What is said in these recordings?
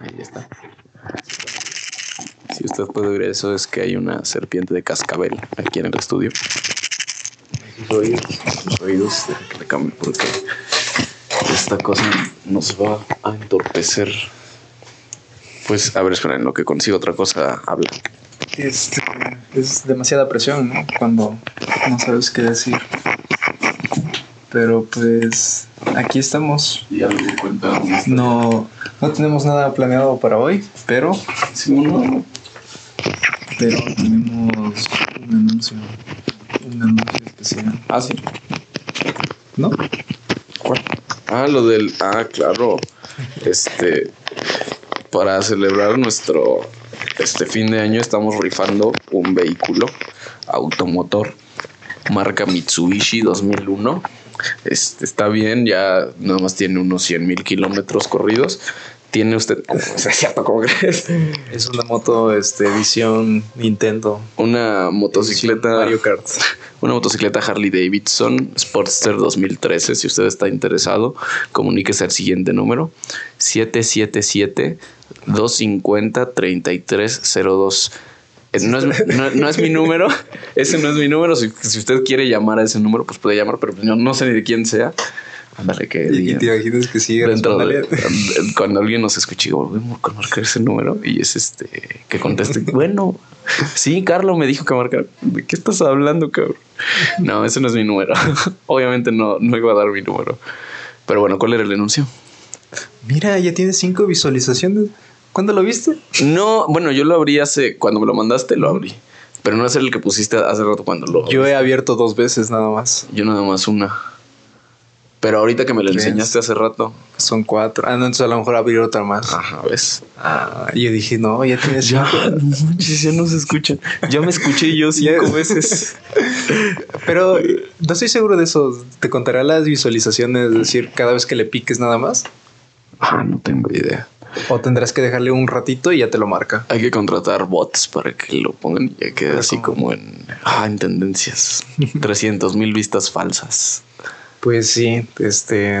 Ahí está. Si usted puede ver eso, es que hay una serpiente de cascabel aquí en el estudio. Sus oídos, sus oídos, que le cambie porque esta cosa nos va a entorpecer. Pues, a ver, espera, en lo que consigo otra cosa, habla. Este, es demasiada presión, ¿no? Cuando no sabes qué decir. Pero pues aquí estamos. Ya me di cuenta. No, no tenemos nada planeado para hoy, pero, pero tenemos un anuncio. Un anuncio especial. Ah, sí. ¿No? ¿Cuál? Ah, lo del. Ah, claro. Este. Para celebrar nuestro este fin de año estamos rifando un vehículo automotor marca Mitsubishi 2001. Este está bien, ya nada más tiene unos 100 mil kilómetros corridos. Tiene usted, es cierto, ¿cómo crees? Es una moto este, edición Nintendo. Una motocicleta. Mario Kart. Una motocicleta Harley Davidson Sportster 2013. Si usted está interesado, comuníquese al siguiente número: 777-250-3302. Eh, No es, no, no es mi número, ese no es mi número. Si, si usted quiere llamar a ese número, pues puede llamar, pero yo no sé ni de quién sea. Ándale, que Y, te imaginas que sigue Dentro de, cuando alguien nos escuche, volvemos a marcar ese número y es este que conteste. bueno, sí, Carlos me dijo que marcar. ¿De qué estás hablando, cabrón? No, ese no es mi número. Obviamente no, no iba a dar mi número. Pero bueno, ¿cuál era el anuncio? Mira, ya tiene cinco visualizaciones. ¿Cuándo lo viste? No, bueno, yo lo abrí hace cuando me lo mandaste, lo abrí. Pero no es el que pusiste hace rato cuando lo. Yo he abierto dos veces nada más. yo nada más una. Pero ahorita que me lo enseñaste hace rato. Son cuatro. Ah, no, entonces a lo mejor abrir otra más. Ajá, ¿ves? Ah, yo dije, no, ya tienes Ya, ya no se escucha. Ya me escuché yo cinco veces. Pero no estoy seguro de eso. ¿Te contará las visualizaciones? Es decir, cada vez que le piques nada más. Ah, no tengo idea. O tendrás que dejarle un ratito y ya te lo marca. Hay que contratar bots para que lo pongan y ya quede Pero así como en, ah, en tendencias. 300 mil vistas falsas. Pues sí, este.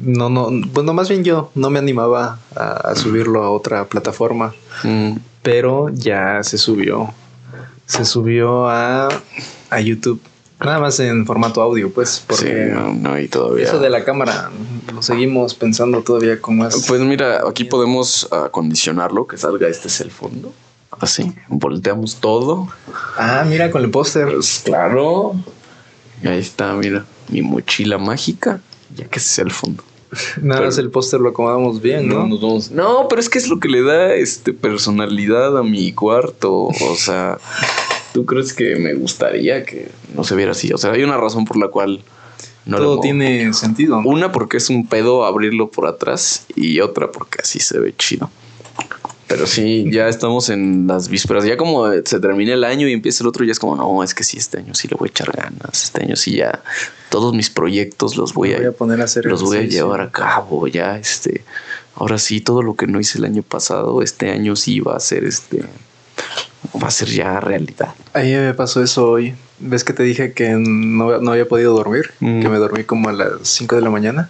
No, no. Bueno, más bien yo no me animaba a, a subirlo a otra plataforma. Mm, Pero ya se subió. Se subió a, a YouTube. Nada más en formato audio, pues. sí, no, no hay todavía. eso de la cámara lo seguimos pensando todavía con más. Pues mira, aquí podemos acondicionarlo, que salga este es el fondo. Así, volteamos todo. Ah, mira con el póster. Pues claro. Y ahí está, mira, mi mochila mágica, ya que ese es el fondo. Nada más el póster lo acomodamos bien, ¿no? vamos- No, pero es que es lo que le da este personalidad a mi cuarto. O sea, ¿tú crees que me gustaría que no se viera así? O sea, hay una razón por la cual no Todo tiene sentido. ¿no? Una porque es un pedo abrirlo por atrás y otra porque así se ve chido. Pero sí, ya estamos en las vísperas. Ya como se termina el año y empieza el otro, ya es como, no, es que sí, este año sí le voy a echar ganas. Este año sí ya todos mis proyectos los voy a, voy a poner a hacer los voy a llevar a cabo. Ya, este, ahora sí, todo lo que no hice el año pasado, este año sí va a ser este, va a ser ya realidad. A mí me pasó eso hoy. ¿Ves que te dije que no, no había podido dormir? Mm. Que me dormí como a las 5 de la mañana.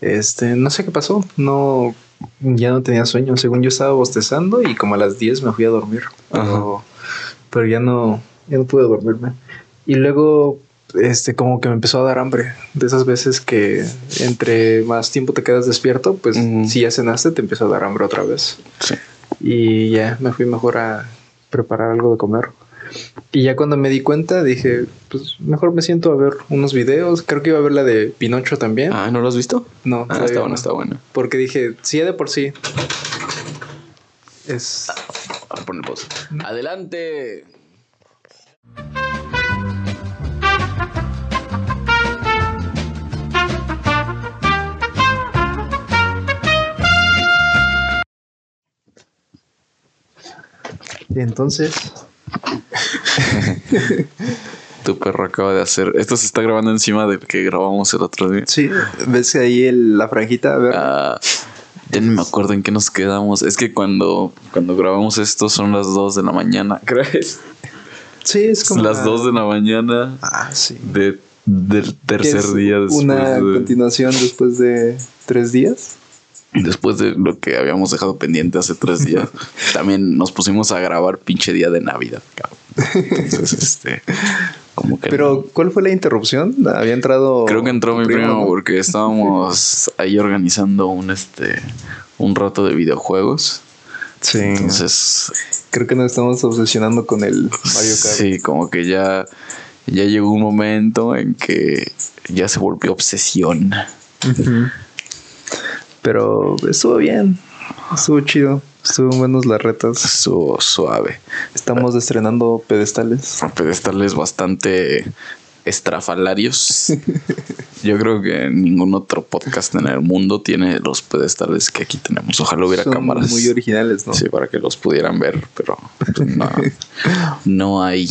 Este, no sé qué pasó. No, ya no tenía sueño. Según yo estaba bostezando y como a las 10 me fui a dormir. Pero, pero ya no, ya no pude dormirme. Y luego, este, como que me empezó a dar hambre. De esas veces que entre más tiempo te quedas despierto, pues Ujú. si ya cenaste, te empieza a dar hambre otra vez. Sí. Y ya me fui mejor a preparar algo de comer. Y ya cuando me di cuenta dije, pues mejor me siento a ver unos videos. Creo que iba a ver la de Pinocho también. Ah, ¿no lo has visto? no, Ah, está bueno, no. está bueno. Porque dije, sí, de por sí. Es. Ahora pon el pausa. Adelante. Entonces, Tu perro acaba de hacer. Esto se está grabando encima del que grabamos el otro día. sí, ves ahí el- la franjita. Ah, ya no me acuerdo en qué nos quedamos. Es que cuando, cuando grabamos esto son las 2 de la mañana, ¿crees? sí, es como. las la- 2 de la mañana Ah, sí. de, del tercer día después Una de- continuación después de tres días. Después de lo que habíamos dejado pendiente hace tres días, también nos pusimos a grabar pinche día de Navidad. Entonces, este, como que. Pero, ¿cuál fue la interrupción? Había entrado. Creo que entró mi primo, porque estábamos ahí organizando un este un rato de videojuegos. Sí. Entonces. Creo que nos estamos obsesionando con el Mario Kart. Sí, como que ya, ya llegó un momento en que ya se volvió obsesión. Pero estuvo bien. Estuvo chido. Estuvo buenos las retas. Estuvo suave. Estamos estrenando pedestales. Pedestales bastante estrafalarios. Yo creo que ningún otro podcast en el mundo tiene los pedestales que aquí tenemos. Ojalá hubiera cámaras. Muy originales, ¿no? Sí, para que los pudieran ver, pero pues, no, no hay.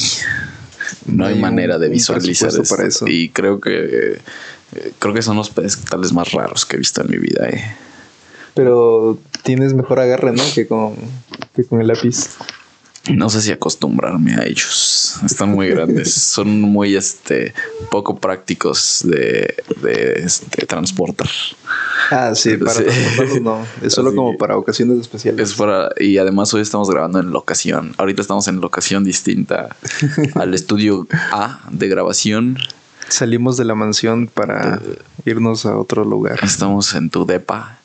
No, hay, manera de visualizar eso. Para eso. Y creo que eh, creo que son los pedestales más raros que he visto en mi vida. Eh. Pero tienes mejor agarre, ¿no? Que con, que con el lápiz. No sé si acostumbrarme a ellos. Están muy grandes. Son muy este poco prácticos de, de, este, transportar. Ah, sí, para no. Es solo como para ocasiones especiales. Es para, y además hoy estamos grabando en locación. Ahorita estamos en locación distinta al estudio A de grabación. Salimos de la mansión para irnos a otro lugar. Estamos en tu depa.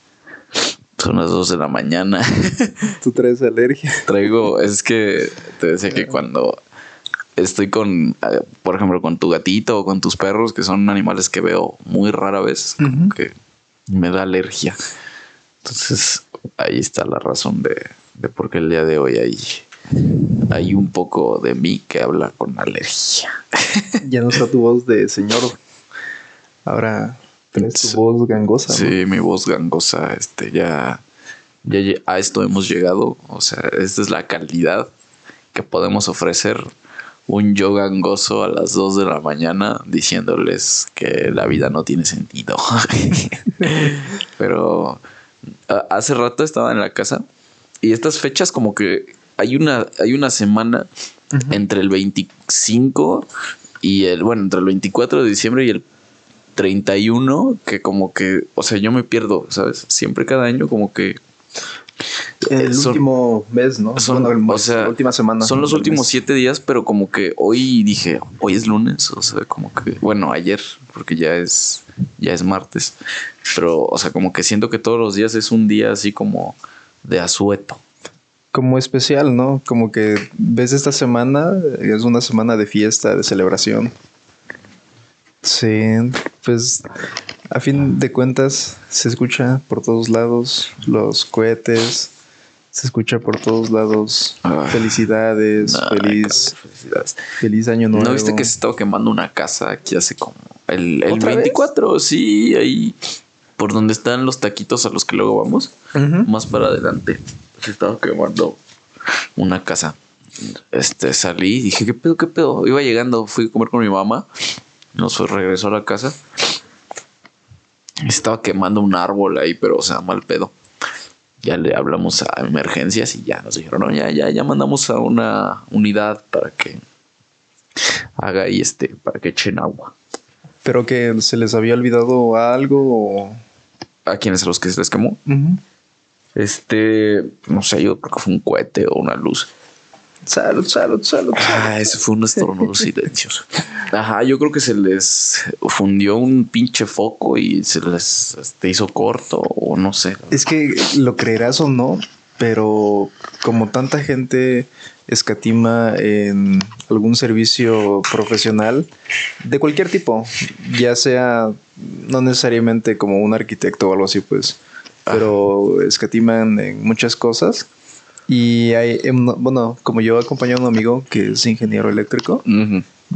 Son las 2 de la mañana. ¿Tú traes alergia? Traigo, es que te decía que cuando estoy con, eh, por ejemplo, con tu gatito o con tus perros, que son animales que veo muy rara vez, como que me da alergia. Entonces, ahí está la razón de, de por qué el día de hoy hay, hay un poco de mí que habla con alergia. ya no está tu voz de señor. Ahora tu voz gangosa. Sí, mi voz gangosa, este, ya, ya a esto hemos llegado. O sea, esta es la calidad que podemos ofrecer. Un yo gangoso a las 2 de la mañana diciéndoles que la vida no tiene sentido. Pero hace rato estaba en la casa y estas fechas como que hay una, hay una semana entre el 25 y el, bueno, entre el 24 de diciembre y el 31 que como que, o sea, yo me pierdo, ¿sabes? Siempre cada año como que... El último mes, ¿no? Son, o sea, la última semana. Son los últimos siete días, pero como que hoy dije, hoy es lunes, o sea, como que, bueno, ayer, porque ya es, ya es martes, pero, o sea, como que siento que todos los días es un día así como de asueto. Como especial, ¿no? Como que ves esta semana, es una semana de fiesta, de celebración. Sí, pues a fin de cuentas se escucha por todos lados los cohetes, se escucha por todos lados felicidades, feliz, feliz año nuevo. ¿No viste que se estaba quemando una casa aquí hace como el, el 24? Sí, ahí por donde están los taquitos a los que luego vamos, más para adelante. Se estaba quemando una casa. Este salí y dije, ¿qué pedo, qué pedo? Iba llegando, fui a comer con mi mamá nos regresó a la casa. Estaba quemando un árbol ahí, pero o sea, mal pedo. Ya le hablamos a emergencias y ya nos dijeron, no, ya, ya, ya mandamos a una unidad para que haga ahí este, para que echen agua. ¿Pero que se les había olvidado algo o...? ¿A quienes a los que se les quemó? Este, no sé, yo creo que fue un cohete o una luz. Salud, salud, salud. Ah, ese fue un estornudo silencioso. Ajá, yo creo que se les fundió un pinche foco y se les este, hizo corto o no sé. Es que lo creerás o no, pero como tanta gente escatima en algún servicio profesional de cualquier tipo, ya sea no necesariamente como un arquitecto o algo así, pues, pero escatiman en muchas cosas. Y hay, em, bueno, como yo acompaño a un amigo que es ingeniero eléctrico,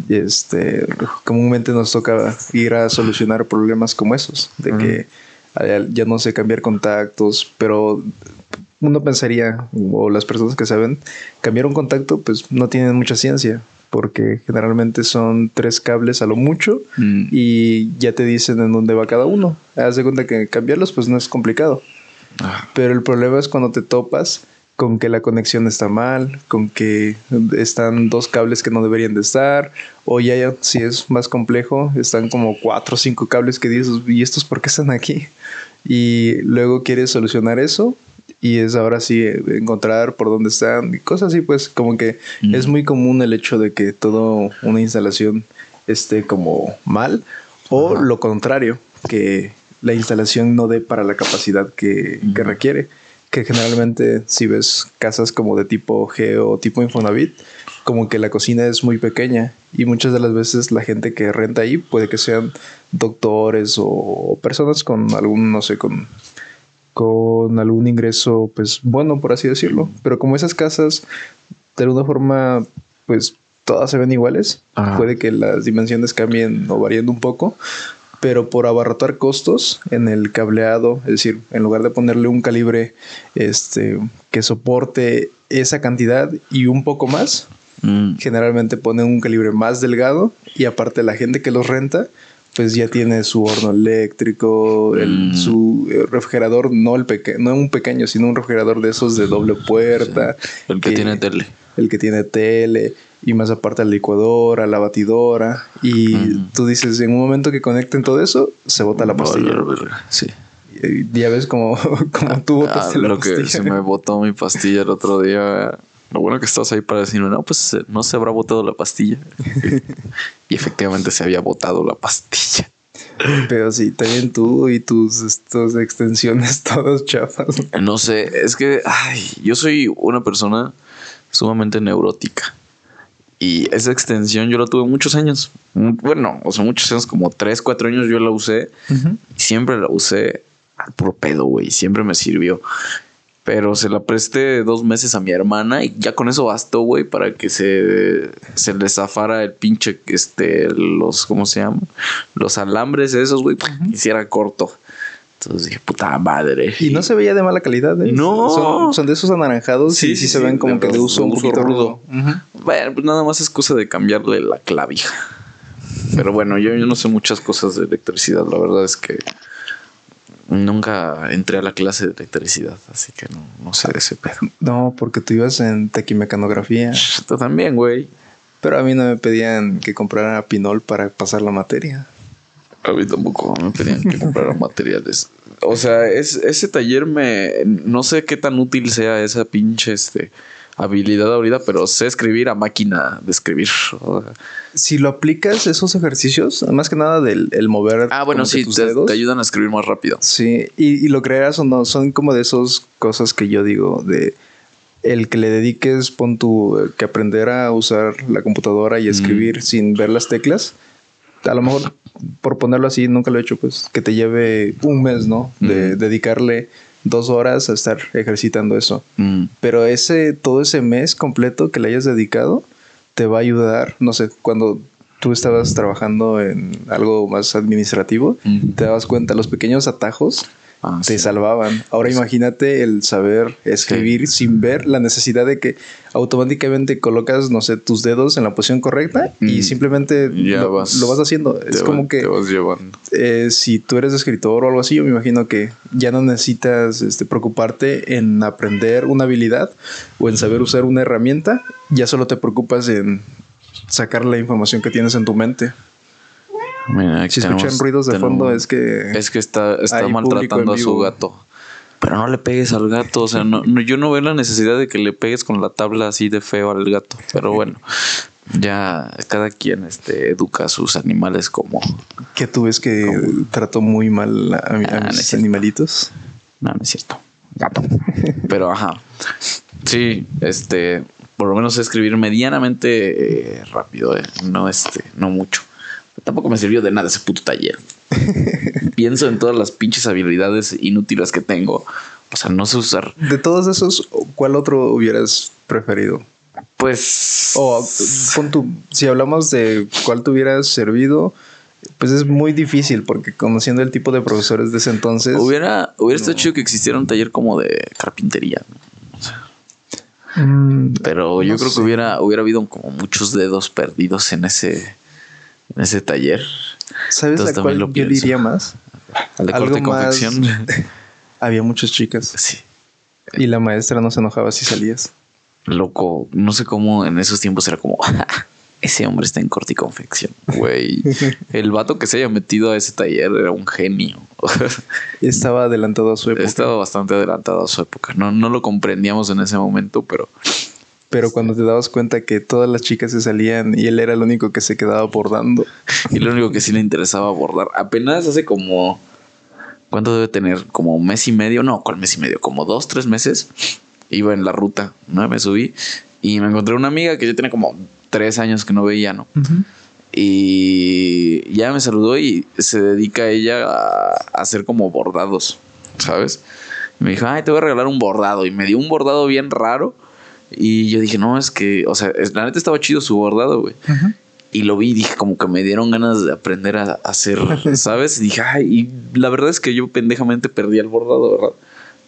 este, comúnmente nos toca ir a solucionar problemas como esos, de que ya no sé cambiar contactos, pero uno pensaría, o las personas que saben, cambiar un contacto, pues no tienen mucha ciencia, porque generalmente son tres cables a lo mucho mm. y ya te dicen en dónde va cada uno. Haz de cuenta que cambiarlos, pues no es complicado. Ah. Pero el problema es cuando te topas con que la conexión está mal, con que están dos cables que no deberían de estar, o ya, si es más complejo, están como cuatro o cinco cables que dices, ¿y estos por qué están aquí? Y luego quieres solucionar eso y es ahora sí eh, encontrar por dónde están y cosas así, pues como que es muy común el hecho de que toda una instalación esté como mal o lo contrario, que la instalación no dé para la capacidad que, que requiere. Que generalmente si ves casas como de tipo G o tipo Infonavit, como que la cocina es muy pequeña y muchas de las veces la gente que renta ahí puede que sean doctores o personas con algún, no sé, con con algún ingreso, pues bueno, por así decirlo. Pero como esas casas, de alguna forma, pues todas se ven iguales, puede que las dimensiones cambien o varíen un poco, pero por abarrotar costos en el cableado, es decir, en lugar de ponerle un calibre este, que soporte esa cantidad y un poco más, mm. generalmente ponen un calibre más delgado y aparte la gente que los renta pues ya tiene su horno eléctrico, el, mm. su eh, refrigerador, no el pequeño, no un pequeño, sino un refrigerador de esos de doble puerta. El que, tiene tele. El que tiene tele. Y más aparte la licuadora, la batidora. Y mm. tú dices, en un momento que conecten todo eso, se bota la pastilla. Sí. Ya ves como, como tú botaste ah, la lo que se me botó mi pastilla el otro día. Lo bueno que estás ahí para decirme, no, pues eh, no se habrá botado la pastilla. y efectivamente se había botado la pastilla. Pero sí, también tú y tus extensiones todos chafas. No sé, es que ay, yo soy una persona sumamente neurótica. Y esa extensión yo la tuve muchos años. Bueno, o sea, muchos años, como 3, 4 años yo la usé. Y siempre la usé al puro pedo, güey. Siempre me sirvió. Pero se la presté dos meses a mi hermana y ya con eso bastó, güey, para que se, se le zafara el pinche, este, los, ¿cómo se llama? Los alambres esos, güey, hiciera corto. Entonces dije, puta madre. Y no se veía de mala calidad, ¿eh? No. Son, de esos anaranjados y sí, se ven como que de uso un poquito rudo. Bueno, pues nada más es cosa de cambiarle la clavija. Pero bueno, yo, yo no sé muchas cosas de electricidad. La verdad es que Nunca entré a la clase de electricidad, así que no, sé de ese pedo. No, porque tú ibas en tequimecanografía. Tú también, güey. Pero a mí no me pedían que comprara pinol para pasar la materia. A mí tampoco me pedían que comprara materiales. O sea, es, ese taller me... No sé qué tan útil sea esa pinche este habilidad ahorita, pero sé escribir a máquina de escribir. Si lo aplicas esos ejercicios, más que nada del el mover. Ah, bueno, sí, te, ayudan a escribir más rápido. Sí, y, lo creas o no, son como de esas cosas que yo digo de el que le dediques, pon tu, que aprender a usar la computadora y escribir sin ver las teclas. A lo mejor, por ponerlo así, nunca lo he hecho, pues que te lleve un mes, ¿no? De dedicarle dos horas a estar ejercitando eso. Mm. Pero ese, todo ese mes completo que le hayas dedicado, te va a ayudar, no sé, cuando tú estabas trabajando en algo más administrativo, mm. te das cuenta, los pequeños atajos Ah, te salvaban. Ahora imagínate el saber escribir sin ver la necesidad de que automáticamente colocas, no sé, tus dedos en la posición correcta y mm. simplemente lo vas, haciendo. Es como que eh, si tú eres escritor o algo así, yo me imagino que ya no necesitas este, preocuparte en aprender una habilidad o en saber usar una herramienta, ya solo te preocupas en sacar la información que tienes en tu mente si escuchan ruidos de fondo es que... Es que está, está maltratando a su gato. Pero no le pegues al gato. O sea, no, yo no veo la necesidad de que le pegues con la tabla así de feo al gato. Pero bueno, ya cada quien este, educa a sus animales como... ¿Qué tú ves que trato muy mal a, ah, mis animalitos? No, no es cierto. Gato. Pero ajá. Sí, este... Por lo menos escribir medianamente eh, rápido, eh, no este, no mucho. Tampoco me sirvió de nada ese puto taller. Pienso en todas las pinches habilidades inútiles que tengo. O sea, no sé usar. De todos esos, ¿cuál otro hubieras preferido? Pues. O si hablamos de cuál te hubieras servido, pues es muy difícil porque conociendo el tipo de profesores de ese entonces. Hubiera, hubiera estado chido que existiera un taller como de carpintería. Mm, pero yo creo que hubiera, hubiera habido como muchos dedos perdidos en ese ese taller. ¿Sabes a cuál yo diría más? Al de corte y confección. Había muchas chicas. Sí. Y la maestra no se enojaba si salías. Loco, no sé cómo en esos tiempos era como. ese hombre está en corte y confección, güey. El vato que se haya metido a ese taller era un genio. Estaba adelantado a su época. Estaba bastante adelantado a su época. No, no lo comprendíamos en ese momento, pero pero cuando te dabas cuenta que todas las chicas se salían y él era el único que se quedaba bordando. Y lo único que sí le interesaba bordar. Apenas hace como. ¿Cuánto debe tener? Como un mes y medio. No, ¿cuál mes y medio? Como dos, tres meses. Iba en la ruta, ¿no? Me subí y me encontré una amiga que yo tenía como tres años que no veía, ¿no? Y ya me saludó y se dedica ella a hacer como bordados, ¿sabes? me dijo, ay, te voy a regalar un bordado. Y me dio un bordado bien raro y yo dije, no, es que, o sea, la neta estaba chido su bordado, güey. Y lo vi y dije, como que me dieron ganas de aprender a hacer, ¿sabes? Y dije, ay, y la verdad es que yo pendejamente perdí el bordado, ¿verdad?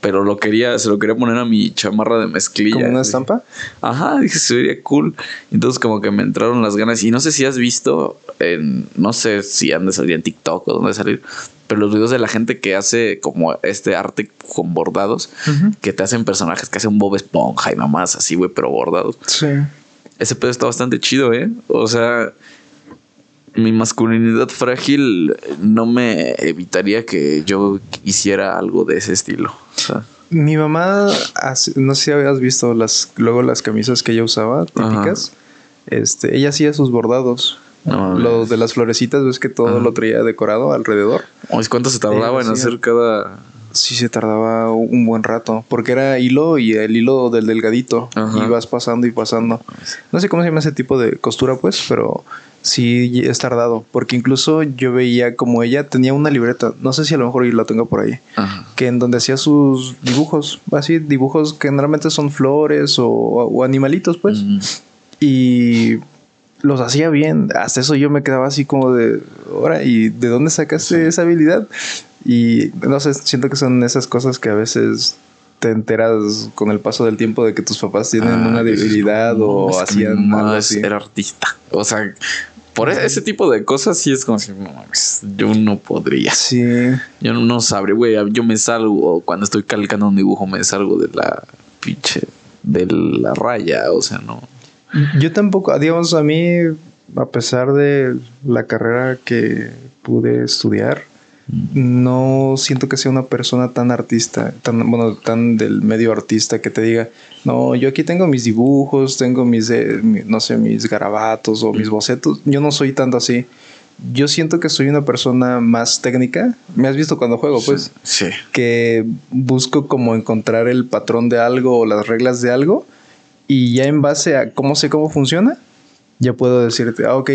Pero lo quería, se lo quería poner a mi chamarra de mezclilla. ¿Como una estampa? Ajá, dije, se vería cool. Entonces, como que me entraron las ganas. Y no sé si has visto, en, no sé si han de salir en TikTok o dónde salir, pero los videos de la gente que hace como este arte con bordados, que te hacen personajes que hacen Bob Esponja y mamás así, güey, pero bordados. Sí. Ese pedo está bastante chido, ¿eh? O sea, mi masculinidad frágil no me evitaría que yo hiciera algo de ese estilo. Mi mamá, no sé si habías visto las, luego las camisas que ella usaba, típicas. Este, ella hacía sus bordados. Lo de las florecitas, ves que todo lo traía decorado alrededor. ¿Cuánto se tardaba en hacer cada...? Sí, se tardaba un buen rato, porque era hilo y el hilo del delgadito. Y vas pasando y pasando. No sé cómo se llama ese tipo de costura, pues, pero sí es tardado. Porque incluso yo veía como ella tenía una libreta, no sé si a lo mejor yo la tengo por ahí, que en donde hacía sus dibujos, así, dibujos que generalmente son flores o, animalitos, pues. Y los hacía bien. Hasta eso yo me quedaba así como de, ahora, ¿y de dónde sacaste esa habilidad? Y no sé, siento que son esas cosas que a veces te enteras con el paso del tiempo de que tus papás tienen ah, una debilidad o hacían algo así. Era artista. O sea, por ese tipo de cosas sí es como si, no yo no podría. Sí. Yo no sabré, güey. Yo me salgo, cuando estoy calcando un dibujo, me salgo de la pinche, de la raya. O sea, no. Yo tampoco, digamos, a mí, a pesar de la carrera que pude estudiar, no siento que sea una persona tan artista, tan, bueno, tan del medio artista que te diga, no, yo aquí tengo mis dibujos, tengo mis, eh, no sé, mis garabatos o mis bocetos. Yo no soy tanto así. Yo siento que soy una persona más técnica. Me has visto cuando juego, pues. Sí. Que busco como encontrar el patrón de algo o las reglas de algo y ya en base a cómo sé cómo funciona, ya puedo decirte, ah, ok,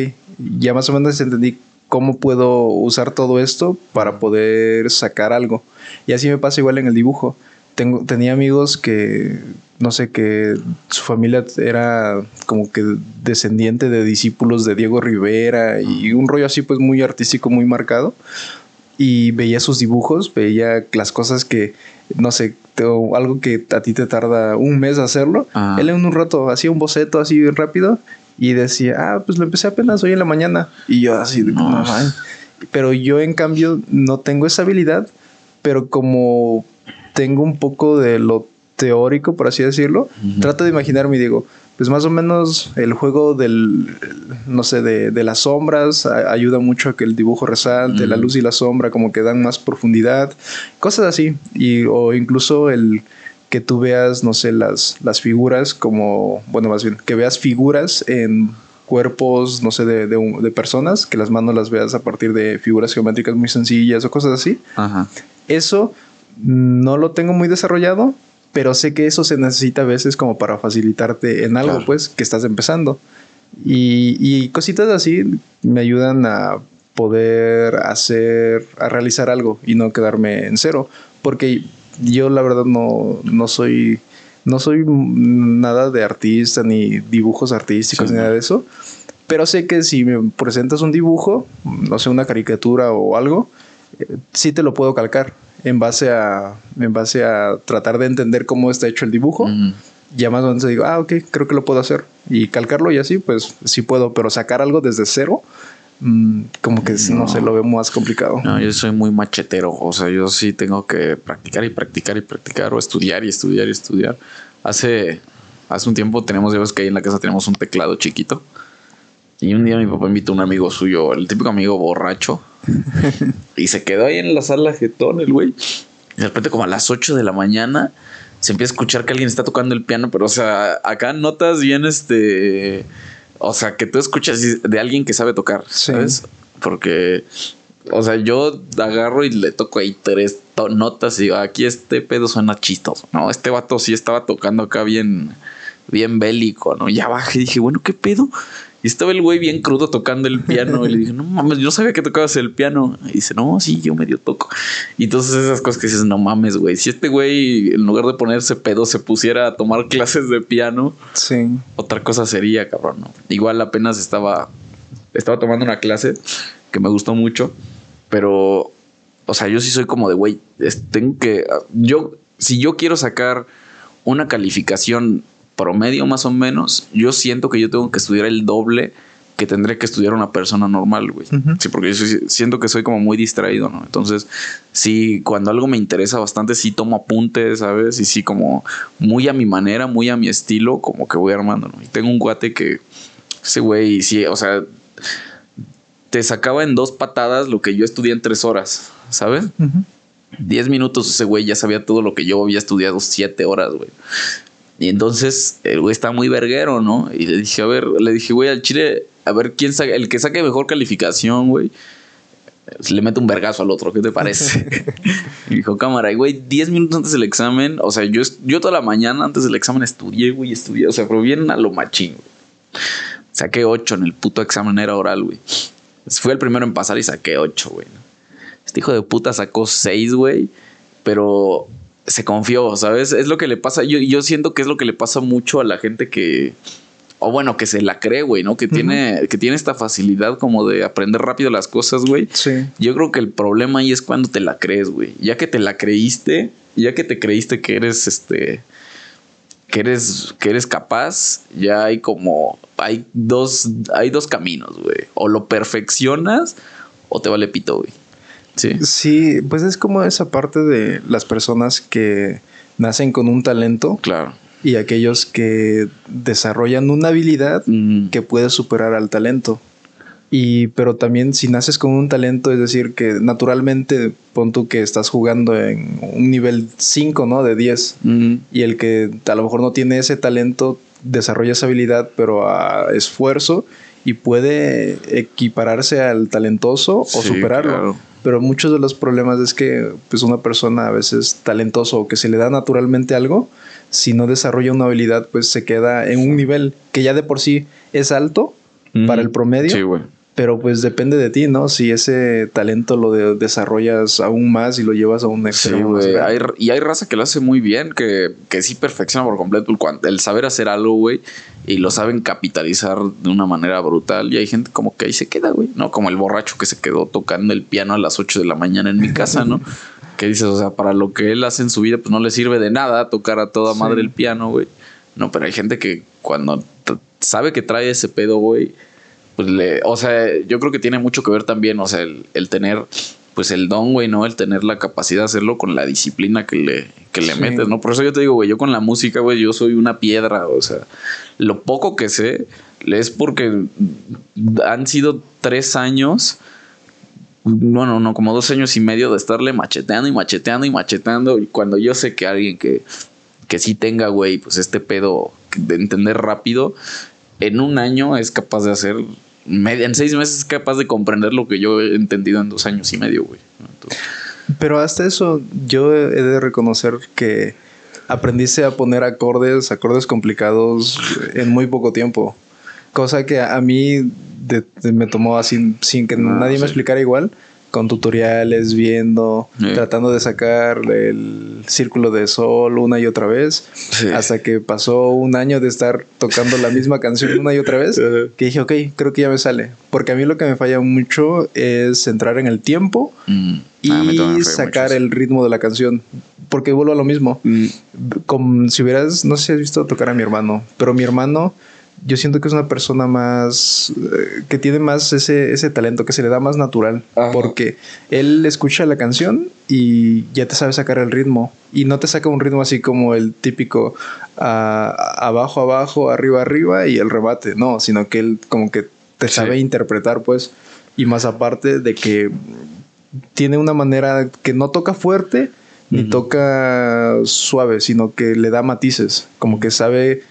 ya más o menos entendí cómo puedo usar todo esto para poder sacar algo. Y así me pasa igual en el dibujo. Tengo, tenía amigos que, no sé, que su familia era como que descendiente de discípulos de Diego Rivera y un rollo así pues muy artístico, muy marcado. Y veía sus dibujos, veía las cosas que no sé, algo que a ti te tarda un mes hacerlo. Ah. Él en un rato hacía un boceto así rápido y decía, ah, pues lo empecé apenas hoy en la mañana. Y yo así, no. pero yo en cambio no tengo esa habilidad, pero como tengo un poco de lo teórico, por así decirlo, trato de imaginarme y digo, pues más o menos el juego del, no sé, de, las sombras ayuda mucho a que el dibujo resalte, la luz y la sombra como que dan más profundidad, cosas así, y, o incluso el que tú veas, no sé, las, las figuras como, bueno, más bien, que veas figuras en cuerpos, no sé, de, de, personas, que las manos las veas a partir de figuras geométricas muy sencillas o cosas así. Eso no lo tengo muy desarrollado, pero sé que eso se necesita a veces como para facilitarte en algo, pues, que estás empezando. Y, cositas así me ayudan a poder hacer, a realizar algo y no quedarme en cero. Porque yo la verdad no, no soy, no soy nada de artista ni dibujos artísticos ni nada de eso. Pero sé que si me presentas un dibujo, no sé, una caricatura o algo, sí te lo puedo calcar en base a, en base a tratar de entender cómo está hecho el dibujo. Ya más o menos digo, ah, ok, creo que lo puedo hacer. Y calcarlo y así, pues sí puedo, pero sacar algo desde cero, mm, como que no. sé, lo veo más complicado. No, yo soy muy machetero, o sea, yo sí tengo que practicar y practicar y practicar, o estudiar y estudiar y estudiar. Hace, hace un tiempo tenemos, ya ves que ahí en la casa tenemos un teclado chiquito. Y un día mi papá invitó a un amigo suyo, el típico amigo borracho. y se quedó ahí en la sala jetón el güey. Y de repente como a las 8 de la mañana se empieza a escuchar que alguien está tocando el piano, pero o sea, acá notas bien este... O sea, que tú escuchas de alguien que sabe tocar, ¿sabes? Porque, o sea, yo agarro y le toco ahí tres notas y digo, aquí este pedo suena chistoso, ¿no? Este vato sí estaba tocando acá bien, bien bélico, ¿no? Ya bajé y dije, bueno, ¿qué pedo? Y estaba el güey bien crudo tocando el piano. Y le dije, no mames, yo sabía que tocabas el piano. Y dice, no, sí, yo medio toco. Y entonces esas cosas que dices, no mames, güey. Si este güey, en lugar de ponerse pedo, se pusiera a tomar clases de piano, sí. otra cosa sería, cabrón, ¿no? Igual apenas estaba, estaba tomando una clase que me gustó mucho, pero, o sea, yo sí soy como de, güey, tengo que, yo, si yo quiero sacar una calificación promedio más o menos, yo siento que yo tengo que estudiar el doble que tendría que estudiar una persona normal, güey. Sí, porque yo siento que soy como muy distraído, ¿no? Entonces, sí, cuando algo me interesa bastante, sí tomo apuntes, ¿sabes? Y sí, como muy a mi manera, muy a mi estilo, como que voy armando, ¿no? Y tengo un guate que, ese güey, sí, o sea, te sacaba en dos patadas lo que yo estudié en tres horas, ¿sabes? Diez minutos ese güey ya sabía todo lo que yo había estudiado siete horas, güey. Y entonces el güey está muy verguero, ¿no? Y le dije, a ver, le dije, güey, al chile, a ver quién saca, el que saque mejor calificación, güey, le mete un vergazo al otro, ¿qué te parece? y dijo, cámara, y güey, 10 minutos antes del examen, o sea, yo, yo toda la mañana antes del examen estudié, güey, estudié, o sea, pero bien a lo machín, güey. Saqué 8 en el puto examen, era oral, güey. Fui el primero en pasar y saqué 8, güey. Este hijo de puta sacó 6, güey, pero se confió, ¿sabes? Es lo que le pasa. Yo, yo siento que es lo que le pasa mucho a la gente que. O bueno, que se la cree, güey, ¿no? Que tiene, que tiene esta facilidad como de aprender rápido las cosas, güey. Sí. Yo creo que el problema ahí es cuando te la crees, güey. Ya que te la creíste, ya que te creíste que eres este. Que eres, que eres capaz, ya hay como. Hay dos. Hay dos caminos, güey. O lo perfeccionas o te vale pito, güey. Sí. pues es como esa parte de las personas que nacen con un talento. Claro. Y aquellos que desarrollan una habilidad que puede superar al talento. Y, pero también si naces con un talento, es decir, que naturalmente pon tú que estás jugando en un nivel 5, ¿no? De 10. Y el que a lo mejor no tiene ese talento, desarrolla esa habilidad, pero a esfuerzo y puede equipararse al talentoso o superarlo. Pero muchos de los problemas es que pues una persona a veces talentoso o que se le da naturalmente algo, si no desarrolla una habilidad, pues se queda en un nivel que ya de por sí es alto para el promedio. Sí, güey. Pero pues depende de ti, ¿no? Si ese talento lo desarrollas aún más y lo llevas a un extremo. Sí, güey. y hay raza que lo hace muy bien, que, que sí perfecciona por completo el, el saber hacer algo, güey. Y lo saben capitalizar de una manera brutal. Y hay gente como que ahí se queda, güey. ¿No? Como el borracho que se quedó tocando el piano a las 8 de la mañana en mi casa, ¿no? que dices, o sea, para lo que él hace en su vida, pues no le sirve de nada tocar a toda madre el piano, güey. No, pero hay gente que cuando sabe que trae ese pedo, güey pues le, o sea, yo creo que tiene mucho que ver también, o sea, el, tener, pues el don, güey, ¿no? El tener la capacidad de hacerlo con la disciplina que le, que le metes, ¿no? Por eso yo te digo, güey, yo con la música, güey, yo soy una piedra, o sea, lo poco que sé es porque han sido tres años, no, no, no, como dos años y medio de estarle macheteando y macheteando y macheteando, y cuando yo sé que alguien que, que sí tenga, güey, pues este pedo de entender rápido, en un año es capaz de hacer en seis meses es capaz de comprender lo que yo he entendido en dos años y medio, güey. Pero hasta eso, yo he de reconocer que aprendiste a poner acordes, acordes complicados en muy poco tiempo. Cosa que a mí me tomó así sin que nadie me explicara igual con tutoriales, viendo, tratando de sacar el círculo de sol una y otra vez, hasta que pasó un año de estar tocando la misma canción una y otra vez, que dije, ok, creo que ya me sale. Porque a mí lo que me falla mucho es entrar en el tiempo mm. y ah, sacar el ritmo de la canción. Porque vuelvo a lo mismo. Mm. Como si hubieras, no sé si has visto tocar a mi hermano, pero mi hermano yo siento que es una persona más eh, que tiene más ese, ese talento, que se le da más natural, porque él escucha la canción y ya te sabe sacar el ritmo y no te saca un ritmo así como el típico uh, abajo, abajo, arriba, arriba y el rebate, no, sino que él como que te sabe interpretar, pues. Y más aparte de que tiene una manera que no toca fuerte ni toca suave, sino que le da matices, como que sabe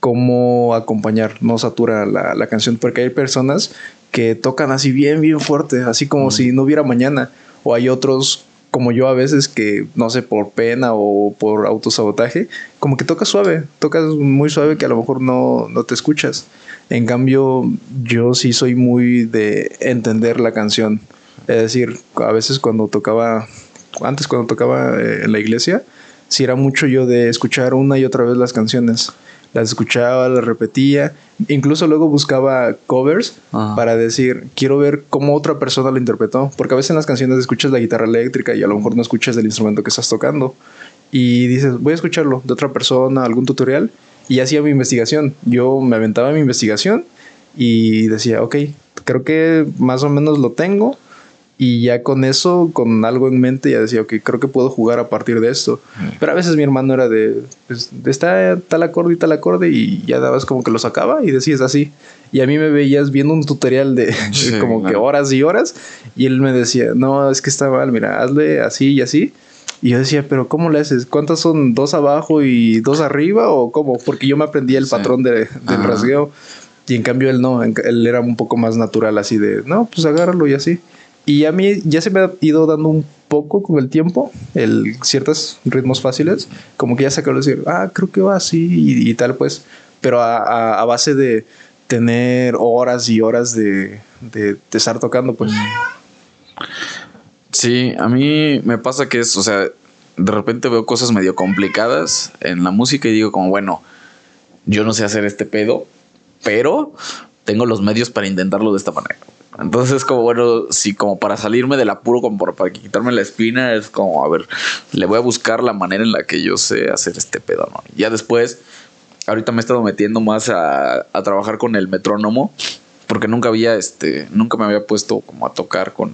cómo acompañar, no satura la, la canción, porque hay personas que tocan así bien, bien fuerte, así como si no hubiera mañana, o hay otros como yo a veces que, no sé, por pena o por autosabotaje, como que tocas suave, tocas muy suave que a lo mejor no, no te escuchas. En cambio, yo sí soy muy de entender la canción. Es decir, a veces cuando tocaba, antes cuando tocaba eh, en la iglesia, sí era mucho yo de escuchar una y otra vez las canciones las escuchaba, las repetía, incluso luego buscaba covers para decir, quiero ver cómo otra persona lo interpretó, porque a veces en las canciones escuchas la guitarra eléctrica y a lo mejor no escuchas el instrumento que estás tocando. Y dices, voy a escucharlo de otra persona, algún tutorial y hacía mi investigación. Yo me aventaba mi investigación y decía, ok, creo que más o menos lo tengo y ya con eso, con algo en mente, ya decía, ok, creo que puedo jugar a partir de esto. Mm. Pero a veces mi hermano era de, pues, está tal acorde y tal acorde, y ya dabas como que lo sacaba y decías así. Y a mí me veías viendo un tutorial de como que horas y horas, y él me decía, no, es que está mal, mira, hazle así y así. Y yo decía, pero ¿cómo le haces? ¿Cuántas son? ¿Dos abajo y dos arriba? ¿O cómo? Porque yo me aprendí el patrón de, del rasgueo. Y en cambio él no, él era un poco más natural, así de, no, pues agárralo y así. Y a mí ya se me ha ido dando un poco con el tiempo, el ciertos ritmos fáciles, como que ya se acabó de decir, ah, creo que va así y, tal, pues, pero a, base de tener horas y horas de, de, estar tocando, pues. Sí, a mí me pasa que es, o sea, de repente veo cosas medio complicadas en la música y digo como, bueno, yo no sé hacer este pedo, pero tengo los medios para intentarlo de esta manera. Entonces, como bueno, si como para salirme del apuro, como para, quitarme la espina, es como, a ver, le voy a buscar la manera en la que yo sé hacer este pedo, ¿no? Ya después, ahorita me he estado metiendo más a, trabajar con el metrónomo, porque nunca había, este, nunca me había puesto como a tocar con,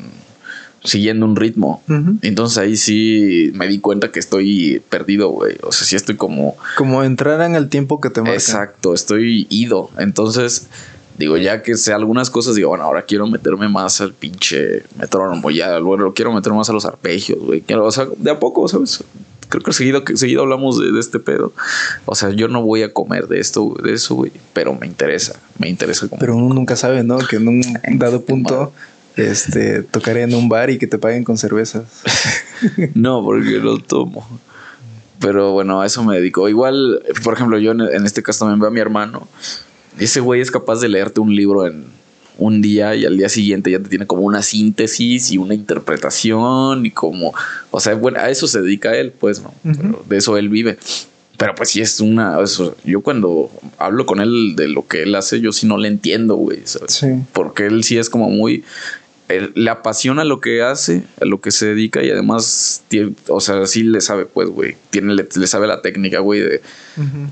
siguiendo un ritmo. Entonces ahí sí me di cuenta que estoy perdido, güey. O sea, sí estoy como... Como entrar en el tiempo que te marca. Exacto, estoy ido. Entonces Digo, ya que sé algunas cosas, digo, bueno, ahora quiero meterme más al pinche metrónomo, ya, luego quiero meter más a los arpegios, güey. O sea, de a poco, ¿sabes? Creo que seguido, seguido hablamos de, este pedo. O sea, yo no voy a comer de esto, de eso, güey, pero me interesa, me interesa. Pero uno nunca sabe, ¿no? Que en un dado punto este, tocaré en un bar y que te paguen con cervezas. no, porque lo tomo. Pero bueno, a eso me dedico. Igual, por ejemplo, yo en, en este caso también veo a mi hermano ese güey es capaz de leerte un libro en un día y al día siguiente ya te tiene como una síntesis y una interpretación y como, o sea, bueno, a eso se dedica él, pues, ¿no? de eso él vive. Pero pues sí es una, eso, yo cuando hablo con él de lo que él hace, yo sí no le entiendo, güey, Sí. Porque él sí es como muy le apasiona lo que hace, a lo que se dedica y además, o sea, sí le sabe, pues, güey, tiene, le, sabe la técnica, güey, de,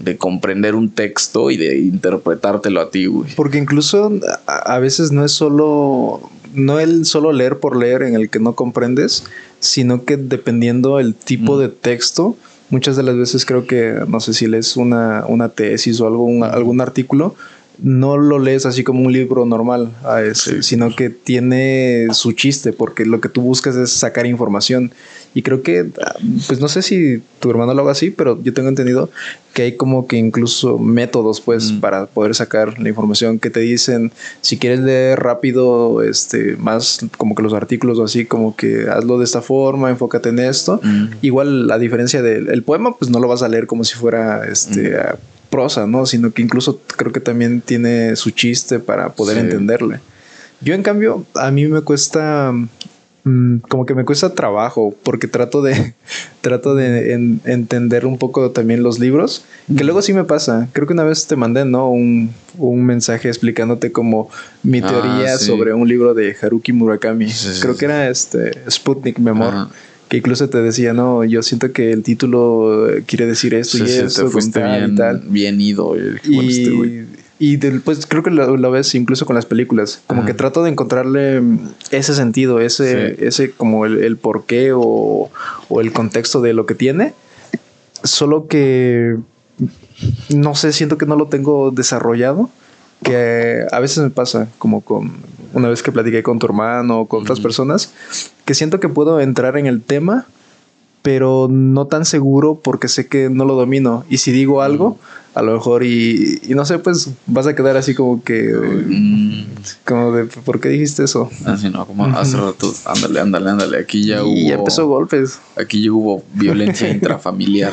de, comprender un texto y de interpretártelo a ti, güey. Porque incluso a, veces no es solo, no el solo leer por leer en el que no comprendes, sino que dependiendo el tipo de texto, muchas de las veces creo que, no sé si lees una, una tesis o algo, algún artículo, no lo lees así como un libro normal, a ese, sino que tiene su chiste, porque lo que tú buscas es sacar información. Y creo que, pues no sé si tu hermano lo haga así, pero yo tengo entendido que hay como que incluso métodos, pues, mm. para poder sacar la información que te dicen, si quieres leer rápido, este, más como que los artículos o así, como que hazlo de esta forma, enfócate en esto. Mm. Igual la diferencia del poema, pues no lo vas a leer como si fuera, este, mm prosa, ¿no? Sino que incluso creo que también tiene su chiste para poder entenderle. Yo, en cambio, a mí me cuesta mm, como que me cuesta trabajo porque trato de trato de entender un poco también los libros que luego sí me pasa. Creo que una vez te mandé no un, mensaje explicándote como mi ah, teoría sobre un libro de Haruki Murakami. Creo que era este Sputnik Memor que incluso te decía, no, yo siento que el título quiere decir esto y eso, bien, bien ido. Y, y después creo que lo, ves incluso con las películas, como que trato de encontrarle ese sentido, ese, ese como el, el porqué o, o el contexto de lo que tiene, solo que no sé, siento que no lo tengo desarrollado que a veces me pasa, como con una vez que platiqué con tu hermano o con otras personas, que siento que puedo entrar en el tema, pero no tan seguro porque sé que no lo domino. Y si digo algo, a lo mejor y, y no sé, pues vas a quedar así como que... Mm, Como de, ¿por qué dijiste eso? así no, como hace rato. Ándale, ándale, ándale. Aquí ya hubo. Y ya empezó golpes. Aquí ya hubo violencia intrafamiliar.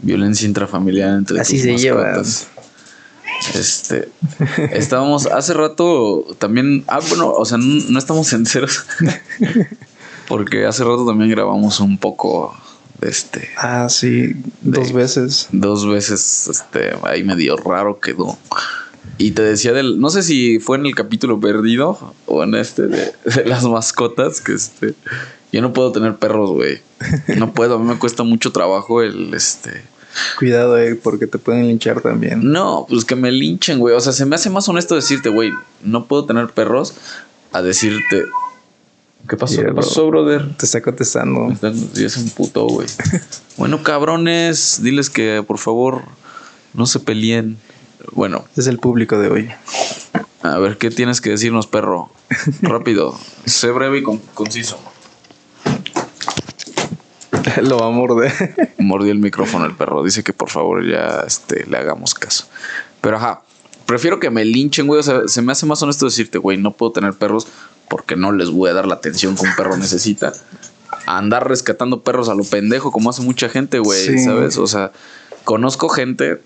Violencia intrafamiliar entre Así tus se mascotas. Este, estábamos hace rato también, ah, bueno, o sea, no, no estamos sinceros, porque hace rato también grabamos un poco de este, Ah, sí, dos De- veces. dos veces, este, ahí medio raro quedó. Y te decía del, no sé si fue en el capítulo perdido o en este de, de las mascotas, que este, yo no puedo tener perros, güey. No puedo, a mí me cuesta mucho trabajo el, este, Cuidado, eh, porque te pueden linchar también. no, pues que me linchen, güey. O sea, se me hace más honesto decirte, güey, no puedo tener perros, a decirte, ¿qué pasó? ¿Qué Míralo. pasó, brother? Te está contestando. Es un puto, güey. Bueno, cabrones, diles que por favor no se peleen. Bueno, Es el público de hoy. a ver, ¿qué tienes que decirnos, perro? Rápido, sé breve y con- conciso. Lo va a morder. Mordió el micrófono el perro. Dice que por favor ya este, le hagamos caso. Pero ajá, prefiero que me linchen, güey. O sea, se me hace más honesto decirte, güey, no puedo tener perros porque no les voy a dar la atención que un perro necesita. A andar rescatando perros a lo pendejo, como hace mucha gente, güey, Sí. ¿sabes? O sea, conozco gente,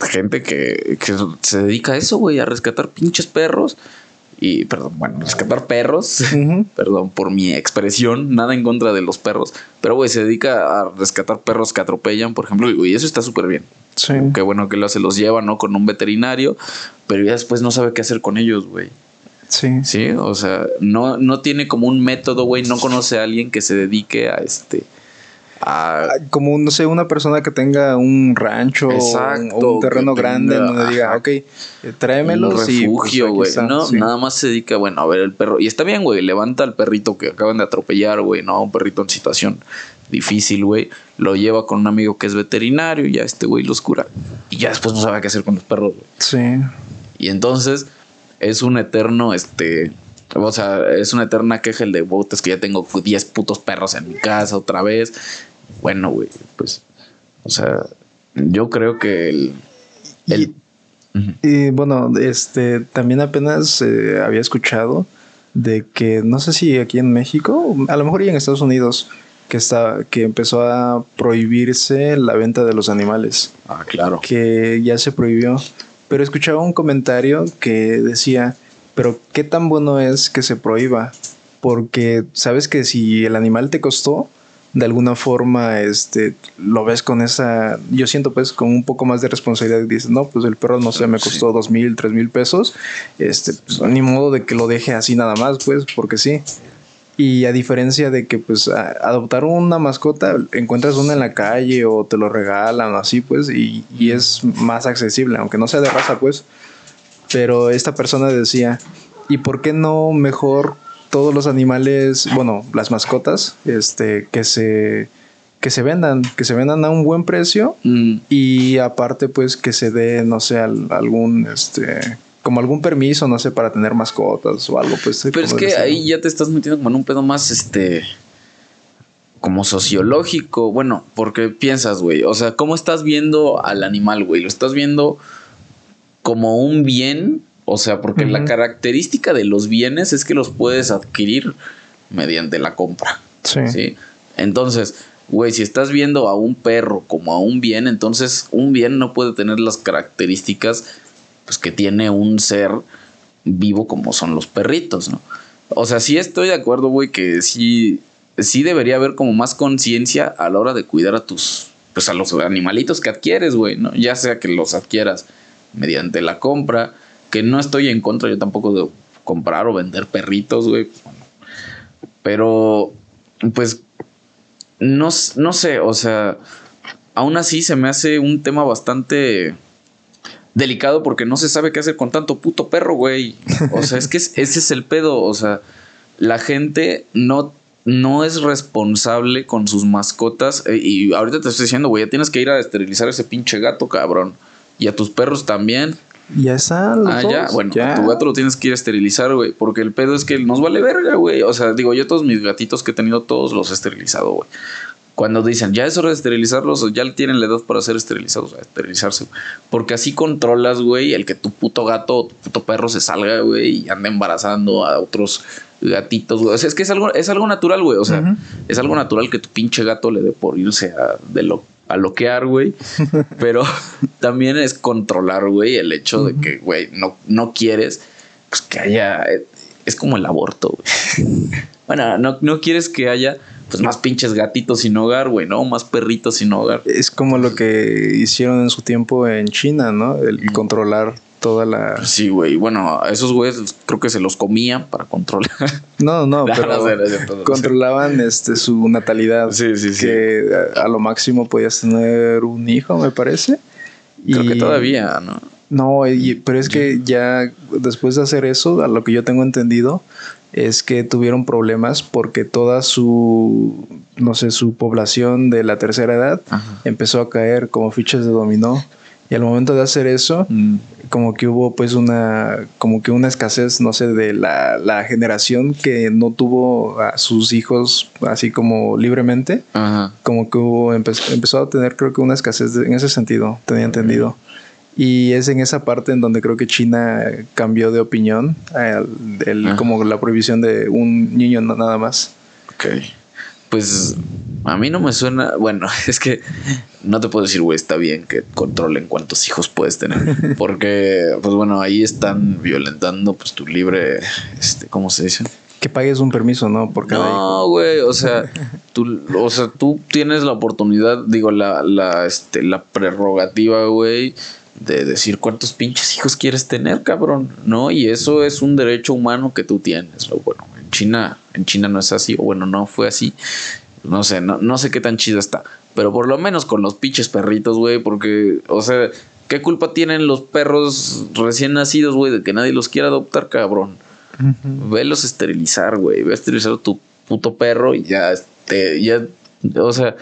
gente que, que se dedica a eso, güey, a rescatar pinches perros. Y, perdón, bueno, rescatar perros. Perdón por mi expresión, nada en contra de los perros. Pero, güey, se dedica a rescatar perros que atropellan, por ejemplo, y eso está súper bien. Sí. Qué bueno que lo, se los lleva, ¿no? Con un veterinario, pero ya después no sabe qué hacer con ellos, güey. Sí. Sí, o sea, no, no tiene como un método, güey, no conoce a alguien que se dedique a este. A, Como, no sé, una persona que tenga un rancho Exacto, o un terreno grande tenga, donde diga, ok, eh, tráemelos un pues, refugio, güey. no, Sí. nada más se dedica, bueno, a ver el perro. Y está bien, güey, levanta al perrito que acaban de atropellar, güey, ¿no? Un perrito en situación difícil, güey. Lo lleva con un amigo que es veterinario y ya este güey los cura. Y ya después no sabe qué hacer con los perros, güey. Sí. Y entonces es un eterno, este... O sea, es una eterna queja el de botes que ya tengo 10 putos perros en mi casa otra vez. Bueno, güey, pues... O sea, yo creo que el... el. Y bueno, este también apenas eh, había escuchado de que no sé si aquí en México, a lo mejor y en Estados Unidos, que está, que empezó a prohibirse la venta de los animales, Ah, claro. que ya se prohibió. Pero escuchaba un comentario que decía, pero qué tan bueno es que se prohíba, porque sabes que si el animal te costó, de alguna forma, este, lo ves con esa, yo siento pues con un poco más de responsabilidad y dices, no, pues el perro no sé, me costó dos mil, tres mil pesos, este, pues, ni modo de que lo deje así nada más, pues, porque sí. Y a diferencia de que pues a- adoptar una mascota, encuentras una en la calle o te lo regalan así, pues, y, y es más accesible, aunque no sea de raza, pues. Pero esta persona decía, ¿y por qué no mejor todos los animales, bueno, las mascotas, este, que se, que se vendan, que se vendan a un buen precio Mm, y aparte pues que se dé, no sé, al- algún, este, como algún permiso, no sé, para tener mascotas o algo, pues. Pero es que ahí ya te estás metiendo como en un pedo más, este, como sociológico. Bueno, porque piensas, güey, o sea, ¿cómo estás viendo al animal, güey? ¿Lo estás viendo como un bien? O sea, porque la característica de los bienes es que los puedes adquirir mediante la compra. Sí. ¿sí? Entonces, güey, si estás viendo a un perro como a un bien, entonces un bien no puede tener las características pues, que tiene un ser vivo como son los perritos, ¿no? O sea, sí estoy de acuerdo, güey, que sí, sí debería haber como más conciencia a la hora de cuidar a tus, pues a los animalitos que adquieres, güey, ¿no? Ya sea que los adquieras mediante la compra, que no estoy en contra yo tampoco de comprar o vender perritos, güey. Pero, pues, no, no sé, o sea, aún así se me hace un tema bastante delicado porque no se sabe qué hacer con tanto puto perro, güey. O sea, es que es- ese es el pedo, o sea, la gente no, no es responsable con sus mascotas. eh, y ahorita te estoy diciendo, güey, ya tienes que ir a esterilizar ese pinche gato, cabrón. Y a tus perros también. Ya está. ah, ya. Bueno, tu gato lo tienes que ir a esterilizar, güey. Porque el pedo es que nos vale verga, güey. O sea, digo, yo todos mis gatitos que he tenido, todos los he esterilizado, güey. Cuando dicen, ya es hora de esterilizarlos, ya tienen la edad para ser esterilizados, esterilizarse. Porque así controlas, güey, el que tu puto gato o tu puto perro se salga, güey, y ande embarazando a otros gatitos, güey. O sea, es que es algo, es algo natural, güey. O sea, es algo natural que tu pinche gato le dé por irse a, de lo, a loquear, güey. Pero también es controlar, güey, el hecho de que, güey, no, no quieres pues, que haya. Es como el aborto, güey. bueno, no, no quieres que haya pues más pinches gatitos sin hogar, güey, ¿no? Más perritos sin hogar. Es como lo que hicieron en su tiempo en China, ¿no? El controlar toda la. Sí, güey. Bueno, a esos güeyes creo que se los comían para controlar. No, no, pero controlaban este su natalidad. Sí, sí, sí. Que a, lo máximo podías tener un hijo, me parece. Creo que todavía, ¿no? No, pero es que ya después de hacer eso, a lo que yo tengo entendido, es que tuvieron problemas porque toda su, no sé, su población de la tercera edad empezó a caer como fichas de dominó. Y al momento de hacer eso, mm. Como que hubo pues una, como que una escasez, no sé, de la, generación que no tuvo a sus hijos así como libremente, como que hubo, empezó a tener creo que una escasez en ese sentido, tenía entendido. Y es en esa parte en donde creo que China cambió de opinión, como la prohibición de un niño nada más. Ok. Pues a mí no me suena. Bueno, es que no te puedo decir, güey, está bien que controlen cuántos hijos puedes tener. Porque, pues bueno, ahí están violentando pues tu libre. Este, ¿Cómo se dice? Que pagues un permiso, ¿no? Por cada no, güey, o sea, tú, o sea, tú tienes la oportunidad, digo, la, la, este, la prerrogativa, güey de decir cuántos pinches hijos quieres tener, cabrón, ¿no? Y eso es un derecho humano que tú tienes. Bueno, en China, en China no es así, o bueno, no fue así. No sé, no, no sé qué tan chido está. Pero por lo menos con los pinches perritos, güey, porque, o sea, ¿qué culpa tienen los perros recién nacidos, güey, de que nadie los quiera adoptar, cabrón? Velos esterilizar, güey. Ve a esterilizar a tu puto perro y ya, este, ya, o sea,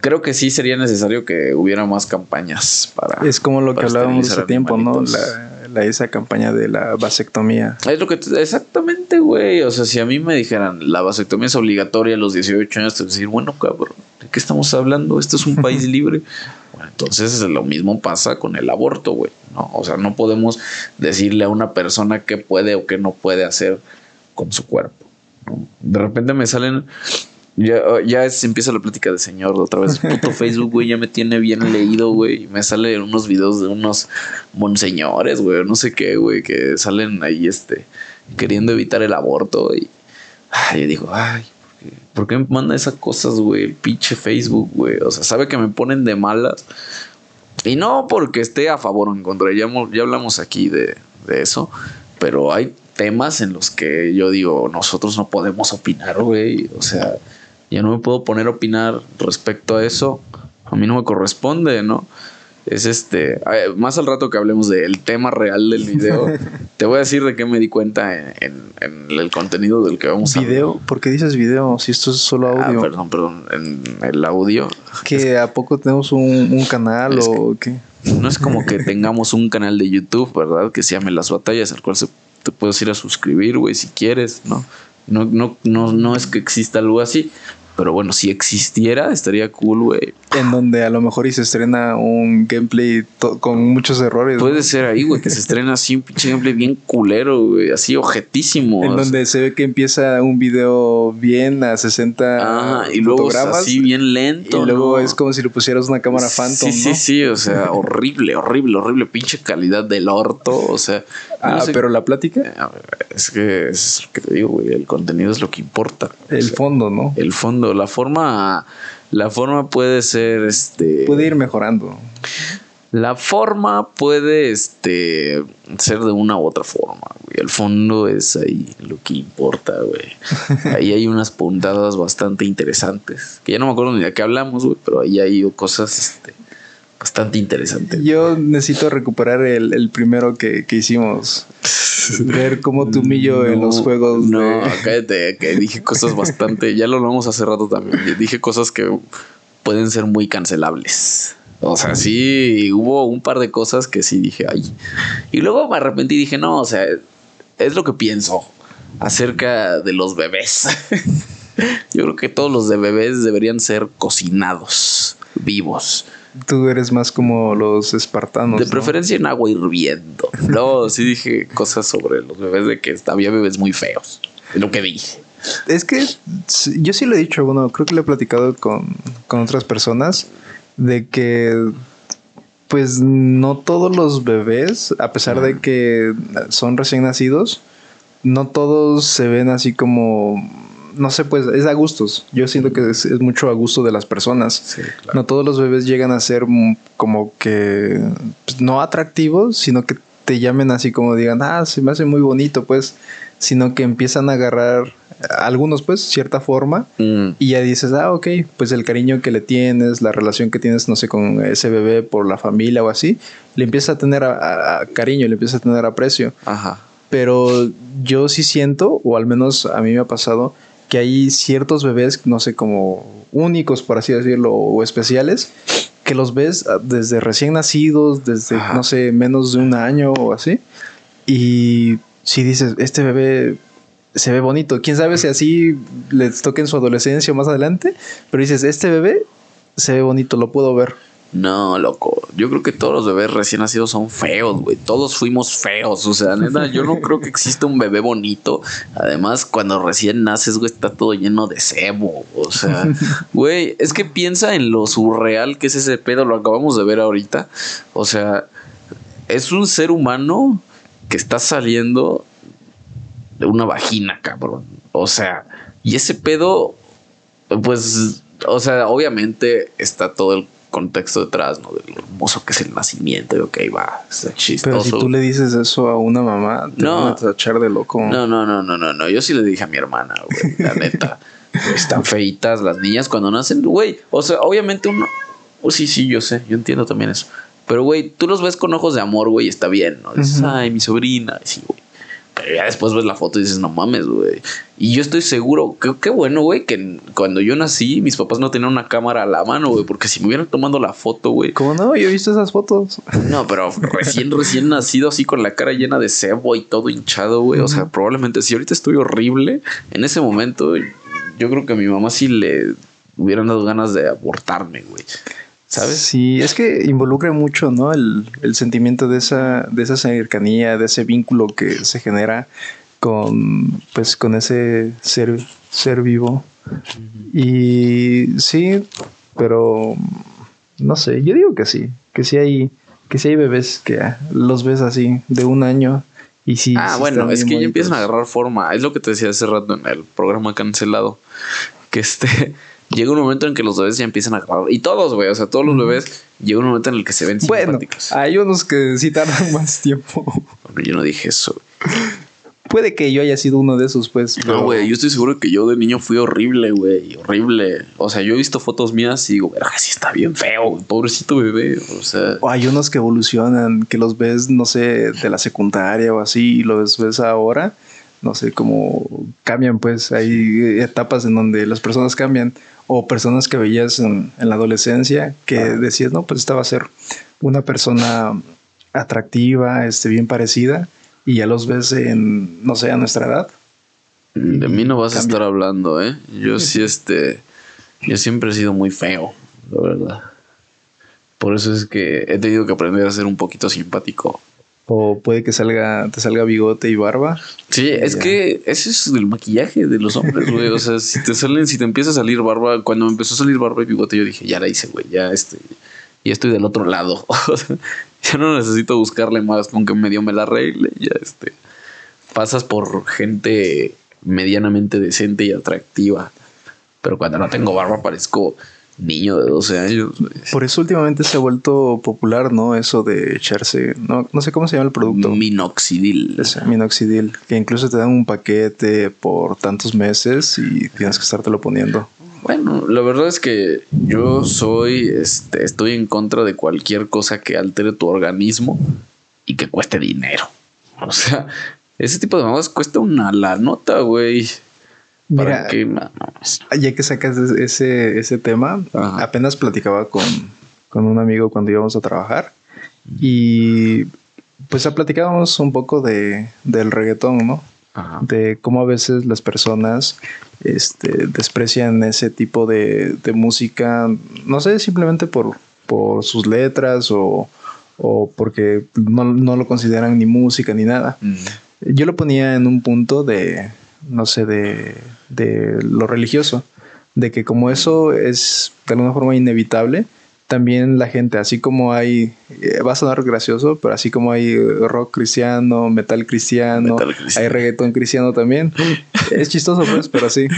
creo que sí sería necesario que hubiera más campañas para. Es como lo que hablábamos hace tiempo, ¿no? La, esa campaña de la vasectomía. Es lo que. Exactamente, güey. O sea, si a mí me dijeran la vasectomía es obligatoria a los 18 años, te decir, bueno, cabrón, ¿de qué estamos hablando? Esto es un país libre. Bueno, entonces lo mismo pasa con el aborto, güey. ¿no? O sea, no podemos decirle a una persona qué puede o qué no puede hacer con su cuerpo. De repente me salen ya, ya empieza la plática de señor otra vez. Puto Facebook, güey, ya me tiene bien leído, güey. Me salen unos videos de unos monseñores, güey, no sé qué, güey, que salen ahí, este, queriendo evitar el aborto. Y ay, yo digo, ay, ¿por qué, me manda esas cosas, güey? El pinche Facebook, güey. O sea, sabe que me ponen de malas. Y no porque esté a favor o en contra. Ya, ya hablamos aquí de, de eso. Pero hay temas en los que yo digo, nosotros no podemos opinar, güey. O sea, yo no me puedo poner a opinar respecto a eso. A mí no me corresponde, ¿no? Es este. Más al rato que hablemos del tema real del video, te voy a decir de qué me di cuenta en, el contenido del que vamos a ¿Video? ¿Por qué dices video? Si esto es solo ah, audio. Ah, perdón, perdón. En el audio. ¿Que a poco tenemos un, canal o qué? No es como que tengamos un canal de YouTube, ¿verdad? Que se llame Las Batallas, al cual se, te puedes ir a suscribir, güey, si quieres, ¿no? No, no, no, no es que exista algo así, pero bueno, si existiera, estaría cool, güey. En donde a lo mejor y se estrena un gameplay con muchos errores. Puede ser ahí, güey, que se estrena así un pinche gameplay bien culero, güey, así objetísimo. En donde se ve que empieza un video bien a 60 ah, y luego así bien lento. Y luego es como si le pusieras una cámara Phantom. Sí, sí, sí, o sea, horrible, horrible, horrible, pinche calidad del orto, o sea. Ah, pero la plática. Es que es lo que te digo, güey, el contenido es lo que importa. El fondo, ¿no? El fondo, la forma la forma puede ser este puede ir mejorando. La forma puede este ser de una u otra forma, güey. El fondo es ahí lo que importa, güey. Ahí hay unas puntadas bastante interesantes, que ya no me acuerdo ni de qué hablamos, güey, pero ahí hay cosas este bastante interesantes. Yo necesito recuperar el, primero que, que hicimos ver cómo te humillo en los juegos. No, cállate, que dije cosas bastante. Ya lo hablamos hace rato también. Dije cosas que pueden ser muy cancelables. O sea, sí hubo un par de cosas que sí dije, ay. Y luego me arrepentí y dije, no, o sea, es lo que pienso acerca de los bebés. Yo creo que todos los de bebés deberían ser cocinados, vivos. Tú eres más como los espartanos. De preferencia en agua hirviendo. No, sí dije cosas sobre los bebés de que había bebés muy feos. Es lo que dije. Es que yo sí lo he dicho, bueno, creo que lo he platicado con, con otras personas, de que pues no todos los bebés, a pesar de que son recién nacidos, no todos se ven así como no sé, pues es a gustos. Yo siento que es, mucho a gusto de las personas. No todos los bebés llegan a ser como que pues, no atractivos, sino que te llamen así como digan, ah, se me hace muy bonito, pues, sino que empiezan a agarrar algunos, pues, cierta forma mm. y ya dices, ah, ok, pues el cariño que le tienes, la relación que tienes, no sé, con ese bebé por la familia o así, le empieza a tener a, cariño, le empieza a tener aprecio. Ajá. Pero yo sí siento, o al menos a mí me ha pasado, que hay ciertos bebés, no sé, como únicos, por así decirlo, o especiales, que los ves ah, desde recién nacidos, desde, no sé, menos de un año o así. Y si dices, este bebé se ve bonito, quién sabe si así les toque en su adolescencia o más adelante, pero dices, este bebé se ve bonito, lo puedo ver. No, loco. Yo creo que todos los bebés recién nacidos son feos, güey. Todos fuimos feos. O sea, neta, yo no creo que exista un bebé bonito. Además, cuando recién naces, güey, está todo lleno de cebo. O sea, güey, es que piensa en lo surreal que es ese pedo. Lo acabamos de ver ahorita. O sea, es un ser humano que está saliendo de una vagina, cabrón. O sea, y ese pedo, pues, o sea, obviamente está todo el contexto detrás, ¿no? De lo hermoso que es el nacimiento. Y ok, va, está chistoso. Pero si tú le dices eso a una mamá, te no, van a echar de loco. No, no, no, no, no, no. Yo sí le dije a mi hermana, güey, la neta. están feitas las niñas cuando nacen, güey. O sea, obviamente uno. Oh, sí, sí, yo sé, yo entiendo también eso. Pero, güey, tú los ves con ojos de amor, güey, está bien, ¿no? Dices, ay, mi sobrina. Sí, güey ya después ves la foto y dices, no mames, güey. Y yo estoy seguro, qué bueno, güey, que cuando yo nací, mis papás no tenían una cámara a la mano, güey, porque si me hubieran tomando la foto, güey. ¿Cómo no? Yo he visto esas fotos. No, pero recién, recién nacido, así con la cara llena de cebo y todo hinchado, güey. O sea, probablemente si ahorita estoy horrible, en ese momento, yo creo que a mi mamá sí le hubieran dado ganas de abortarme, güey. ¿Sabes? Sí, es que involucra mucho, ¿no? El, sentimiento de esa, de esa cercanía, de ese vínculo que se genera con, pues, con ese ser, ser vivo. Y sí, pero no sé, yo digo que sí, que sí hay, que sí hay bebés que los ves así de un año y sí. Ah, bueno, es que ya empiezan a agarrar forma. Es lo que te decía hace rato en el programa cancelado. Que este, llega un momento en que los bebés ya empiezan a agarrar. Y todos, güey, o sea, todos los bebés, llega un momento en el que se ven bueno, Hay unos que sí tardan más tiempo. yo no dije eso. Puede que yo haya sido uno de esos, pues. No, güey, yo estoy seguro que yo de niño fui horrible, güey, horrible. O sea, yo he visto fotos mías y digo, verga, sí está bien feo, pobrecito bebé. O sea. O hay unos que evolucionan, que los ves, no sé, de la secundaria o así, y los ves ahora no sé cómo cambian, pues hay etapas en donde las personas cambian o personas que veías en, la adolescencia que decías, no, pues esta va a ser una persona atractiva, este, bien parecida y ya los ves en, no sé, a nuestra edad. De mí no vas a estar hablando, ¿eh? Yo sí, este, yo siempre he sido muy feo, la verdad. Por eso es que he tenido que aprender a ser un poquito simpático o puede que salga, te salga bigote y barba. Sí, es que ese es el maquillaje de los hombres, güey. O sea, si te salen, si te empieza a salir barba, cuando me empezó a salir barba y bigote, yo dije, ya la hice, güey, ya este, ya estoy del otro lado. ya no necesito buscarle más, con que medio me la arregle, ya este. Pasas por gente medianamente decente y atractiva. Pero cuando no tengo barba parezco niño de 12 años. Por eso últimamente se ha vuelto popular, ¿no? Eso de echarse, no, no sé cómo se llama el producto. Minoxidil. minoxidil, que incluso te dan un paquete por tantos meses y tienes que estártelo poniendo. Bueno, la verdad es que yo soy, este, estoy en contra de cualquier cosa que altere tu organismo y que cueste dinero. O sea, ese tipo de mamadas cuesta una la nota, güey. Mira, ya que sacas ese, ese tema, apenas platicaba con, con un amigo cuando íbamos a trabajar y pues platicábamos un poco de, del reggaetón, ¿no? De cómo a veces las personas este, desprecian ese tipo de, de música, no sé, simplemente por, por sus letras o, o porque no, no, lo consideran ni música ni nada. Mm. Yo lo ponía en un punto de, no sé, de, de lo religioso, de que como eso es de alguna forma inevitable, también la gente, así como hay, eh, va a sonar gracioso, pero así como hay rock cristiano, metal cristiano, hay reggaetón cristiano también. es chistoso, pues, pero sí.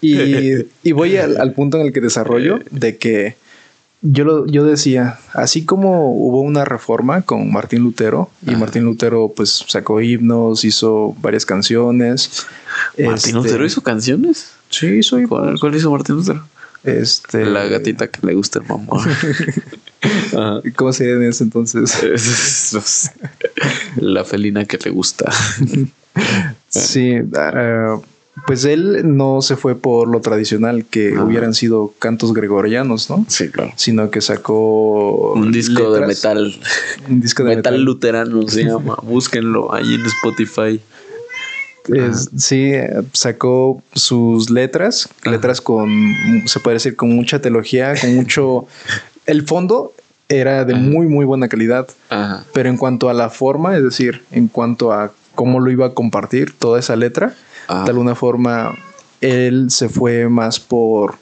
Y, y voy al, al, punto en el que desarrollo de que yo, lo, yo decía, así como hubo una reforma con Martín Lutero, y Martín Lutero pues sacó himnos, hizo varias canciones. ¿Martín este, Lutero hizo canciones? Sí, hizo ¿Cuál, ¿Cuál hizo Martín Lutero? Este... La gatita que le gusta el mamá. ¿Cómo se en ese entonces? La felina que le gusta. sí, uh, pues él no se fue por lo tradicional, que hubieran sido cantos gregorianos, ¿no? Sí, claro. Sino que sacó un disco de metal. Un disco de metal, luterano se llama. Búsquenlo ahí en Spotify. Sí, sacó sus letras, letras con, se puede decir, con mucha teología, con mucho... El fondo era de muy, muy buena calidad, pero en cuanto a la forma, es decir, en cuanto a cómo lo iba a compartir toda esa letra, de alguna forma, él se fue más por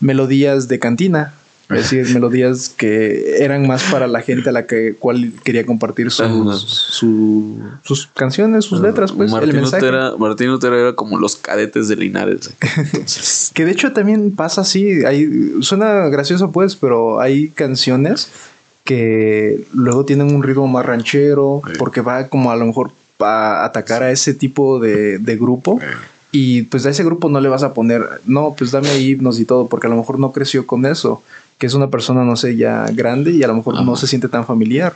melodías de cantina. Es decir, melodías que eran más para la gente a la que cual quería compartir sus, sus canciones, sus letras, pues. Martín, Lutero, Martín Lutero era como los cadetes de Linares. que de hecho también pasa así. Hay, suena gracioso, pues, pero hay canciones que luego tienen un ritmo más ranchero, porque va como a lo mejor a atacar a ese tipo de, grupo. Y pues a ese grupo no le vas a poner, no, pues dame himnos y todo, porque a lo mejor no creció con eso, que es una persona, no sé, ya grande y a lo mejor no se siente tan familiar.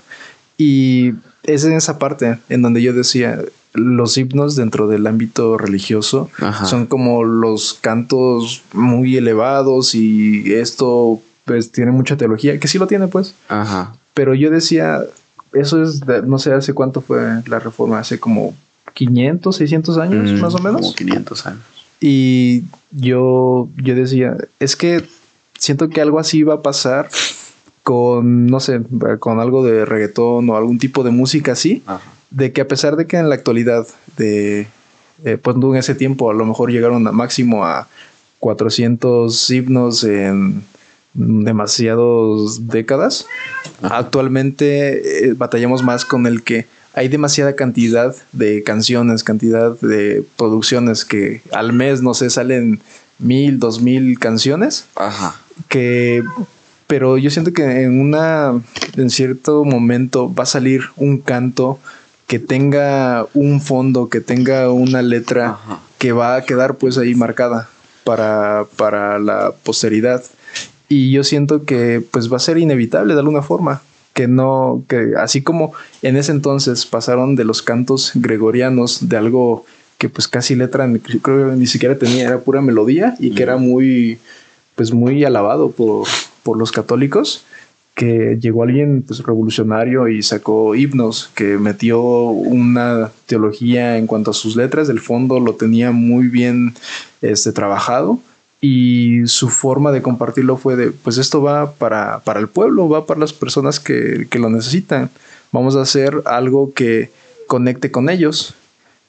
Y es en esa parte en donde yo decía, los himnos dentro del ámbito religioso son como los cantos muy elevados y esto pues tiene mucha teología, que sí lo tiene pues. Ajá. Pero yo decía, eso es, no sé hace cuánto fue la reforma, hace como 500, 600 años mm, más o menos. Como 500 años. Y yo, yo decía, es que siento que algo así va a pasar con, no sé, con algo de reggaetón o algún tipo de música así, de que a pesar de que en la actualidad, de, eh, pues en ese tiempo a lo mejor llegaron a máximo a 400 himnos en demasiadas décadas. Actualmente eh, batallamos más con el que hay demasiada cantidad de canciones, cantidad de producciones que al mes, no sé, salen mil, dos mil canciones. Ajá. Que, pero yo siento que en una, en cierto momento va a salir un canto que tenga un fondo, que tenga una letra que va a quedar pues ahí marcada para, para la posteridad. Y yo siento que pues va a ser inevitable de alguna forma. Que no, que así como en ese entonces pasaron de los cantos gregorianos de algo que pues casi letra creo que ni siquiera tenía, era pura melodía y que era muy, pues muy alabado por, por los católicos, que llegó alguien pues revolucionario y sacó himnos, que metió una teología en cuanto a sus letras, del fondo lo tenía muy bien este, trabajado y su forma de compartirlo fue de, pues esto va para, para el pueblo, va para las personas que, que, lo necesitan. Vamos a hacer algo que conecte con ellos.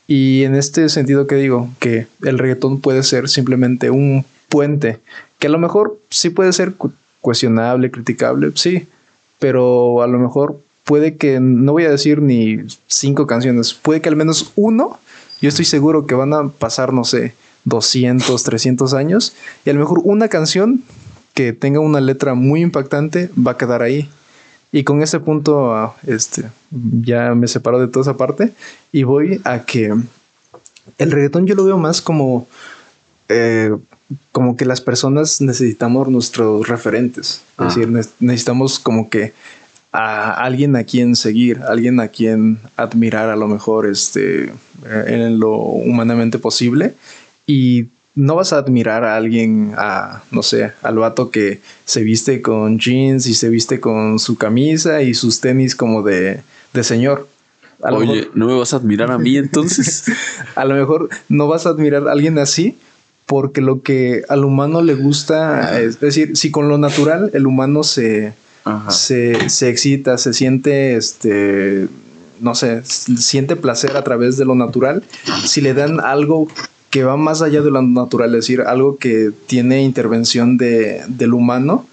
Y en este sentido que digo, que el reggaetón puede ser simplemente un puente, que a lo mejor sí puede ser cuestionable, criticable, sí, pero a lo mejor puede que, no voy a decir ni cinco canciones, puede que al menos uno, yo estoy seguro que van a pasar, no sé, 200, 300 años y a lo mejor una canción que tenga una letra muy impactante va a quedar ahí. Y con ese punto, ah, este, ya me separo de toda esa parte y voy a que el reggaetón yo lo veo más como, eh, como que las personas necesitamos nuestros referentes. Es ah. decir, necesitamos como que a alguien a quien seguir, alguien a quien admirar a lo mejor este, en lo humanamente posible y no vas a admirar a alguien, a, no sé, al vato que se viste con jeans y se viste con su camisa y sus tenis como de, de señor. Oye, ¿no me vas a admirar a mí entonces? a lo mejor no vas a admirar a alguien así porque lo que al humano le gusta, es decir, si con lo natural el humano se, se, se, excita, se siente, este, no sé, siente placer a través de lo natural, si le dan algo que va más allá de lo natural, es decir, algo que tiene intervención de, del humano.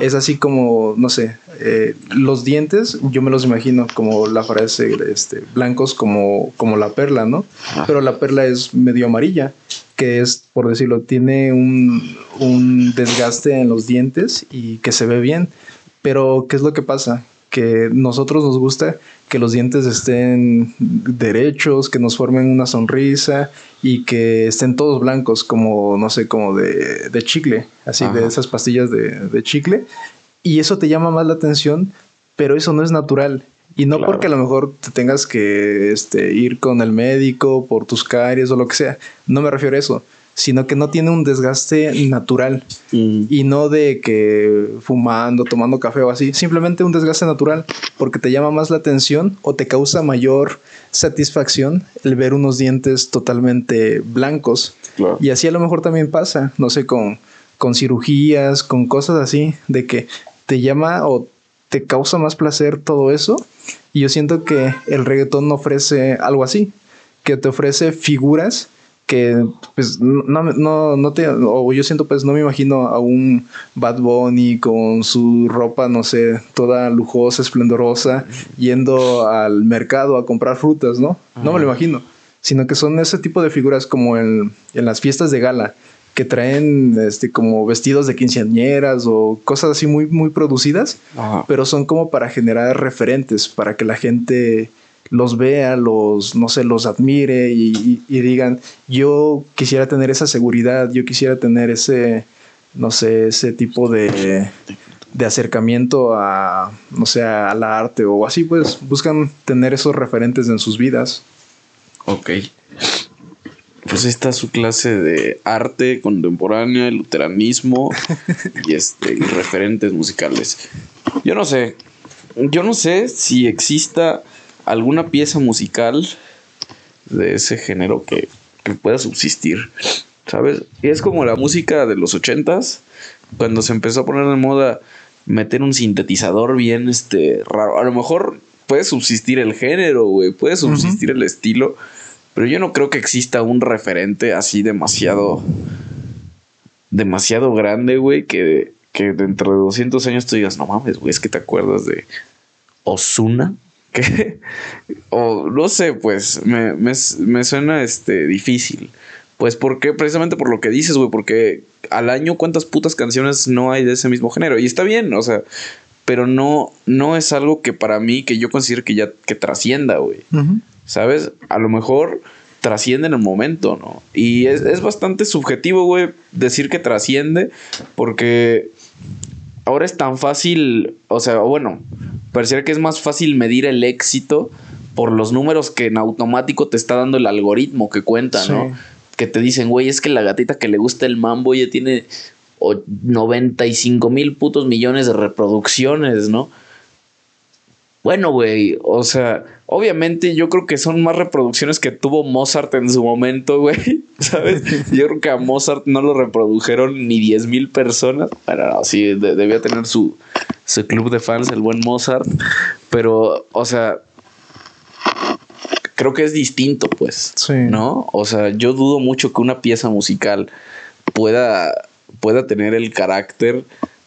Es así como, no sé, eh, los dientes, yo me los imagino como la frase, este, blancos como, como la perla, ¿no? Pero la perla es medio amarilla, que es, por decirlo, tiene un, un desgaste en los dientes y que se ve bien. Pero, ¿qué es lo que pasa? Que nosotros nos gusta que los dientes estén derechos, que nos formen una sonrisa y que estén todos blancos, como, no sé, como de, de chicle, así de esas pastillas de, de, chicle. Y eso te llama más la atención, pero eso no es natural. Y no porque a lo mejor te tengas que este, ir con el médico por tus caries o lo que sea. No me refiero a eso sino que no tiene un desgaste natural mm. y no de que fumando, tomando café o así, simplemente un desgaste natural porque te llama más la atención o te causa mayor satisfacción el ver unos dientes totalmente blancos. Y así a lo mejor también pasa, no sé, con, con cirugías, con cosas así, de que te llama o te causa más placer todo eso. Y yo siento que el reggaetón ofrece algo así, que te ofrece figuras que pues no, no, no te, o yo siento pues no me imagino a un Bad Bunny con su ropa, no sé, toda lujosa, esplendorosa, yendo al mercado a comprar frutas, ¿no? No me lo imagino, sino que son ese tipo de figuras como en, en las fiestas de gala, que traen este como vestidos de quinceañeras o cosas así muy, muy producidas, pero son como para generar referentes, para que la gente los vea, los, no sé, los admire y, digan, yo quisiera tener esa seguridad, yo quisiera tener ese, no sé, ese tipo de, de acercamiento a, no sé, al arte o así, pues buscan tener esos referentes en sus vidas. Ok. Pues esta es su clase de arte contemporánea, el luteranismo y este, referentes musicales. Yo no sé, yo no sé si exista alguna pieza musical de ese género que, pueda subsistir, ¿sabes? Y es como la música de los ochentas, cuando se empezó a poner de moda meter un sintetizador bien este raro. A lo mejor puede subsistir el género, güey, puede subsistir el estilo, pero yo no creo que exista un referente así demasiado demasiado grande, güey, que, que dentro de 200 años tú digas, no mames, güey, es que te acuerdas de Osuna o no sé, pues me, me, suena este, difícil. Pues porque, precisamente por lo que dices, güey, porque al año cuántas putas canciones no hay de ese mismo género. Y está bien, o sea, pero no, no es algo que para mí, que yo considero que ya, que trascienda, güey. ¿Sabes? A lo mejor trasciende en el momento, ¿no? Y es, es bastante subjetivo, güey, decir que trasciende, porque ahora es tan fácil, o sea, bueno, pareciera que es más fácil medir el éxito por los números que en automático te está dando el algoritmo que cuenta, ¿no? Que te dicen, güey, es que la gatita que le gusta el mambo ya tiene 95 mil putos millones de reproducciones, ¿no? Bueno, güey, o sea, obviamente yo creo que son más reproducciones que tuvo Mozart en su momento, güey, ¿sabes? Yo creo que a Mozart no lo reprodujeron ni 10 mil personas. Bueno, sí, debía tener su, su club de fans, el buen Mozart, pero, o sea, creo que es distinto, pues, sí. ¿no? O sea, yo dudo mucho que una pieza musical pueda, pueda tener el carácter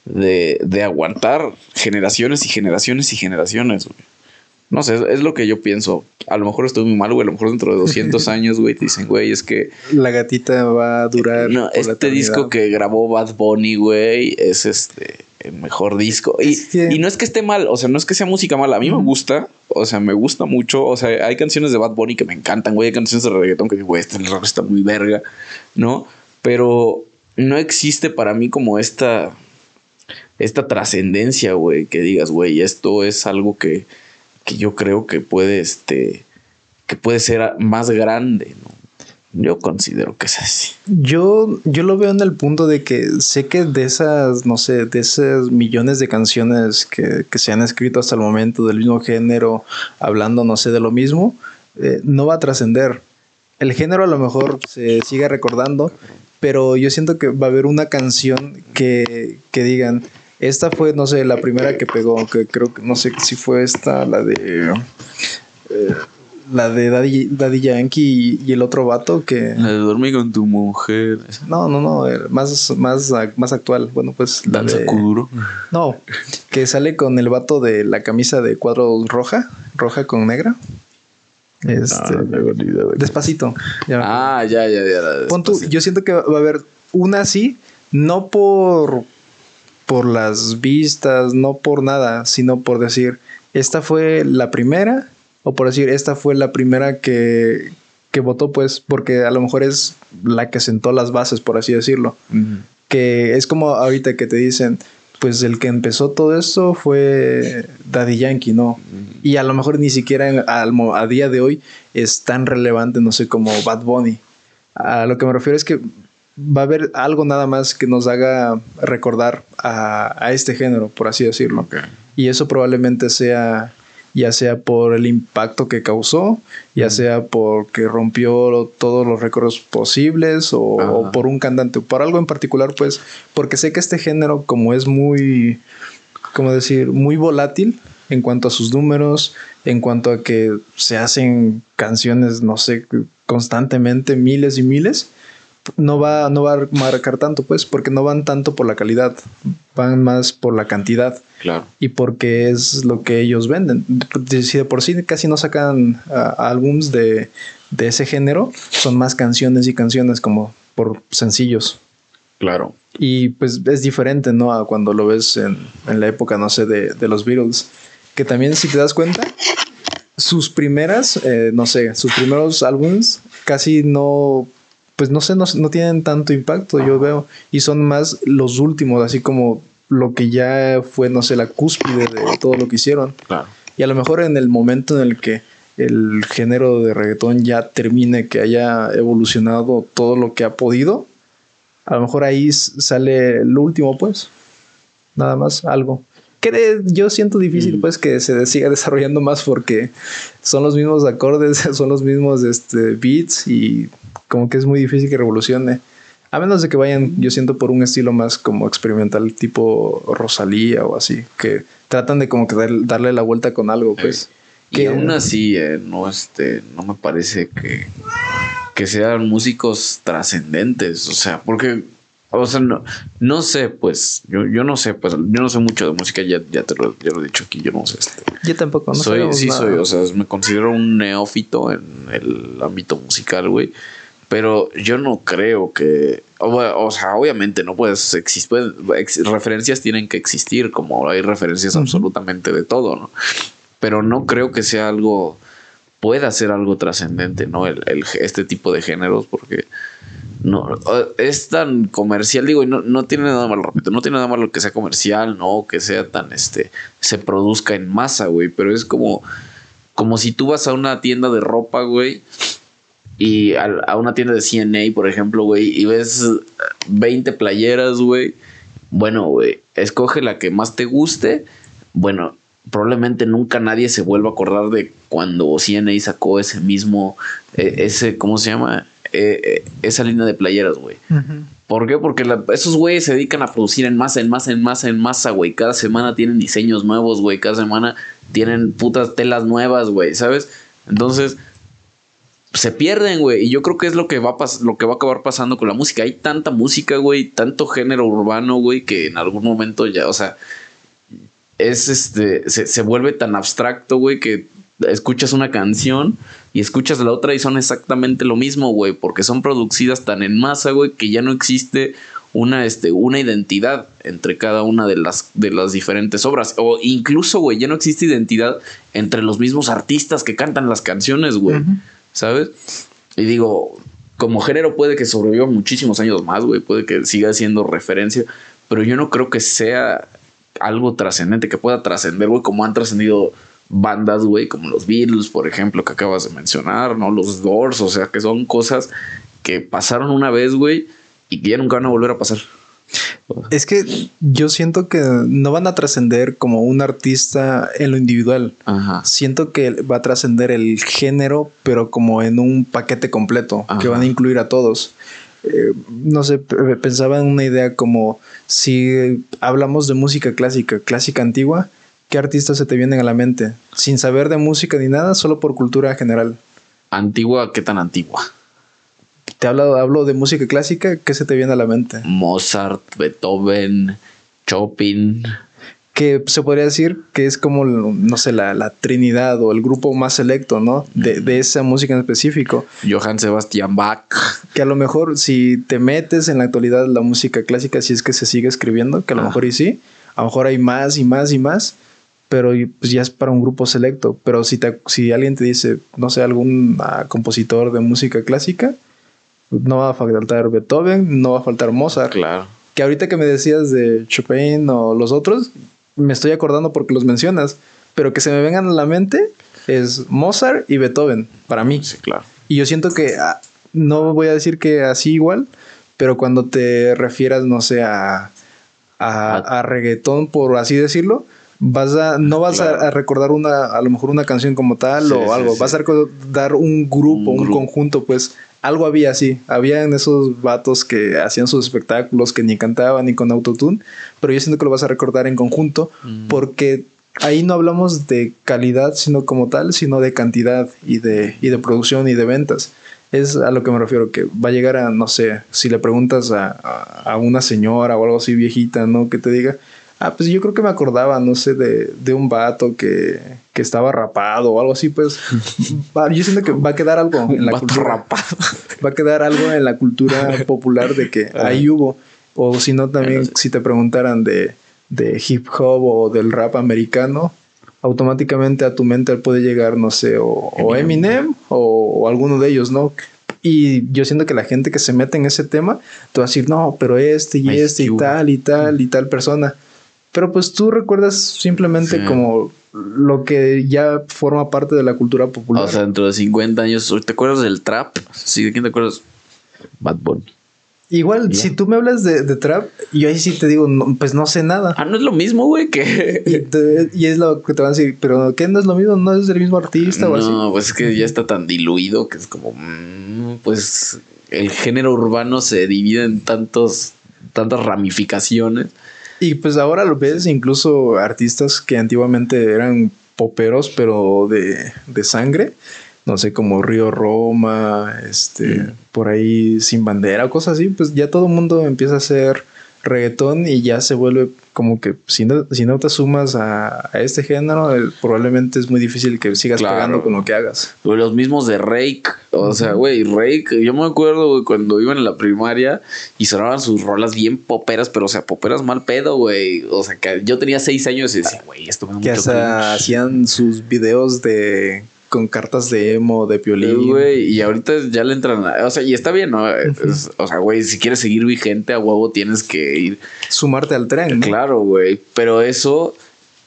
de, de aguantar generaciones y generaciones y generaciones, No sé, es, lo que yo pienso. A lo mejor estoy muy mal, güey. A lo mejor dentro de 200 años, güey, te dicen, güey, es que. La gatita va a durar. No, este disco que grabó Bad Bunny, güey, es este. El mejor disco. Y, y, no es que esté mal, o sea, no es que sea música mala. A mí me gusta, o sea, me gusta mucho. O sea, hay canciones de Bad Bunny que me encantan, güey. Hay canciones de reggaetón que digo, güey, este rock está muy verga, ¿no? Pero no existe para mí como esta esta trascendencia, güey, que digas, güey, esto es algo que, que yo creo que puede, este, que puede ser más grande, ¿no? Yo considero que es así. Yo, yo lo veo en el punto de que sé que de esas, no sé, de esas millones de canciones que, se han escrito hasta el momento del mismo género, hablando, no sé, de lo mismo, eh, no va a trascender. El género a lo mejor se sigue recordando, pero yo siento que va a haber una canción que, que digan, esta fue, no sé, la primera que pegó, que creo que, no sé si fue esta, la de... Eh, la de Daddy, Yankee y, el otro vato que. La de dormir con tu mujer. No, no, no, más, más, más actual. Bueno, pues. La de... No, que sale con el vato de la camisa de cuadros roja, roja con negra. Este, despacito. ah, ya, ya, ya. yo siento que va a haber una así, no por, por las vistas, no por nada, sino por decir, esta fue la primera o por decir, esta fue la primera que, que votó, pues, porque a lo mejor es la que sentó las bases, por así decirlo. Que es como ahorita que te dicen, pues el que empezó todo esto fue Daddy Yankee, ¿no? Y a lo mejor ni siquiera a, día de hoy es tan relevante, no sé, como Bad Bunny. A lo que me refiero es que va a haber algo nada más que nos haga recordar a, este género, por así decirlo. Y eso probablemente sea ya sea por el impacto que causó, ya sea porque rompió todos los récords posibles o, por un cantante, por algo en particular, pues, porque sé que este género, como es muy, como decir, muy volátil en cuanto a sus números, en cuanto a que se hacen canciones, no sé, constantemente, miles y miles, no va, no va a marcar tanto, pues, porque no van tanto por la calidad, van más por la cantidad. Claro. Y porque es lo que ellos venden. Si de por sí casi no sacan álbums de, de ese género, son más canciones y canciones como por sencillos. Claro. Y pues es diferente, ¿no? A cuando lo ves en, en la época, no sé, de, de, los Beatles. Que también, si te das cuenta, sus primeras, eh, no sé, sus primeros álbums casi no pues no sé, no, no, tienen tanto impacto, yo veo, y son más los últimos, así como lo que ya fue, no sé, la cúspide de todo lo que hicieron. Y a lo mejor en el momento en el que el género de reggaetón ya termine, que haya evolucionado todo lo que ha podido, a lo mejor ahí sale lo último, pues. Nada más, algo. Que yo siento difícil, pues, que se siga desarrollando más porque son los mismos acordes, son los mismos este, beats y como que es muy difícil que revolucione. A menos de que vayan, yo siento, por un estilo más como experimental, tipo Rosalía o así, que tratan de como que darle la vuelta con algo, pues. y aún así, eh, no, este, no me parece que, que sean músicos trascendentes, o sea, porque, o sea, no, no sé, pues, yo, yo no sé, pues, yo no sé mucho de música, ya, ya te lo, he dicho aquí, yo no sé. Este, yo tampoco, no soy, Sí, soy, o sea, me considero un neófito en el ámbito musical, güey. Pero yo no creo que. O, sea, obviamente no puedes existir. referencias tienen que existir, como hay referencias absolutamente de todo, ¿no? Pero no creo que sea algo. Pueda ser algo trascendente, ¿no? El, este tipo de géneros, porque. No, es tan comercial, digo, y no, no tiene nada malo, repito, no tiene nada malo que sea comercial, ¿no? Que sea tan, este, se produzca en masa, güey, pero es como, como si tú vas a una tienda de ropa, güey, y a, una tienda de CNA, por ejemplo, güey, y ves 20 playeras, güey, bueno, güey, escoge la que más te guste. Bueno, probablemente nunca nadie se vuelva a acordar de cuando CNA sacó ese mismo, e, ese, ¿cómo se llama? E, e, esa línea de playeras, güey. ¿Por qué? Porque esos güeyes se dedican a producir en masa, en masa, en masa, en masa, güey. Cada semana tienen diseños nuevos, güey. Cada semana tienen putas telas nuevas, güey, ¿sabes? Entonces, se pierden, güey. Y yo creo que es lo que va a lo que va a acabar pasando con la música. Hay tanta música, güey, tanto género urbano, güey, que en algún momento ya, o sea, es este, se, vuelve tan abstracto, güey, que escuchas una canción y escuchas la otra y son exactamente lo mismo, güey, porque son producidas tan en masa, güey, que ya no existe una, este, una identidad entre cada una de las, de las diferentes obras. O incluso, güey, ya no existe identidad entre los mismos artistas que cantan las canciones, güey. ¿sabes? Y digo, como género puede que sobreviva muchísimos años más, güey, puede que siga siendo referencia, pero yo no creo que sea algo trascendente, que pueda trascender, güey, como han trascendido bandas, güey, como los Beatles, por ejemplo, que acabas de mencionar, ¿no? Los Doors, o sea, que son cosas que pasaron una vez, güey, y que ya nunca van a volver a pasar. Es que yo siento que no van a trascender como un artista en lo individual. Ajá. Siento que va a trascender el género, pero como en un paquete completo, que van a incluir a todos. Eh, no sé, pensaba en una idea como si hablamos de música clásica, clásica antigua, ¿qué artistas se te vienen a la mente? Sin saber de música ni nada, solo por cultura general. Antigua, ¿qué tan antigua? Te hablo, hablo de música clásica, ¿qué se te viene a la mente? Mozart, Beethoven, Chopin. que se podría decir que es como, no sé, la, la Trinidad o el grupo más selecto, ¿no? De, de esa música en específico. Johann Sebastian Bach. Que a lo mejor si te metes en la actualidad la música clásica, si es que se sigue escribiendo, que a lo Ah. mejor y sí, a lo mejor hay más y más y más, pero pues ya es para un grupo selecto. Pero si, te, si alguien te dice, no sé, algún ah, compositor de música clásica, no va a faltar Beethoven, no va a faltar Mozart Claro. que ahorita que me decías de Chopin o los otros, me estoy acordando porque los mencionas, pero que se me vengan a la mente es Mozart y Beethoven, para mí. Sí, claro. Y yo siento que ah, no voy a decir que así igual, pero cuando te refieras, no sé, a, a, a reggaetón, por así decirlo, vas a, no vas a- Claro. a, recordar una, a lo mejor una canción como tal Sí, o algo, sí. vas a recordar un grupo, Un un, grupo. conjunto, pues algo había así, habían esos vatos que hacían sus espectáculos, que ni cantaban ni con autotune, pero yo siento que lo vas a recordar en conjunto Mm. porque ahí no hablamos de calidad, sino como tal, sino de cantidad y de, y de producción y de ventas. Es a lo que me refiero, que va a llegar a, no sé, si le preguntas a, a- a una señora o algo así viejita, ¿no? Que te diga, ah, pues yo creo que me acordaba, no sé, de, de un vato que, que estaba rapado o algo así, pues va- yo siento que va a quedar algo en la cultura. rapado. Va a quedar algo en la cultura popular de que ahí hubo. O si no, también si te preguntaran de, de hip hop o del rap americano, automáticamente a tu mente puede llegar, no sé, o, o Eminem o, o alguno de ellos, ¿no? Y yo siento que la gente que se mete en ese tema te va a decir, no, pero este y este y tal y tal y tal persona. Pero pues tú recuerdas simplemente Sí. como lo que ya forma parte de la cultura popular. O sea, dentro de 50 años, ¿te acuerdas del trap? Sí, ¿de quién te acuerdas? Bad Bunny. Igual, si tú me hablas de, de trap, yo ahí sí te digo, no, pues no sé nada. Ah, no es lo mismo, güey, Y, que. te- y es lo que te van a decir, pero ¿qué no es lo mismo? ¿No es del mismo artista o así? No, pues es que ya está tan diluido que es como. mm, pues el género urbano se divide en tantos, tantas ramificaciones. Y pues ahora lo ves incluso artistas que antiguamente eran poperos, pero de, de sangre. No sé, como Río Roma, este, Mm. por ahí sin bandera, cosas así. Pues ya todo el mundo empieza a hacer reggaetón y ya se vuelve como que si no, si no te sumas a, a este género, probablemente es muy difícil que sigas Claro. pegando con lo que hagas. Los mismos de Rake. O sea, güey, Rake. Yo me acuerdo, güey, cuando iban en la primaria y sonaban sus rolas bien poperas, pero, o sea, poperas mal pedo, güey. O sea, que yo tenía seis años y decía, güey, esto me Que mucho hasta cringe". hacían sus videos de con cartas de emo, de Eh, piolín. Güey, y ahorita ya le entran. a- o sea, y está bien, ¿no? Es- o sea, güey, si quieres seguir vigente a huevo, tienes que ir. Sumarte al tren. Claro, güey. Pero eso,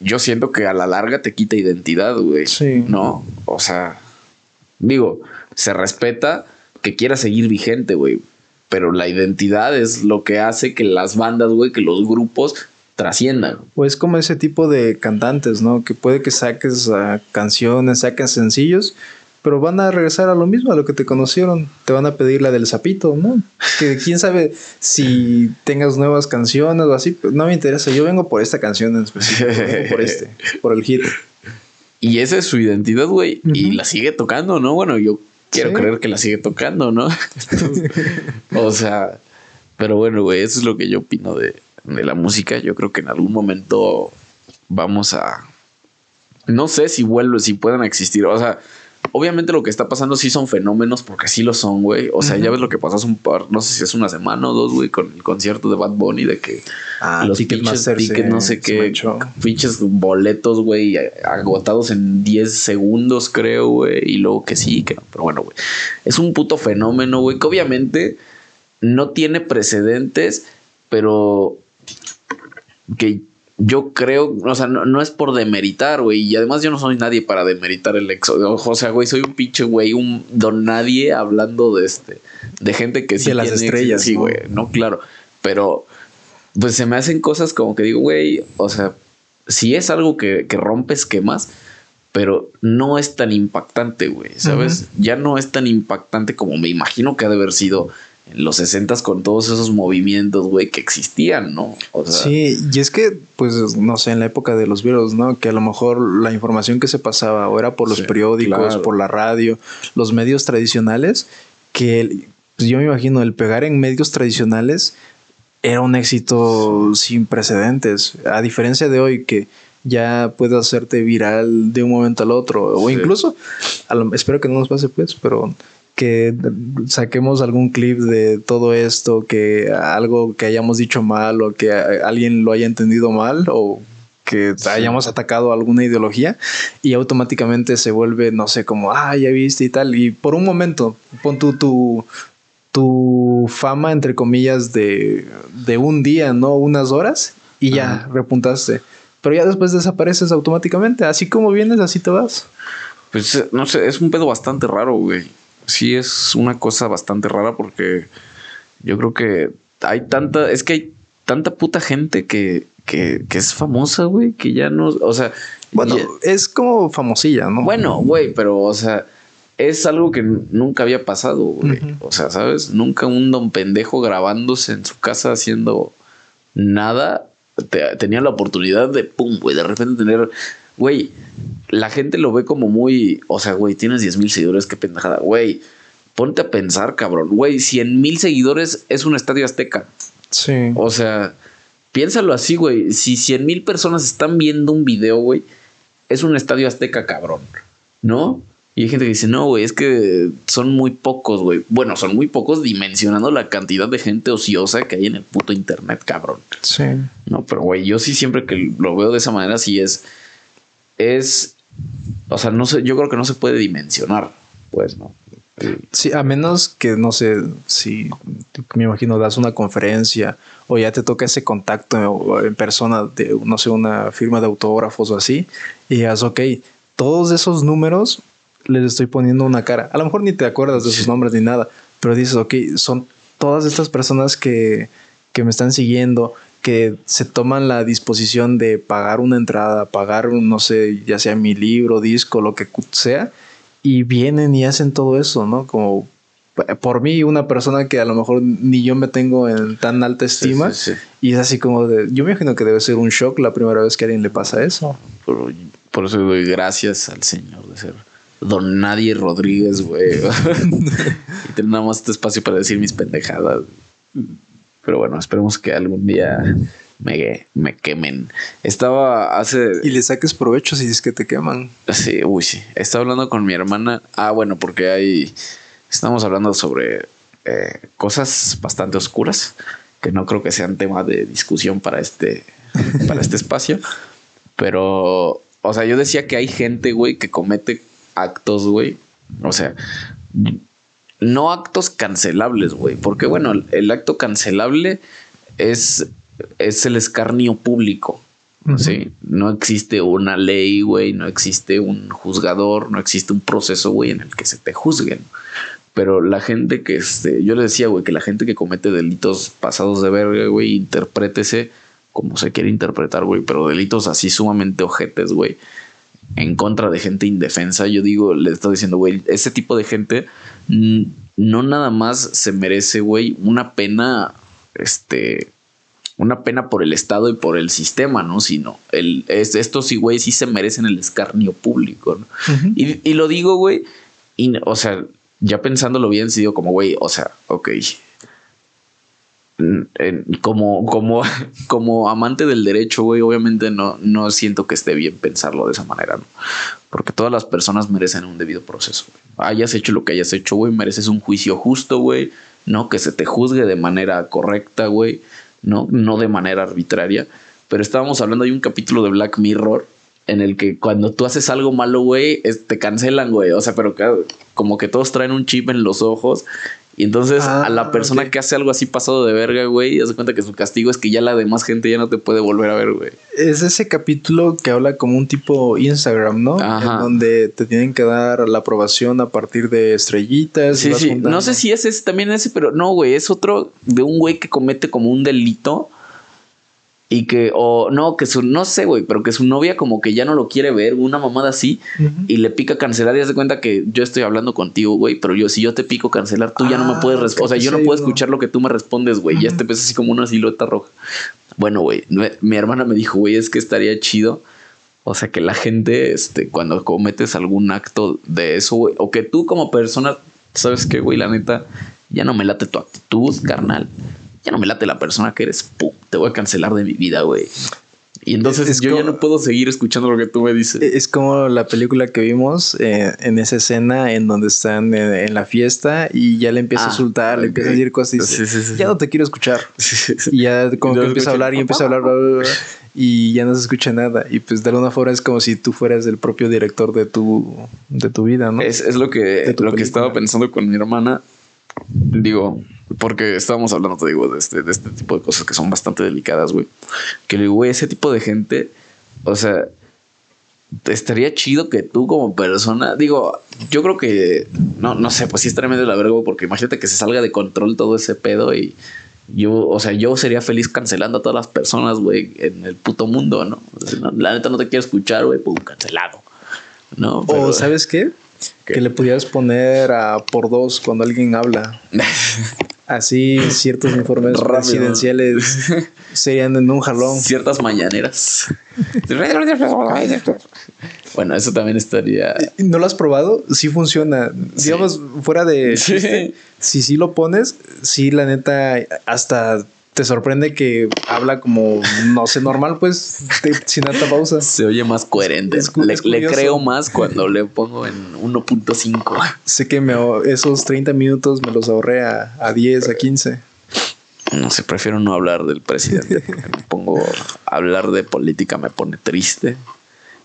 yo siento que a la larga te quita identidad, güey. Sí. No, o sea, digo, se respeta que quieras seguir vigente, güey. Pero la identidad es lo que hace que las bandas, güey, que los grupos trasciendan. O es como ese tipo de cantantes, ¿no? Que puede que saques ah, canciones, saques sencillos, pero van a regresar a lo mismo, a lo que te conocieron. Te van a pedir la del sapito, ¿no? Que quién sabe si tengas nuevas canciones o así. pues, No me interesa. Yo vengo por esta canción en específico, vengo por este, por el hit. Y esa es su identidad, güey. Y la sigue tocando, ¿no? Bueno, yo quiero Sí. creer que la sigue tocando, ¿no? Entonces, o sea, pero bueno, güey, eso es lo que yo opino de, de la música. Yo creo que en algún momento vamos a. No sé si vuelve, si puedan existir. O sea, obviamente lo que está pasando sí son fenómenos, porque sí lo son, güey. O sea, ya ves lo que pasó hace un par, no sé si es una semana o dos, güey, con el concierto de Bad Bunny, de que Ah, los pinches tickets, no sé qué, pinches boletos, güey, agotados en 10 segundos, creo, güey, y luego que sí, que no, pero bueno, güey. Es un puto fenómeno, güey, que obviamente no tiene precedentes, pero que yo creo, o sea, no, es por demeritar, güey. Y además yo no soy nadie para demeritar el exo. O sea, güey, soy un pinche güey, un don nadie hablando de este, de gente que sí. De las estrellas. Sí, güey, ¿no? claro. Pero, pues se me hacen cosas como que digo, güey, o sea, si es algo que, que rompe esquemas, pero no es tan impactante, güey, ¿sabes? Ya no es tan impactante como me imagino que ha de haber sido en los 60 con todos esos movimientos, güey, que existían, ¿no? sí, y es que, pues, no sé, en la época de los virus, ¿no? Que a lo mejor la información que se pasaba o era por los periódicos, por la radio, los medios tradicionales, que pues, yo me imagino el pegar en medios tradicionales era un éxito sin precedentes, a diferencia de hoy que ya puedes hacerte viral de un momento al otro, o incluso, espero que no nos pase pues, pero que saquemos algún clip de todo esto, que algo que hayamos dicho mal o que alguien lo haya entendido mal o que hayamos atacado alguna ideología y automáticamente se vuelve, no sé, como, ah, ya viste y tal. Y por un momento, pon tu, tu, tu fama, entre comillas, de, de un día, ¿no? Unas horas y ya repuntaste. Pero ya después desapareces automáticamente. Así como vienes, así te vas. Pues no sé, es un pedo bastante raro, güey sí es una cosa bastante rara porque yo creo que hay tanta, es que hay tanta puta gente que, que, que es famosa, güey, que ya no, o sea... Bueno, es como famosilla, ¿no? Bueno, güey, pero, o sea, es algo que nunca había pasado, güey. O sea, ¿sabes? Nunca un don pendejo grabándose en su casa haciendo nada tenía la oportunidad de, pum, güey, de repente tener, güey, la gente lo ve como muy, o sea, güey, tienes 10 mil seguidores, qué pendejada, güey. Ponte a pensar, cabrón, güey, 100 mil seguidores es un estadio azteca. Sí. O sea, piénsalo así, güey. Si 100 mil personas están viendo un video, güey, es un estadio azteca, cabrón. ¿No? Y hay gente que dice, no, güey, es que son muy pocos, güey. Bueno, son muy pocos dimensionando la cantidad de gente ociosa que hay en el puto internet, cabrón. Sí. No, pero, güey, yo sí siempre que lo veo de esa manera, sí es. Es o sea, no sé, yo creo que no se puede dimensionar, pues, ¿no? Sí, a menos que, no sé, si me imagino das una conferencia o ya te toca ese contacto en persona de, no sé, una firma de autógrafos o así, y digas, ok, todos esos números les estoy poniendo una cara. A lo mejor ni te acuerdas de sus nombres ni nada, pero dices, ok, son todas estas personas que, que me están siguiendo, que se toman la disposición de pagar una entrada, pagar, no sé, ya sea mi libro, disco, lo que sea, y vienen y hacen todo eso, ¿no? Como por mí, una persona que a lo mejor ni yo me tengo en tan alta estima, y es así como de, yo me imagino que debe ser un shock la primera vez que a alguien le pasa eso. Por, por eso doy gracias al Señor de ser Don Nadie Rodríguez, güey. y tener nada más este espacio para decir mis pendejadas. Pero bueno, esperemos que algún día me, me quemen. Estaba hace. Y le saques provecho si es que te queman. Sí, uy, sí. Estaba hablando con mi hermana. Ah, bueno, porque hay. Estamos hablando sobre eh, cosas bastante oscuras que no creo que sean tema de discusión para este, para este espacio. Pero, o sea, yo decía que hay gente, güey, que comete actos, güey. O sea, no actos cancelables, güey. Porque, bueno, el, acto cancelable es, es el escarnio público. Sí, no existe una ley, güey, no existe un juzgador, no existe un proceso, güey, en el que se te juzguen. Pero la gente que, este, yo le decía, güey, que la gente que comete delitos pasados de verga, güey, interprétese como se quiere interpretar, güey, pero delitos así sumamente ojetes, güey, en contra de gente indefensa, yo digo, le estoy diciendo, güey, ese tipo de gente no nada más se merece, güey, una pena, este, una pena por el Estado y por el sistema, ¿no? Sino el, es, estos sí, güey, sí se merecen el escarnio público, ¿no? y, y, lo digo, güey, y, o sea, ya pensándolo bien, sí digo como, güey, o sea, ok, como, como, como amante del derecho, güey, obviamente no, no siento que esté bien pensarlo de esa manera, ¿no? Porque todas las personas merecen un debido proceso. Hayas hecho lo que hayas hecho, güey, mereces un juicio justo, güey, ¿no? Que se te juzgue de manera correcta, güey, ¿no? No de manera arbitraria. Pero estábamos hablando, hay un capítulo de Black Mirror en el que cuando tú haces algo malo, güey, te cancelan, güey. O sea, pero como que todos traen un chip en los ojos Y entonces a Ah, la persona ok. que hace algo así pasado de verga, güey, hace cuenta que su castigo es que ya la demás gente ya no te puede volver a ver, güey. Es ese capítulo que habla como un tipo Instagram, ¿no? Ajá. En donde te tienen que dar la aprobación a partir de estrellitas. Sí, sí. No sé si ese es también ese, pero no, güey. Es otro de un güey que comete como un delito. Y que, o no, que su, no sé, güey, pero que su novia como que ya no lo quiere ver, una mamada así, y le pica cancelar y hace cuenta que yo estoy hablando contigo, güey, pero yo, si yo te pico cancelar, tú ya no me Ah, puedes responder. O sea, yo no puedo escuchar lo que tú me respondes, güey. Ya Ujú. te ves así como una silueta roja. Bueno, güey, mi hermana me dijo, güey, es que estaría chido. O sea, que la gente, este, cuando cometes algún acto de eso, güey, o que tú como persona, ¿sabes qué, güey? La neta, ya no me late tu actitud, carnal. Ya no me late la persona que eres, pum, te voy a cancelar de mi vida, güey. Y entonces Es yo ya no puedo seguir escuchando lo que tú me dices. Es como la película que vimos eh, en esa escena en donde están en, en la fiesta y ya le empieza Ah, a insultar, le ok. empieza a decir cosas y dice, Sí, sí, sí, ya no te quiero escuchar. Y ya como que empieza a hablar y empieza a hablar bla, bla, bla, y ya no se escucha nada. Y pues de alguna forma es como si tú fueras el propio director de tu, de tu vida, ¿no? Es, es lo que, lo que estaba pensando con mi hermana. Digo, porque estábamos hablando, te digo, de este, de este tipo de cosas que son bastante delicadas, güey. Que le digo, güey, ese tipo de gente, o sea, estaría chido que tú como persona, digo, yo creo que, no, no sé, pues sí estaría medio de la verga, güey, porque imagínate que se salga de control todo ese pedo y yo, o sea, yo sería feliz cancelando a todas las personas, güey, en el puto mundo, ¿no? O sea, no, la neta no te quiero escuchar, güey, pum, cancelado. ¿No? o ¿sabes qué? ¿Qué? Que le pudieras poner a por dos cuando alguien habla. Así ciertos informes Rápido. presidenciales serían en un jalón. ciertas mañaneras. bueno, eso también estaría. ¿No lo has probado? Sí funciona. Sí. Digamos, fuera de... Sí. Si sí lo pones, sí, la neta, hasta te sorprende que habla como, no sé, normal, pues, de- sin tanta pausa. Se oye más coherente. Es le, es le curioso. creo más cuando le pongo en 1.5. Sé que me, esos 30 minutos me los ahorré a, a 10, a 15. No sé, prefiero no hablar del presidente. me pongo hablar de política, me pone triste,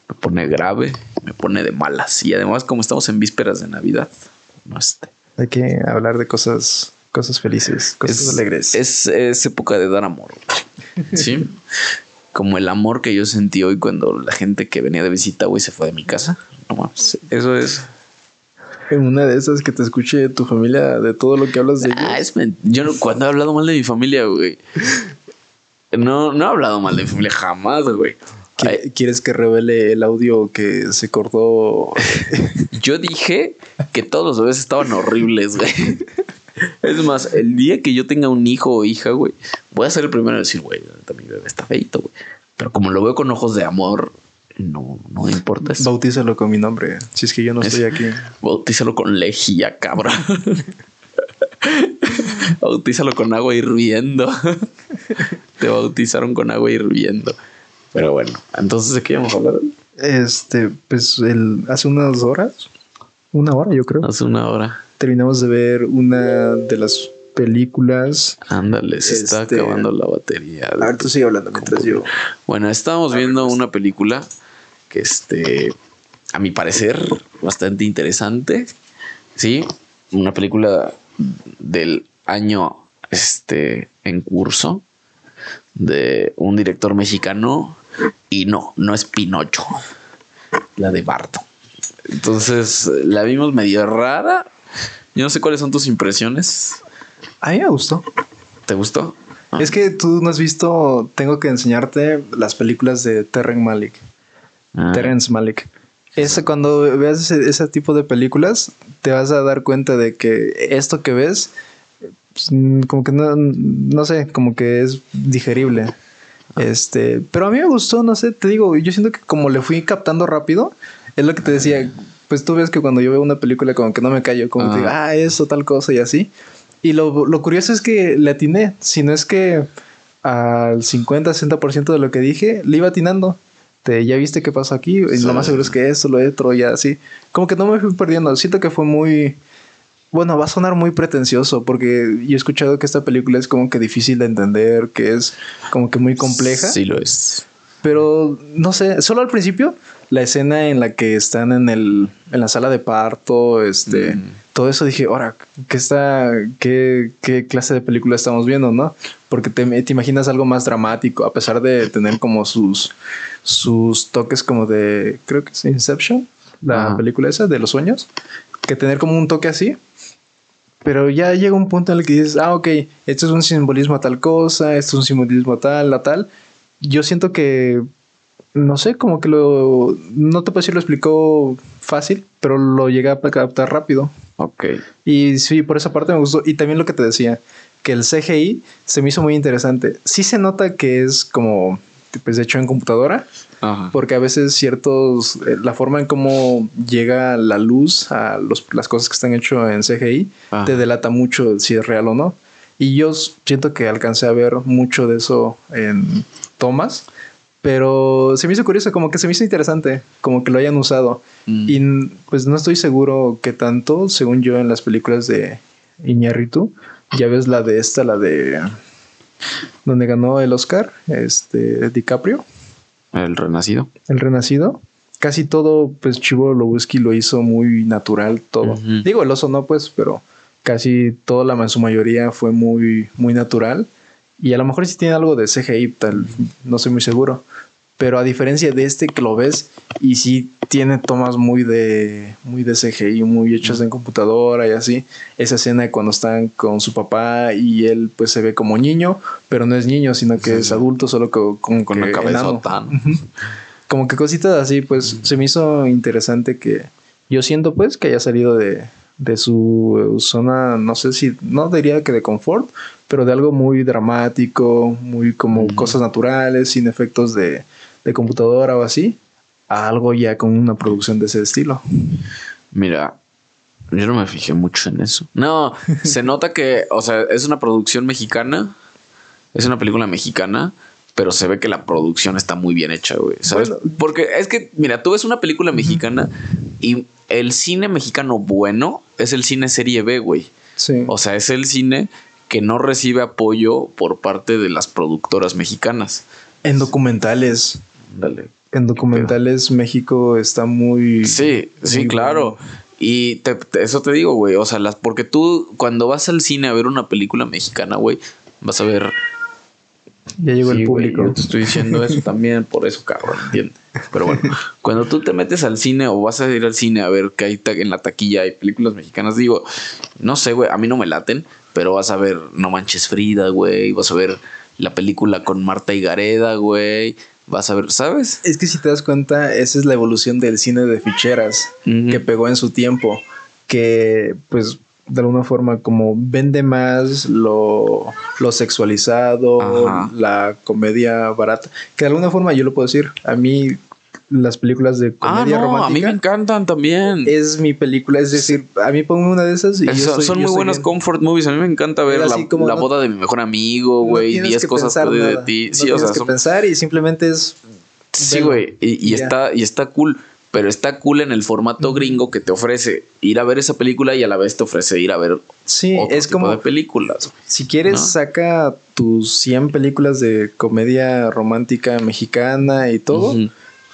me pone grave, me pone de malas. Y además, como estamos en vísperas de Navidad, no este. Hay que hablar de cosas, cosas felices, cosas es, alegres. Es, es época de dar amor. güey. Sí. Como el amor que yo sentí hoy cuando la gente que venía de visita, güey, se fue de mi casa. No mames. Eso es. En una de esas que te escuche tu familia de todo lo que hablas de Ah, ellos. es yo no, cuando he hablado mal de mi familia, güey. No, no he hablado mal de mi familia jamás, güey. ¿Qui- Ay, ¿Quieres que revele el audio que se cortó? Yo dije que todos los bebés estaban horribles, güey. Es más, el día que yo tenga un hijo o hija, güey, voy a ser el primero en decir, güey, bebé está feito, güey. Pero como lo veo con ojos de amor, no, no me importa eso. Bautízalo con mi nombre, si es que yo no estoy aquí. Bautízalo con lejía, cabrón. Bautízalo con agua hirviendo. Te bautizaron con agua hirviendo. Pero bueno, entonces de qué íbamos a hablar Este, pues el, hace unas horas, una hora yo creo, hace una hora. Terminamos de ver una de las películas. Ándale, se está Este- acabando la batería. A ver, tú sigue hablando mientras yo. Bueno, estábamos viendo una película que este, a mi parecer, bastante interesante. Sí, una película del año este en curso de un director mexicano y no, no es Pinocho, la de Barto. Entonces, la vimos medio rara. Yo no sé cuáles son tus impresiones. A mí me gustó. ¿Te gustó? Ah. Es que tú no has visto, tengo que enseñarte las películas de Terren Malik. Ah. Terrence Malik. Ese, cuando veas ese, ese tipo de películas, te vas a dar cuenta de que esto que ves, pues, mm, como que no, no sé, como que es digerible. Este, pero a mí me gustó, no sé, te digo, yo siento que como le fui captando rápido, es lo que te decía, pues tú ves que cuando yo veo una película como que no me callo, como que Ah. digo, ah, eso, tal cosa y así. Y lo, lo curioso es que le atiné, si no es que al 50-60% de lo que dije, le iba atinando. Te, ya viste qué pasó aquí, y Sí. lo más seguro es que esto, lo otro, ya así. Como que no me fui perdiendo, siento que fue muy... Bueno, va a sonar muy pretencioso porque yo he escuchado que esta película es como que difícil de entender, que es como que muy compleja. Sí, lo es. Pero no sé, solo al principio, la escena en la que están en el en la sala de parto, este, Mm. todo eso dije, ahora, ¿qué está, qué, qué, clase de película estamos viendo, no? Porque te, te, imaginas algo más dramático, a pesar de tener como sus, sus toques como de, creo que es Inception, la película esa de los sueños, que tener como un toque así. Pero ya llega un punto en el que dices, ah, ok, esto es un simbolismo a tal cosa, esto es un simbolismo a tal, a tal. Yo siento que no sé, como que lo. No te puedo decir lo explicó fácil, pero lo llegué a captar rápido. Ok. Y sí, por esa parte me gustó. Y también lo que te decía, que el CGI se me hizo muy interesante. Sí se nota que es como, pues, hecho en computadora. Ajá. Porque a veces ciertos, eh, la forma en cómo llega la luz a los, las cosas que están hechas en CGI, te delata mucho si es real o no. Y yo siento que alcancé a ver mucho de eso en tomas pero se me hizo curioso, como que se me hizo interesante, como que lo hayan usado. Mm. Y pues no estoy seguro que tanto, según yo, en las películas de Iñárritu, ya ves la de esta, la de donde ganó el Oscar, este DiCaprio. El Renacido. El Renacido. Casi todo, pues Chivo Lobuski lo hizo muy natural, todo. Digo, el oso no, pues, pero casi toda la su mayoría fue muy, muy natural. Y a lo mejor sí tiene algo de CGI, tal, no soy muy seguro. Pero a diferencia de este que lo ves y sí tiene tomas muy de muy de CGI, muy hechas en computadora y así. Esa escena de cuando están con su papá y él pues se ve como niño, pero no es niño, sino que es adulto, solo que, como con la cabeza tan. como que cositas así, pues se me hizo interesante que yo siento pues que haya salido de, de su zona, no sé si, no diría que de confort, pero de algo muy dramático, muy como cosas naturales, sin efectos de, de computadora o así, a algo ya con una producción de ese estilo. Mira, yo no me fijé mucho en eso. No, se nota que, o sea, es una producción mexicana, es una película mexicana, pero se ve que la producción está muy bien hecha, güey. ¿Sabes? Porque es que, mira, tú ves una película mexicana y el cine mexicano bueno es el cine serie B, güey. Sí. O sea, es el cine que no recibe apoyo por parte de las productoras mexicanas. En documentales. Dale. En documentales México está muy... Sí, sí, claro. Y eso te digo, güey. O sea, las, porque tú cuando vas al cine a ver una película mexicana, güey, vas a ver... Ya llegó el público. yo te estoy diciendo eso también, por eso, cabrón, ¿entiendes? Pero bueno, cuando tú te metes al cine o vas a ir al cine a ver que hay en la taquilla hay películas mexicanas, digo, no sé, güey, a mí no me laten, pero vas a ver No Manches Frida, güey, vas a ver la película con Marta y Gareda, güey. Vas a ver, ¿sabes? Es que si te das cuenta, esa es la evolución del cine de ficheras que pegó en su tiempo. Que, pues, de alguna forma, como vende más lo, lo sexualizado, la comedia barata. Que de alguna forma yo lo puedo decir. A mí, las películas de ah, comedia ah, no, romántica. A mí me encantan también. Es mi película, es decir, a mí pongo una de esas y son muy buenas comfort movies. A mí me encanta ver la, boda de mi mejor amigo, güey, 10 cosas de ti. sí, o sea, que pensar y simplemente es Sí, güey, y, está y está cool, pero está cool en el formato gringo que te ofrece ir a ver esa película y a la vez te ofrece ir a ver sí, es como de películas. Si quieres saca tus 100 películas de comedia romántica mexicana y todo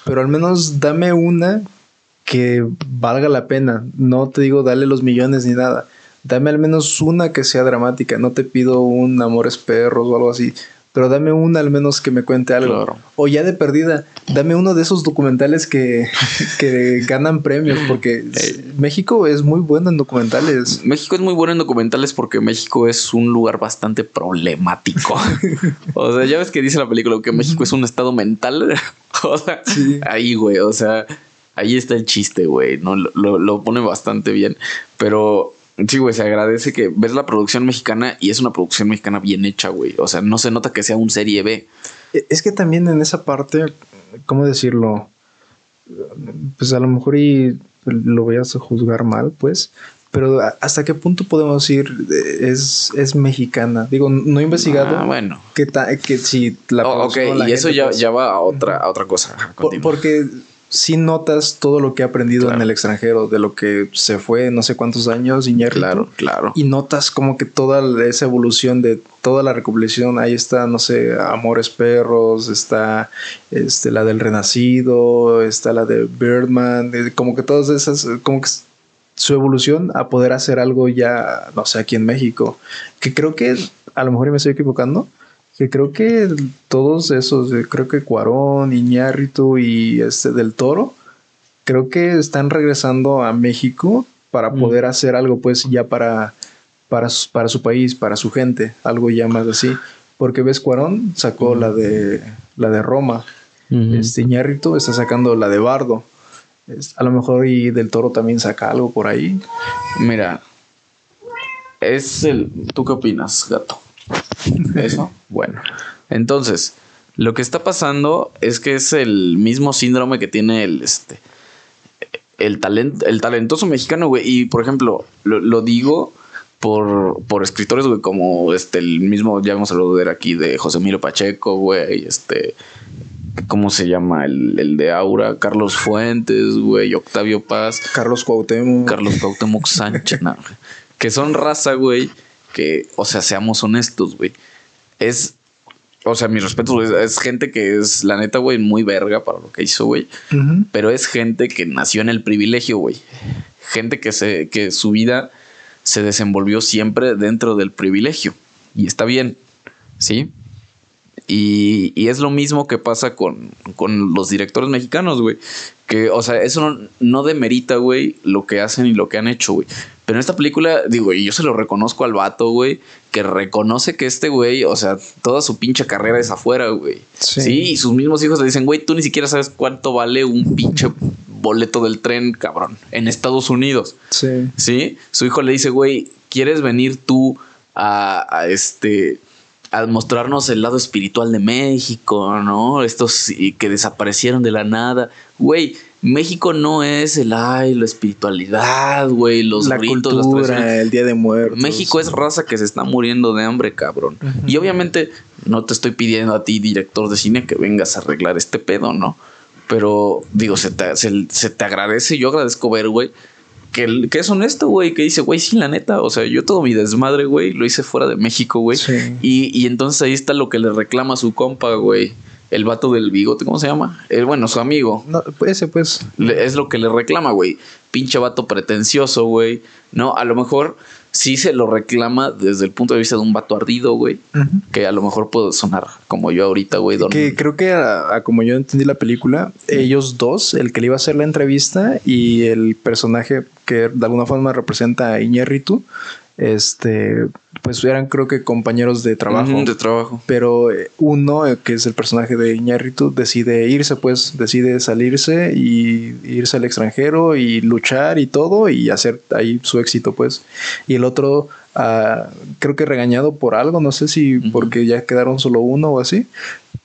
pero al menos dame una que valga la pena. No te digo dale los millones ni nada. Dame al menos una que sea dramática. No te pido un Amores Perros o algo así. Pero dame una al menos que me cuente algo. O ya de perdida, dame uno de esos documentales que, que ganan premios. Porque México es muy bueno en documentales. México es muy bueno en documentales porque México es un lugar bastante problemático. o sea, ya ves que dice la película que México es un estado mental. o sea, ahí, güey. O sea, ahí está el chiste, güey. ¿no? Lo, lo pone bastante bien. Pero Sí, güey, se agradece que ves la producción mexicana y es una producción mexicana bien hecha, güey. O sea, no se nota que sea un serie B. E, es que también en esa parte, ¿cómo decirlo? Pues a lo mejor y lo voy a juzgar mal, pues. Pero ¿hasta qué punto podemos decir es, es mexicana? Digo, no he investigado. Ah, bueno. Que, que si la oh, Ok, y eso ya, pues ya va a otra, a otra cosa. porque si notas todo lo que ha aprendido en el extranjero, de lo que se fue no sé cuántos años, Iñárritu. Claro, claro. Y notas como que toda esa evolución de toda la recopilación, ahí está, no sé, Amores Perros, está este, la del Renacido, está la de Birdman, como que todas esas, como que su evolución a poder hacer algo ya, no sé, aquí en México. Que creo que, a lo mejor me estoy equivocando, que creo que todos esos, creo que Cuarón, Iñárritu y este del Toro, creo que están regresando a México para mm. poder hacer algo, pues ya para, para, para su país, para su gente, algo ya más así. Porque ves, Cuarón sacó la de la de Roma. Este Iñárritu está sacando la de Bardo. a lo mejor y del Toro también saca algo por ahí. Mira, es el. ¿Tú qué opinas, gato? Eso. bueno, entonces, lo que está pasando es que es el mismo síndrome que tiene el este. El, talento, el talentoso mexicano, güey. Y por ejemplo, lo digo por, por escritores, güey, como este, el mismo, ya hemos hablado de aquí, de José Emilio Pacheco, güey, este, ¿cómo se llama? El, el de Aura, Carlos Fuentes, güey, Octavio Paz. Carlos Cuauhtémoc. Carlos Cuauhtémoc Sánchez, no, que son raza, güey, que, o sea, seamos honestos, güey, es... O sea, mi respeto, güey, es gente que es, la neta, güey, muy verga para lo que hizo, güey. Pero es gente que nació en el privilegio, güey. Gente que, se, que su vida se desenvolvió siempre dentro del privilegio. Y está bien, ¿sí? Y, y es lo mismo que pasa con, con los directores mexicanos, güey. Que, o sea, eso no, no demerita, güey, lo que hacen y lo que han hecho, güey. Pero en esta película, digo, y yo se lo reconozco al vato, güey, que reconoce que este güey, o sea, toda su pinche carrera es afuera, güey. Sí. sí. y sus mismos hijos le dicen, güey, tú ni siquiera sabes cuánto vale un pinche boleto del tren, cabrón, en Estados Unidos. Sí. Sí. Su hijo le dice, güey, ¿quieres venir tú a, este a mostrarnos el lado espiritual de México, ¿no? Estos que desaparecieron de la nada. Güey, México no es el ay, la espiritualidad, güey, los la cultura, el Día de Muertos. México es raza que se está muriendo de hambre, cabrón. Y obviamente no te estoy pidiendo a ti, director de cine, que vengas a arreglar este pedo, ¿no? Pero digo, se te, se, te agradece. Yo agradezco ver, güey, que, que, es honesto, güey, que dice, güey, sí, la neta, o sea, yo todo mi desmadre, güey, lo hice fuera de México, güey. Y, y, entonces ahí está lo que le reclama a su compa, güey. El vato del bigote, ¿cómo se llama? El, bueno, su amigo. No, ese, pues. es lo que le reclama, güey. Pinche vato pretencioso, güey. No, a lo mejor sí se lo reclama desde el punto de vista de un vato ardido, güey. Que a lo mejor puede sonar como yo ahorita, güey. Que creo que a, como yo entendí la película, ellos dos, el que le iba a hacer la entrevista y el personaje que de alguna forma representa a Iñerritu, este, pues eran creo que compañeros de trabajo. de trabajo. Pero eh, uno, eh, que es el personaje de Iñárritu, decide irse, pues, decide salirse y irse al extranjero y luchar y todo y hacer ahí su éxito, pues. Y el otro, ah, creo que regañado por algo, no sé si porque ya quedaron solo uno o así,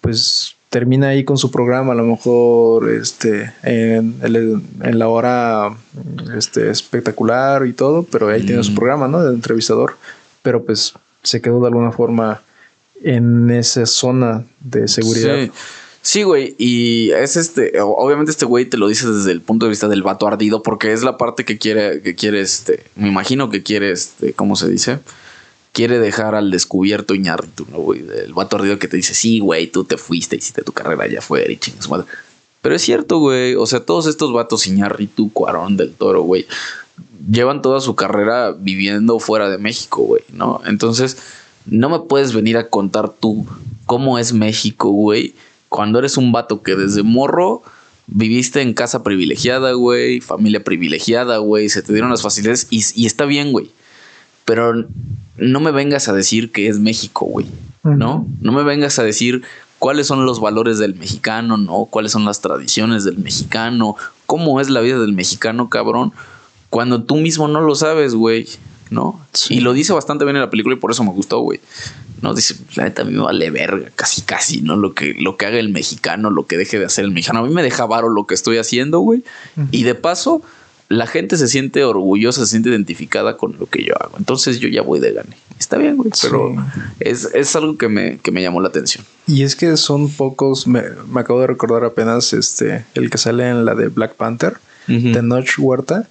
pues termina ahí con su programa, a lo mejor este, en, en la hora este, espectacular y todo, pero ahí tiene su programa, ¿no? De entrevistador, pero pues se quedó de alguna forma en esa zona de seguridad. Sí. güey, y es este, obviamente este güey te lo dice desde el punto de vista del vato ardido, porque es la parte que quiere, que quiere este, me imagino que quiere este, ¿cómo se dice? Quiere dejar al descubierto Iñárritu, ¿no, güey? El vato ardido que te dice, sí, güey, tú te fuiste, hiciste tu carrera allá afuera y chingas madre. Pero es cierto, güey. O sea, todos estos vatos, Iñárritu, Cuarón del Toro, güey, llevan toda su carrera viviendo fuera de México, güey, ¿no? Entonces, no me puedes venir a contar tú cómo es México, güey, cuando eres un vato que desde morro viviste en casa privilegiada, güey, familia privilegiada, güey, se te dieron las facilidades y, y está bien, güey. Pero no me vengas a decir que es México, güey. ¿No? No me vengas a decir cuáles son los valores del mexicano, ¿no? Cuáles son las tradiciones del mexicano, cómo es la vida del mexicano, cabrón, cuando tú mismo no lo sabes, güey, ¿no? Y lo dice bastante bien en la película y por eso me gustó, güey. No dice, la neta a mí me vale verga, casi casi, ¿no? Lo que, lo que haga el mexicano, lo que deje de hacer el mexicano. A mí me deja varo lo que estoy haciendo, güey. Y de paso, la gente se siente orgullosa, se siente identificada con lo que yo hago. Entonces yo ya voy de gane. Está bien, güey, pero es, algo que me, que me llamó la atención. Y es que son pocos, me, acabo de recordar apenas este, el que sale en la de Black Panther, de Notch Huerta,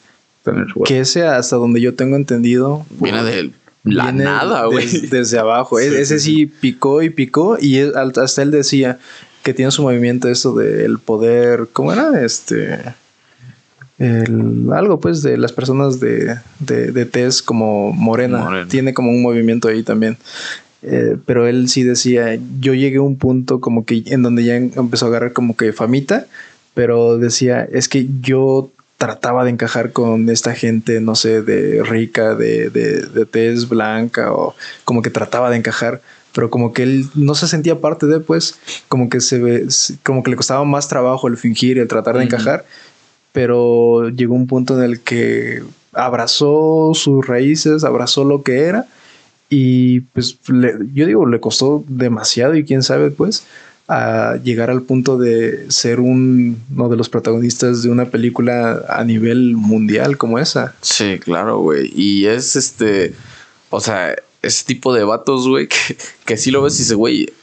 que ese hasta donde yo tengo entendido... Viene de la nada, güey. desde abajo. E, ese sí picó y picó y hasta él decía que tiene su movimiento eso del poder, ¿cómo era? Este el, algo pues de las personas de, de, de tez como morena. Tiene como un movimiento ahí también. Eh, pero él sí decía, yo llegué a un punto como que en donde ya empezó a agarrar como que famita, pero decía, es que yo trataba de encajar con esta gente, no sé, de rica, de, de, de tez blanca, o como que trataba de encajar, pero como que él no se sentía parte de, pues, como que se ve, como que le costaba más trabajo el fingir el tratar de encajar, pero llegó un punto en el que abrazó sus raíces, abrazó lo que era, y pues yo digo, le costó demasiado y quién sabe, pues, a llegar al punto de ser un, uno de los protagonistas de una película a nivel mundial como esa. Sí, claro, güey. Y es este, o sea, ese tipo de vatos, güey, que, que sí lo ves y dice, güey,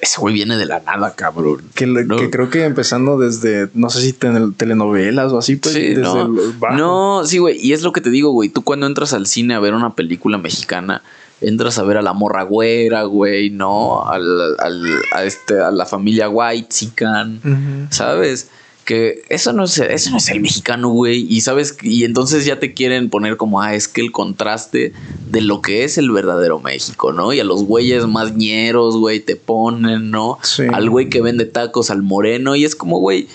ese güey viene de la nada, cabrón. Que, creo que empezando desde, no sé si telenovelas o así, pues. Sí, no. no, sí, güey. Y es lo que te digo, güey. Tú cuando entras al cine a ver una película mexicana, entras a ver a la morra güera, güey, ¿no? Al, al, a, este, a la familia White, Sican, ¿sabes? Que eso no es, eso no es el mexicano, güey. Y sabes, y entonces ya te quieren poner como, ah, es que el contraste de lo que es el verdadero México, ¿no? Y a los güeyes más ñeros, güey, te ponen, ¿no? Al güey que vende tacos, al moreno. Y es como, güey,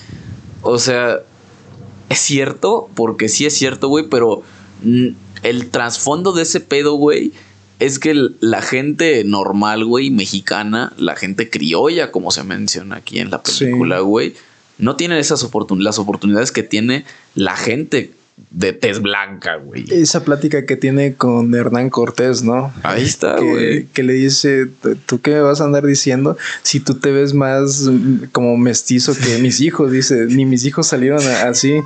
o sea, es cierto, porque sí es cierto, güey, pero el trasfondo de ese pedo, güey, es que la gente normal, güey, mexicana, la gente criolla, como se menciona aquí en la película, güey no tienen esas oportunidades, las oportunidades que tiene la gente de tez blanca, güey. Esa plática que tiene con Hernán Cortés, ¿no? Ahí está, güey. Que, le dice, ¿tú qué me vas a andar diciendo si tú te ves más mm, como mestizo que mis hijos? Dice, ni mis hijos salieron así.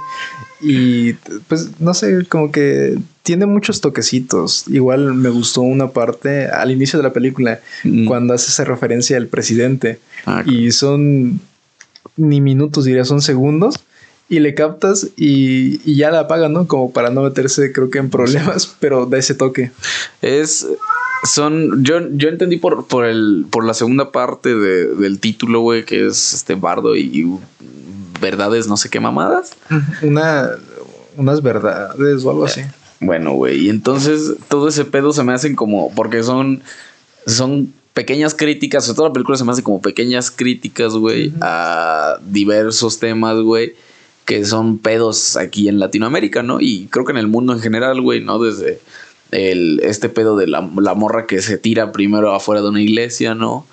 Y pues no sé, como que tiene muchos toquecitos. Igual me gustó una parte al inicio de la película, mm. cuando hace esa referencia al presidente. Ah, y son ni minutos, diría, son segundos. Y le captas y, ya la apaga, ¿no? Como para no meterse, creo que en problemas, pero da ese toque. Es. Son. Yo, yo entendí por, por, el, por la segunda parte del título, güey, que es este bardo y, verdades, no sé qué mamadas. Una. Unas verdades o algo así. Bueno, güey. Y entonces todo ese pedo se me hacen como. Porque son. Son pequeñas críticas, sobre todo la película se me hace como pequeñas críticas, güey, a diversos temas, güey, que son pedos aquí en Latinoamérica, ¿no? Y creo que en el mundo en general, güey, ¿no? Desde el, este pedo de la, morra que se tira primero afuera de una iglesia, ¿no?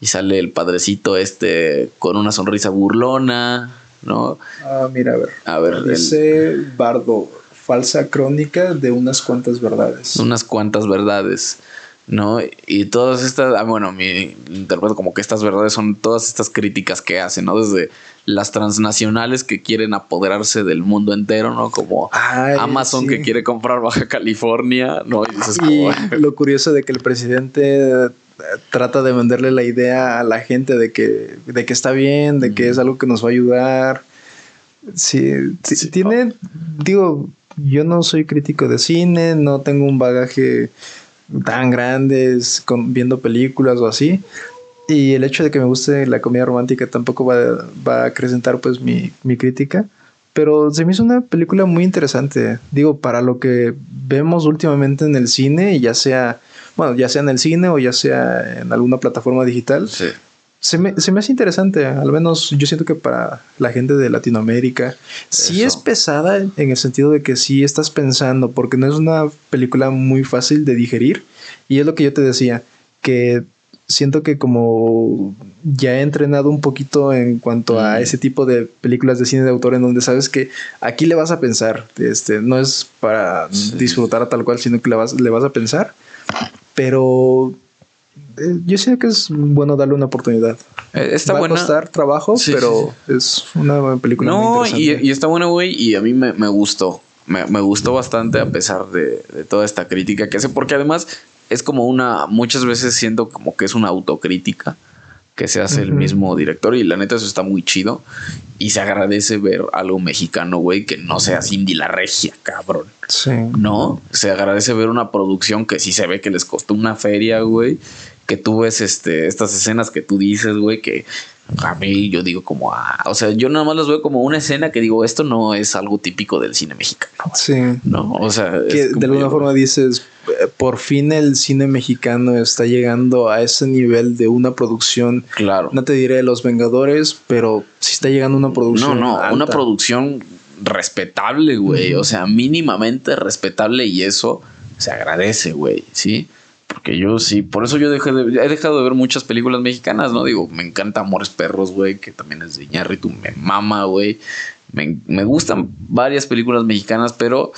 Y sale el padrecito este con una sonrisa burlona, ¿no? Ah, mira, a ver. A ver. Dice Bardo, falsa crónica de unas cuantas verdades. Unas cuantas verdades. ¿No? Y todas estas, ah, bueno, mi interpreto como que estas verdades son todas estas críticas que hacen, ¿no? Desde las transnacionales que quieren apoderarse del mundo entero, ¿no? Como Amazon que quiere comprar Baja California, ¿no? Y, lo curioso de que el presidente eh, trata de venderle la idea a la gente de que, de que está bien, de que es algo que nos va a ayudar. Sí, sí, tiene, digo, yo no soy crítico de cine, no tengo un bagaje tan grandes con, viendo películas o así. Y el hecho de que me guste la comedia romántica tampoco va, va a acrecentar pues mi, mi, crítica. Pero se me hizo una película muy interesante. Digo, para lo que vemos últimamente en el cine, ya sea, bueno, ya sea en el cine o ya sea en alguna plataforma digital. Sí se me, se me hace interesante, al menos yo siento que para la gente de Latinoamérica, sí es pesada en el sentido de que sí estás pensando, porque no es una película muy fácil de digerir, y es lo que yo te decía, que siento que como ya he entrenado un poquito en cuanto a ese tipo de películas de cine de autor en donde sabes que aquí le vas a pensar, este, no es para disfrutar a tal cual, sino que le vas, le vas a pensar, pero yo sé que es bueno darle una oportunidad. Eh, está Va a costar trabajo, pero es una película no, muy interesante. Y, y está buena, güey, y a mí me, gustó. Me, gustó bastante a pesar de, toda esta crítica que hace, porque además es como una, muchas veces siento como que es una autocrítica que se hace el mismo director y la neta eso está muy chido y se agradece ver algo mexicano, güey, que no sea Cindy la Regia, cabrón. Sí. ¿No? Se agradece ver una producción que sí se ve que les costó una feria, güey, que tú ves este, estas escenas que tú dices, güey, que a mí yo digo como, ah, o sea, yo nada más los veo como una escena que digo, esto no es algo típico del cine mexicano. Sí. ¿No? O sea, que de alguna forma dices, eh, por fin el cine mexicano está llegando a ese nivel de una producción. Claro. No te diré Los Vengadores, pero sí está llegando una producción. No, no, una producción respetable, güey. O sea, mínimamente respetable y eso se agradece, güey. Sí. Porque yo sí, por eso yo dejé de, he dejado de ver muchas películas mexicanas, ¿no? Digo, me encanta Amores Perros, güey, que también es de Iñárritu, me mama, güey. Me, me gustan varias películas mexicanas, pero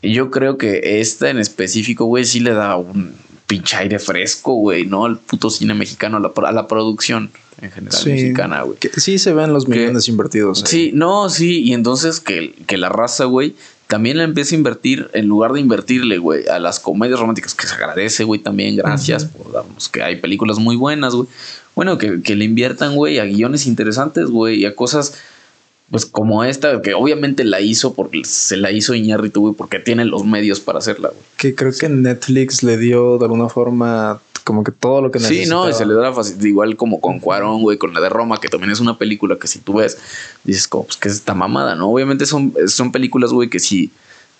yo creo que esta en específico, güey, sí le da un pinche aire fresco, güey, ¿no? Al puto cine mexicano, a la, a la producción en general mexicana, güey. Sí se ven los millones invertidos. Sí, no, sí, y entonces que, que la raza, güey, también le empieza a invertir, en lugar de invertirle, güey, a las comedias románticas, que se agradece, güey, también, gracias por darnos que hay películas muy buenas, güey. Bueno, que, que le inviertan, güey, a guiones interesantes, güey, y a cosas, pues como esta, que obviamente la hizo porque se la hizo Iñárritu, güey, porque tiene los medios para hacerla, güey. Que creo que Netflix le dio de alguna forma como que todo lo que necesitaba. Sí, no, y se le da fácil, igual como con Cuarón, güey, con la de Roma, que también es una película que si tú ves, dices como, pues, que es esta mamada, ¿no? Obviamente son, son películas, güey, que si,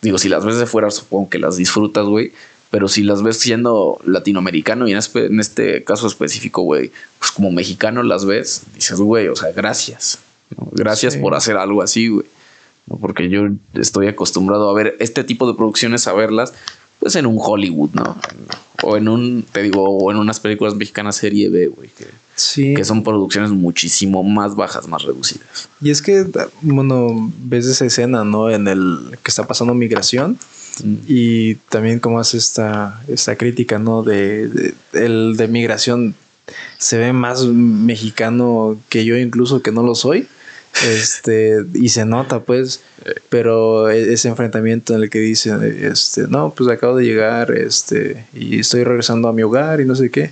digo, si las ves de fuera, supongo que las disfrutas, güey, pero si las ves siendo latinoamericano y en, este caso específico, güey, pues como mexicano las ves, dices, güey, o sea, gracias, Gracias por hacer algo así, güey. Porque yo estoy acostumbrado a ver este tipo de producciones, a verlas, pues en un Hollywood, ¿no? O en un, te digo, o en unas películas mexicanas serie B, güey, que, sí. que son producciones muchísimo más bajas, más reducidas. Y es que, bueno, ves esa escena, ¿no? En el que está pasando migración. Mm. Y también como hace esta, esta crítica, ¿no? De, el de migración se ve más mexicano que yo incluso que no lo soy. Este, y se nota, pues, pero e-, ese enfrentamiento en el que dice, este, no, pues acabo de llegar, este, y estoy regresando a mi hogar y no sé qué.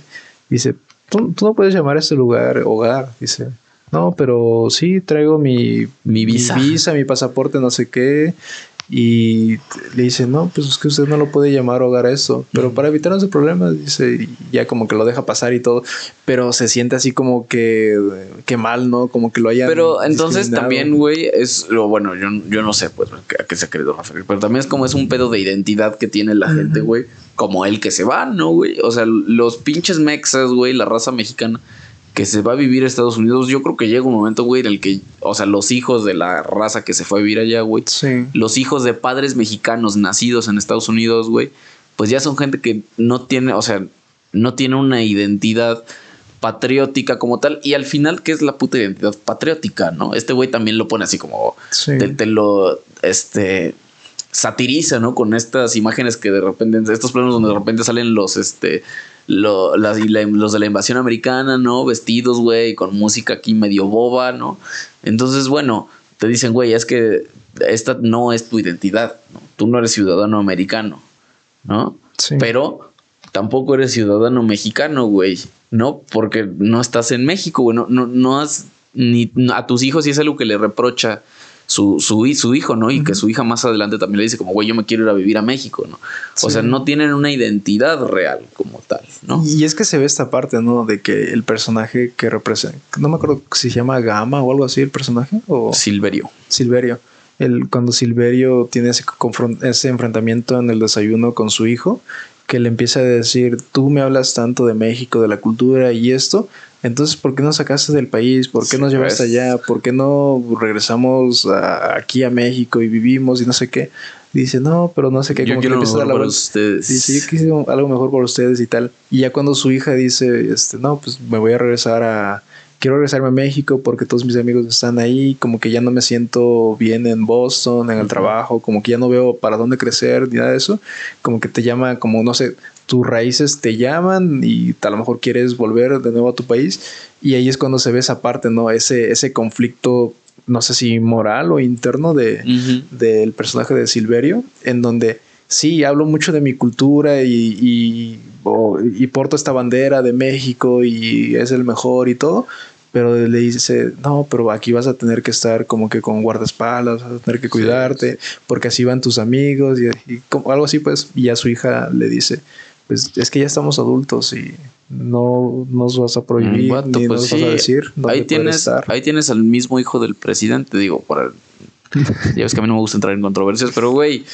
Dice, tú, no puedes llamar a este lugar hogar, dice. No, pero sí traigo mi, mi visa. mi visa, mi pasaporte, no sé qué, y le dice, no, pues es que usted no lo puede llamar hogar a eso. Pero para evitar ese problema, dice, ya como que lo deja pasar y todo. Pero se siente así como que, que mal, ¿no? Como que lo haya. Pero entonces también, güey, es lo bueno, yo, yo no sé, pues, a qué se ha querido referir. Pero también es como es un pedo de identidad que tiene la gente, güey. Como el que se va, ¿no, güey? O sea, los pinches mexas, güey, la raza mexicana que se va a vivir a Estados Unidos, yo creo que llega un momento, güey, en el que, o sea, los hijos de la raza que se fue a vivir allá, güey, los hijos de padres mexicanos nacidos en Estados Unidos, güey, pues ya son gente que no tiene, o sea, no tiene una identidad patriótica como tal. Y al final, ¿qué es la puta identidad patriótica, no? Este güey también lo pone así como, te, lo, este, satiriza, ¿no? Con estas imágenes que de repente, estos planos donde de repente salen los, este, las, los de la invasión americana, ¿no? Vestidos, güey, con música aquí medio boba, ¿no? Entonces, bueno, te dicen, güey, es que esta no es tu identidad, ¿no? Tú no eres ciudadano americano, ¿no? Sí. Pero tampoco eres ciudadano mexicano, güey, ¿no? Porque no estás en México, güey, no, no, no has ni a tus hijos y es algo que le reprocha su, su, su hijo, ¿no? Y que su hija más adelante también le dice como, güey, yo me quiero ir a vivir a México, ¿no? O sea, no tienen una identidad real como tal, ¿no? Y es que se ve esta parte, ¿no? De que el personaje que representa, no me acuerdo si se llama Gama o algo así el personaje, o... Silverio. Silverio. El, cuando Silverio tiene ese, ese enfrentamiento en el desayuno con su hijo, que le empieza a decir, tú me hablas tanto de México, de la cultura y esto, entonces, ¿por qué no sacaste del país? ¿Por qué nos llevaste pues. allá? ¿Por qué no regresamos aquí a México y vivimos y no sé qué? Dice, no, pero no sé qué. Yo quiero algo mejor para ustedes. Dice, yo quise algo mejor para ustedes y tal. Y ya cuando su hija dice, este, no, pues me voy a regresar a... Quiero regresarme a México porque todos mis amigos están ahí, como que ya no me siento bien en Boston, en el trabajo, como que ya no veo para dónde crecer, ni nada de eso. Como que te llama, como no sé, tus raíces te llaman y a lo mejor quieres volver de nuevo a tu país y ahí es cuando se ve esa parte, ¿no? Ese, ese conflicto, no sé si moral o interno de, del personaje de Silverio, en donde sí, hablo mucho de mi cultura y, y, porto esta bandera de México y es el mejor y todo, pero le dice, no, pero aquí vas a tener que estar como que con guardaespaldas, vas a tener que cuidarte, porque así van tus amigos y, y como, algo así, pues, y a su hija le dice, pues es que ya estamos adultos y no nos vas a prohibir Vato, ni pues nos sí, vas a decir dónde ahí tienes, estar. ahí tienes al mismo hijo del presidente, digo, para ya ves que a mí no me gusta entrar en controversias, pero güey,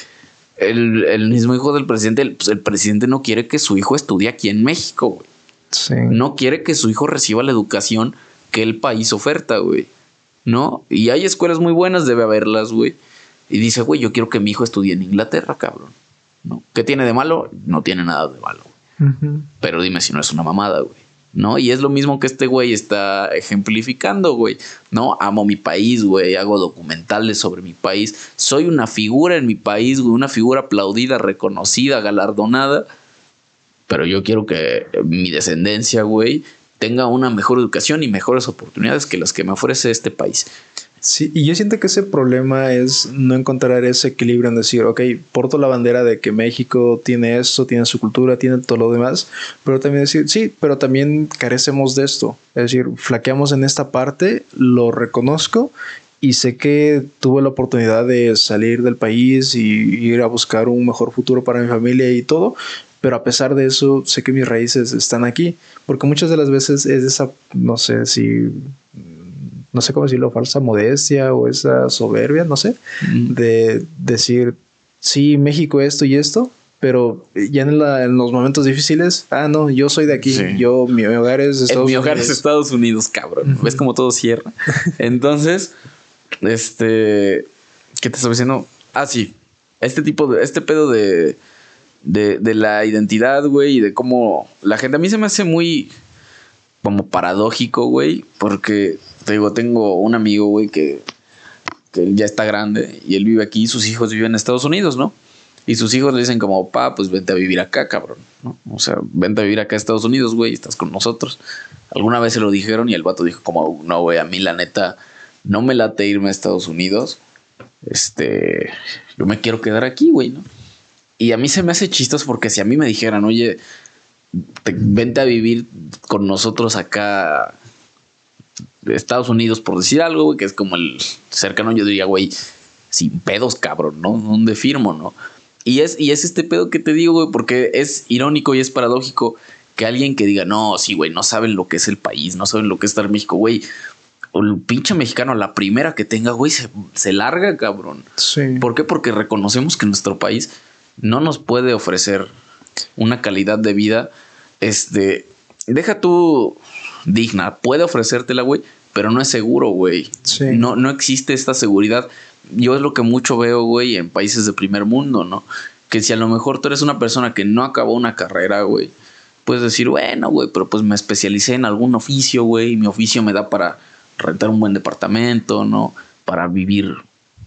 el, el mismo hijo del presidente, el, pues, el presidente no quiere que su hijo estudie aquí en México, güey. Sí. No quiere que su hijo reciba la educación que el país oferta, güey. ¿No? Y hay escuelas muy buenas, debe haberlas, güey. Y dice, güey, yo quiero que mi hijo estudie en Inglaterra, cabrón. ¿No? ¿Qué tiene de malo? No tiene nada de malo. Pero dime si no es una mamada, güey. ¿No? Y es lo mismo que este güey está ejemplificando, güey. ¿No? Amo mi país, güey. Hago documentales sobre mi país. Soy una figura en mi país, güey. Una figura aplaudida, reconocida, galardonada. Pero yo quiero que mi descendencia, güey, tenga una mejor educación y mejores oportunidades que las que me ofrece este país. Sí, y yo siento que ese problema es no encontrar ese equilibrio en decir, ok, porto la bandera de que México tiene esto, tiene su cultura, tiene todo lo demás, pero también decir, sí, pero también carecemos de esto. Es decir, flaqueamos en esta parte, lo reconozco y sé que tuve la oportunidad de salir del país y ir a buscar un mejor futuro para mi familia y todo, pero a pesar de eso sé que mis raíces están aquí, porque muchas de las veces es esa, no sé si no sé cómo decirlo, falsa modestia o esa soberbia, no sé, Mm. de decir, sí, México esto y esto, pero ya en, la- en los momentos difíciles, ah, no, yo soy de aquí, Sí. yo, mi hogar es Estados mi hogar es Unidos. Estados Unidos, cabrón. ¿Ves cómo todo cierra? Entonces, este. ¿Qué te estaba diciendo? Ah, sí. Este tipo de. Este pedo de. De, de la identidad, güey, y de cómo la gente. A mí se me hace muy. Como paradójico, güey. Porque, te digo, tengo un amigo, güey, que. Ya está grande y él vive aquí y sus hijos viven en Estados Unidos, ¿no? Y sus hijos le dicen como, pa, pues vente a vivir acá, cabrón, ¿no? O sea, vente a vivir acá a Estados Unidos, güey, estás con nosotros. Alguna vez se lo dijeron y el vato dijo como, no, güey, a mí la neta no me late irme a Estados Unidos. Este, yo me quiero quedar aquí, güey, ¿no? Y a mí se me hace chistoso porque si a mí me dijeran, oye, te- vente a vivir con nosotros acá Estados Unidos, por decir algo, güey, que es como el cercano, yo diría, güey, sin pedos, cabrón, ¿no? ¿Dónde firmo, no? Y es, y es este pedo que te digo, güey, porque es irónico y es paradójico que alguien que diga, no, sí, güey, no saben lo que es el país, no saben lo que es estar en México, güey. O el pinche mexicano, la primera que tenga, güey, se, se larga, cabrón. Sí. ¿Por qué? Porque reconocemos que nuestro país no nos puede ofrecer una calidad de vida, este, deja tú digna, puede ofrecértela, güey, pero no es seguro, güey. Sí. No, no existe esta seguridad. Yo es lo que mucho veo, güey, en países de primer mundo, ¿no? Que si a lo mejor tú eres una persona que no acabó una carrera, güey, puedes decir, bueno, güey, pero pues me especialicé en algún oficio, güey, y mi oficio me da para rentar un buen departamento, ¿no? Para vivir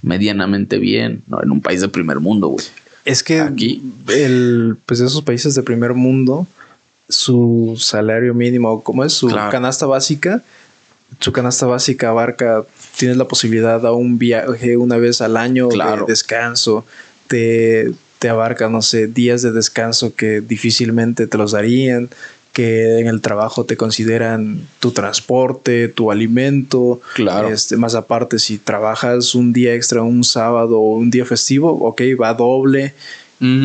medianamente bien, ¿no? En un país de primer mundo, güey. Es que Aquí. el, pues esos países de primer mundo, su salario mínimo, como es su Claro. canasta básica, su canasta básica abarca, tienes la posibilidad a un viaje una vez al año Claro. de descanso, te, te abarca, no sé, días de descanso que difícilmente te los darían, que en el trabajo te consideran tu transporte, tu alimento, Claro. este, más aparte, si trabajas un día extra, un sábado o un día festivo, ok, va doble.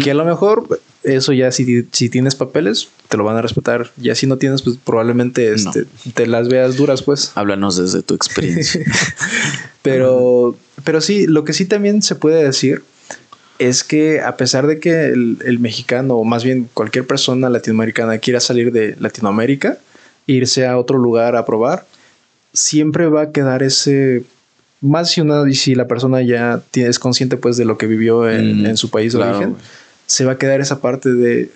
Que a lo mejor eso ya si, si tienes papeles, te lo van a respetar. Ya si no tienes, pues probablemente No. este, te las veas duras, pues. Háblanos desde tu experiencia. Pero, pero sí, lo que sí también se puede decir es que a pesar de que el, el mexicano, o más bien cualquier persona latinoamericana quiera salir de Latinoamérica, irse a otro lugar a probar, siempre va a quedar ese más si una y si la persona ya es consciente pues de lo que vivió en, Mm, en su país de claro, origen. Se va a quedar esa parte de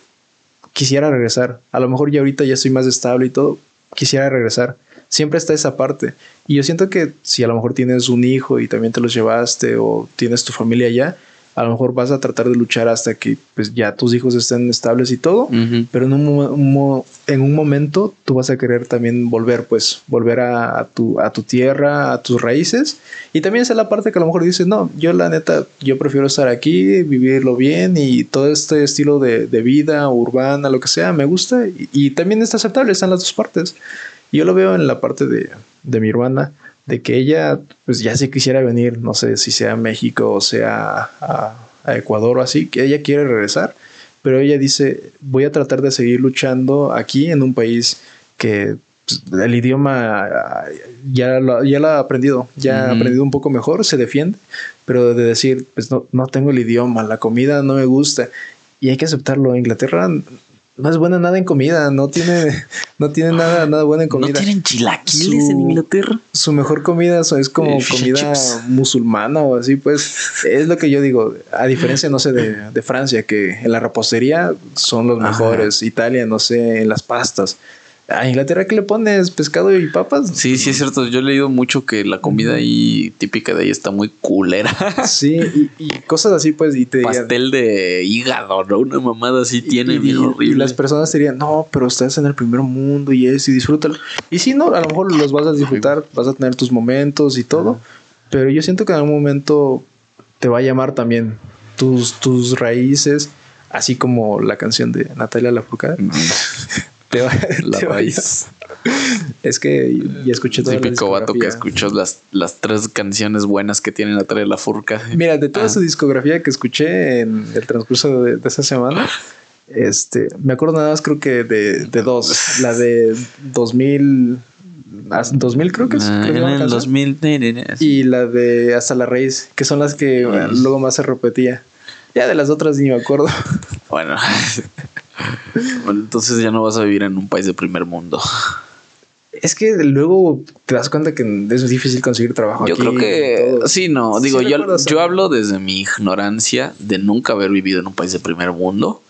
quisiera regresar. A lo mejor ya ahorita ya estoy más estable y todo, quisiera regresar. Siempre está esa parte. Y yo siento que si a lo mejor tienes un hijo y también te los llevaste o tienes tu familia allá, a lo mejor vas a tratar de luchar hasta que pues ya tus hijos estén estables y todo. Pero en un, en un momento tú vas a querer también volver, pues, volver a, a tu, a tu tierra, a tus raíces. Y también esa es la parte que a lo mejor dices, no, yo la neta, yo prefiero estar aquí, vivirlo bien y todo este estilo de, de vida urbana, lo que sea, me gusta. Y, y también está aceptable, están las dos partes. Yo lo veo en la parte de, de mi hermana, de que ella, pues ya se quisiera venir, no sé si sea a México o sea a, a Ecuador o así, que ella quiere regresar pero ella dice, voy a tratar de seguir luchando aquí en un país que pues, el idioma ya lo, ya lo ha aprendido, ya ha aprendido un poco mejor, se defiende, pero de decir, pues no, no tengo el idioma, la comida no me gusta y hay que aceptarlo. Inglaterra no es buena nada en comida, no tiene, no tiene nada, nada bueno en comida. ¿No tienen chilaquiles en Inglaterra? Su mejor comida es como comida musulmana o así, pues es lo que yo digo. A diferencia, no sé, de, de Francia, que en la repostería son los mejores. Italia, no sé, en las pastas. ¿A Inglaterra qué le pones? ¿Pescado y papas? Sí, sí, es cierto. Yo he leído mucho que la comida ahí típica de ahí está muy culera. Sí, y, cosas así, pues. Y te Pastel de hígado, ¿no? Una mamada así tiene, y, horrible. Y las personas te dirían, no, pero estás en el primer mundo y es, y disfrútalo. Y sí, no, a lo mejor los vas a disfrutar, vas a tener tus momentos y todo. Pero yo siento que en algún momento te va a llamar también tus, tus raíces, así como la canción de Natalia Lafourcade. Te va, la raíz. Es que ya escuché todo. Típico vato que escuchó las, las tres canciones buenas que tiene Natalia La Furca. Mira, de toda ah. su discografía que escuché en el transcurso de, esa semana, este, me acuerdo nada más creo que de, de dos. La de 2000, 2000 creo que es. Ah, en 2000. Y la de Hasta la Raíz, que son las que luego más se repetía. Ya de las otras ni me acuerdo. Bueno. bueno, entonces ya no vas a vivir en un país de primer mundo. Es que luego te das cuenta que es difícil conseguir trabajo. Yo creo que sí, no, digo, yo, yo hablo desde mi ignorancia de nunca haber vivido en un país de primer mundo,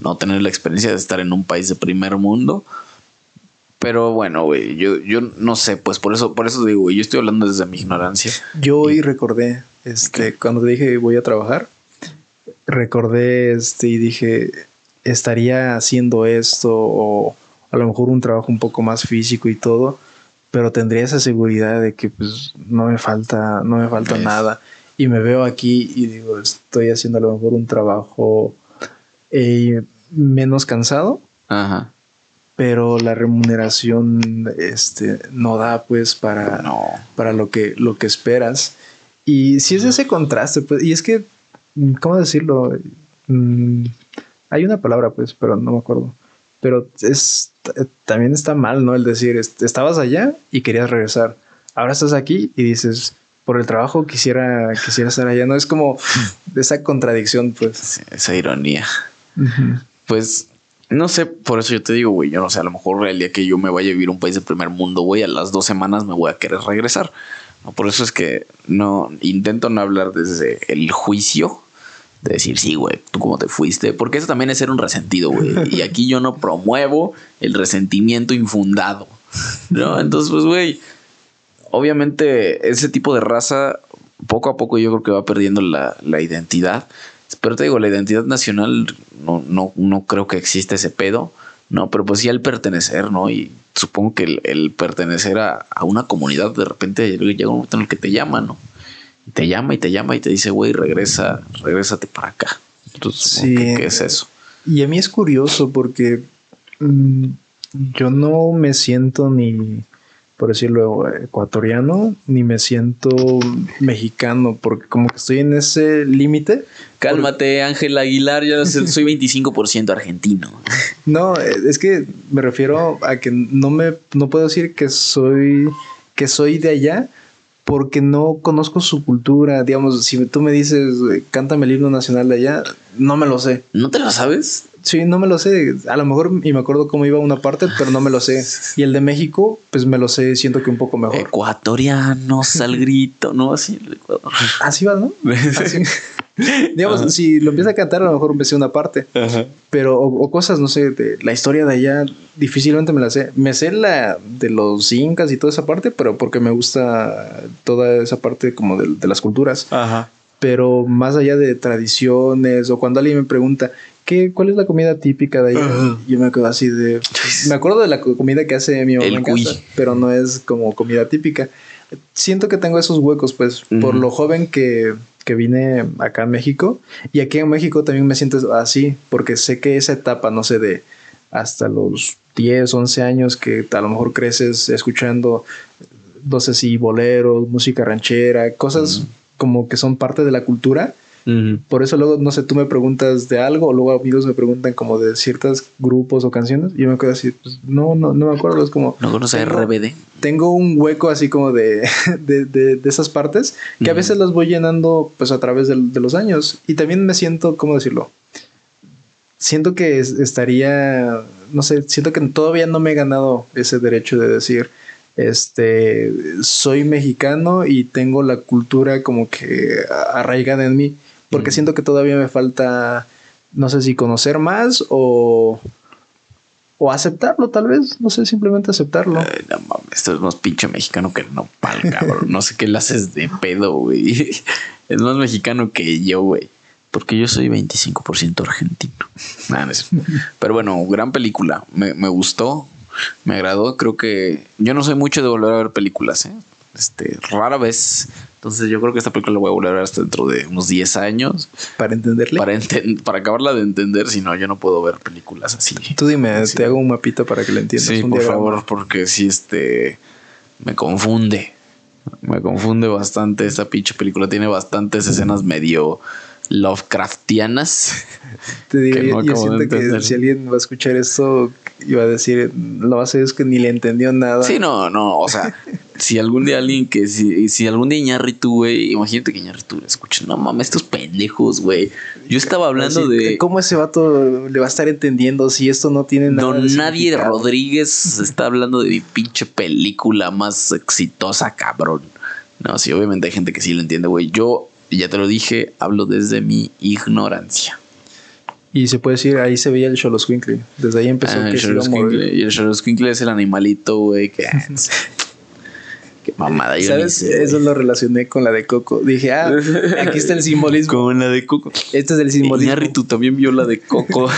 no tener la experiencia de estar en un país de primer mundo. Pero bueno, güey, yo, yo no sé, pues por eso, por eso digo, güey, yo estoy hablando desde mi ignorancia. Yo hoy recordé, este, cuando te dije voy a trabajar, recordé este y dije, estaría haciendo esto o a lo mejor un trabajo un poco más físico y todo, pero tendría esa seguridad de que pues no me falta, no me falta nada. Y me veo aquí y digo, estoy haciendo a lo mejor un trabajo eh, menos cansado. Pero la remuneración este, no da pues para, para lo, que, lo que esperas. Y si es ese contraste, pues, y es que, ¿cómo decirlo? Mm, hay una palabra, pues, pero no me acuerdo. Pero es también está mal, ¿no? El decir, estabas allá y querías regresar. Ahora estás aquí y dices, por el trabajo quisiera, quisiera estar allá. No es como esa contradicción, pues. esa ironía. Pues no sé, por eso yo te digo, güey, yo no sé, a lo mejor el día que yo me vaya a vivir a un país de primer mundo, güey, a las dos semanas me voy a querer regresar. Por eso es que no intento no hablar desde el juicio, de decir, sí, güey, tú cómo te fuiste, porque eso también es ser un resentido, güey. Y aquí yo no promuevo el resentimiento infundado, ¿no? Entonces, pues, güey, obviamente ese tipo de raza, poco a poco yo creo que va perdiendo la, identidad. Pero te digo, la identidad nacional no, no, no creo que exista ese pedo, ¿no? Pero pues sí el pertenecer, ¿no? Y supongo que el, pertenecer a, a, una comunidad de repente llega un momento en el que te llama, ¿no? Te llama y te llama y te dice, güey, regresa, regrésate para acá. Entonces, sí. ¿qué, es eso? Y a mí es curioso porque mm, yo no me siento ni, por decirlo, ecuatoriano, ni me siento mexicano, porque como que estoy en ese límite. Cálmate, Ángel Aguilar, yo soy 25% argentino. No, es que me refiero a que no me, no puedo decir que soy, que soy de allá, porque no conozco su cultura. Digamos, si tú me dices, cántame el himno nacional de allá, no me lo sé. ¿No te lo sabes? Sí, no me lo sé. A lo mejor y me acuerdo cómo iba una parte, pero no me lo sé. Y el de México, pues me lo sé, siento que un poco mejor. Ecuatorianos al grito, ¿no? Así Así va, ¿no? Así. Digamos, si lo empieza a cantar, a lo mejor me sé una parte. Pero, o, cosas, no sé, de la historia de allá, difícilmente me la sé. Me sé la de los incas y toda esa parte, pero porque me gusta toda esa parte como de, las culturas. Pero más allá de tradiciones, o cuando alguien me pregunta, ¿qué, ¿cuál es la comida típica de allá? Yo me acuerdo así de. Me acuerdo de la comida que hace mi mamá en casa, pero no es como comida típica. Siento que tengo esos huecos, pues, por lo joven que que vine acá a México. Y aquí en México también me siento así, porque sé que esa etapa, no sé, de hasta los 10, 11 años que a lo mejor creces escuchando, no sé si boleros, música ranchera, cosas como que son parte de la cultura, Por eso luego, no sé, tú me preguntas de algo o luego amigos me preguntan como de ciertos grupos o canciones y yo me quedo así, pues no, no, no me acuerdo, es como... ¿No conoces RBD? Tengo un hueco así como de, de, de, esas partes que a veces las voy llenando pues a través de, de, los años y también me siento, ¿cómo decirlo? Siento que estaría, no sé, siento que todavía no me he ganado ese derecho de decir, este, soy mexicano y tengo la cultura como que arraigada en mí porque siento que todavía me falta, no sé si conocer más o, o aceptarlo, tal vez, no sé, simplemente aceptarlo. no mames, esto es más pinche mexicano que no pal, cabrón. no sé qué le haces de pedo, güey. Es más mexicano que yo, güey. Porque yo soy 25% argentino. Pero bueno, gran película. Me, me gustó, me agradó. Creo que yo no soy mucho de volver a ver películas, ¿eh? Este, rara vez entonces yo creo que esta película la voy a volver a ver hasta dentro de unos 10 años. Para entenderle. Para, para acabarla de entender, si no, yo no puedo ver películas así. Tú dime, te hago un mapito para que la entiendas. Sí, por favor, porque si este me confunde. Me confunde bastante esta pinche película. Tiene bastantes escenas medio Lovecraftianas. Te digo, yo, siento que si alguien va a escuchar esto, iba a decir, lo base es que ni le entendió nada. Sí, no, no, o sea, si algún día alguien que, si, si algún día Iñarritu, güey, imagínate que Iñarritu le escucha, no mames, estos pendejos, güey. Yo estaba hablando de. ¿Cómo ese vato le va a estar entendiendo si esto no tiene nada? No, nadie Rodríguez está hablando de mi pinche película más exitosa, cabrón. No, sí, obviamente hay gente que sí lo entiende, güey. Yo, ya te lo dije, hablo desde mi ignorancia. Y se puede decir, ahí se veía el Xoloscuincle. Desde ahí empezó ah, que el Y el Xoloscuincle es el animalito, güey, que... Qué mamada. Yo ¿Sabes? Eso lo relacioné con la de Coco. Dije, ah, aquí está el simbolismo. Con la de Coco. Este es el simbolismo. Y tú también vio la de Coco.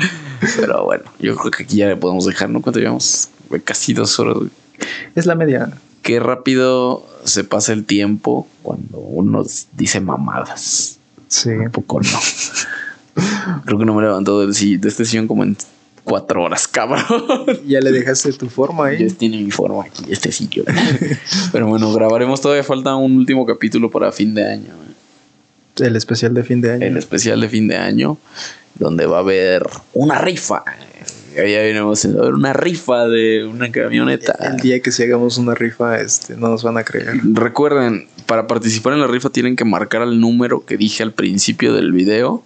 Pero bueno, yo creo que aquí ya le podemos dejar, ¿no? ¿Cuánto llevamos? Casi dos horas. Es la media. Qué rápido se pasa el tiempo cuando uno dice mamadas. Sí. Un poco no. Creo que no me levantó de, de este sillón como en cuatro horas, cabrón. Ya le dejaste tu forma ahí. Ya tiene mi forma aquí, este sillón. Pero bueno, grabaremos todavía falta un último capítulo para fin de año. El especial de fin de año. El especial de fin de año, donde va a haber una rifa. Ya venimos a ver una rifa de una camioneta. El día que si hagamos una rifa, este, no nos van a creer. Recuerden, para participar en la rifa tienen que marcar el número que dije al principio del video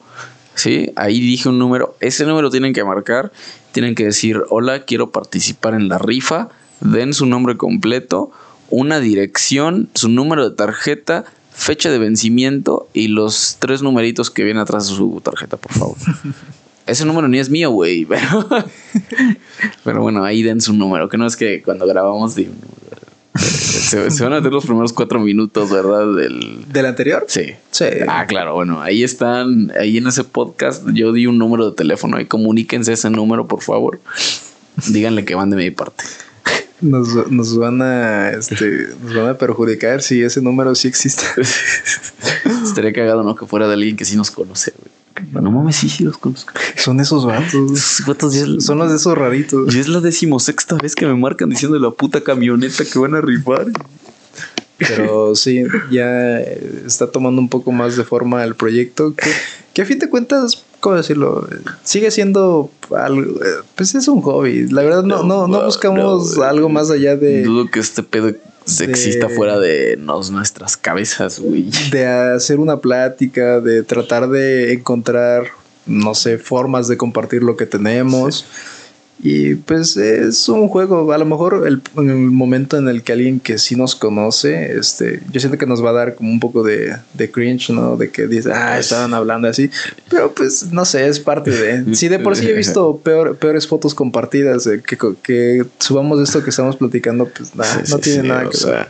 ¿sí? Ahí dije un número, ese número tienen que marcar, tienen que decir, hola, quiero participar en la rifa, den su nombre completo, una dirección, su número de tarjeta, fecha de vencimiento y los tres numeritos que vienen atrás de su tarjeta, por favor. Ese número ni es mío, güey, pero, pero bueno, ahí den su número, que no es que cuando grabamos di se, van a ver los primeros cuatro minutos, ¿verdad? Del, ¿Del anterior? Sí. Sí. Ah, claro, bueno, ahí están, ahí en ese podcast yo di un número de teléfono y comuníquense ese número, por favor. Díganle que van de mi parte. Nos, nos, van a este, nos van a perjudicar si ese número sí existe. Estaría cagado, ¿no? Que fuera de alguien que sí nos conoce, güey. No mames, sí, sí los conozco. Son esos vatos. Son los de esos raritos. Y es la decimosexta vez que me marcan diciendo la puta camioneta que van a rifar. Pero sí, ya está tomando un poco más de forma el proyecto. Que, que a fin de cuentas, ¿cómo decirlo? Sigue siendo algo. Pues es un hobby. La verdad, no, no, no buscamos algo más allá de. Dudo que este pedo exista fuera de nuestras cabezas, güey. De hacer una plática, de tratar de encontrar, no sé, formas de compartir lo que tenemos. Y pues es un juego, a lo mejor el, el momento en el que alguien que sí nos conoce, este, yo siento que nos va a dar como un poco de, de cringe, ¿no? De que dice, ah, estaban hablando así, pero pues no sé, es parte de... Si de por sí he visto peor, peores fotos compartidas, que, que subamos esto que estamos platicando, pues nada, no tiene nada que ver.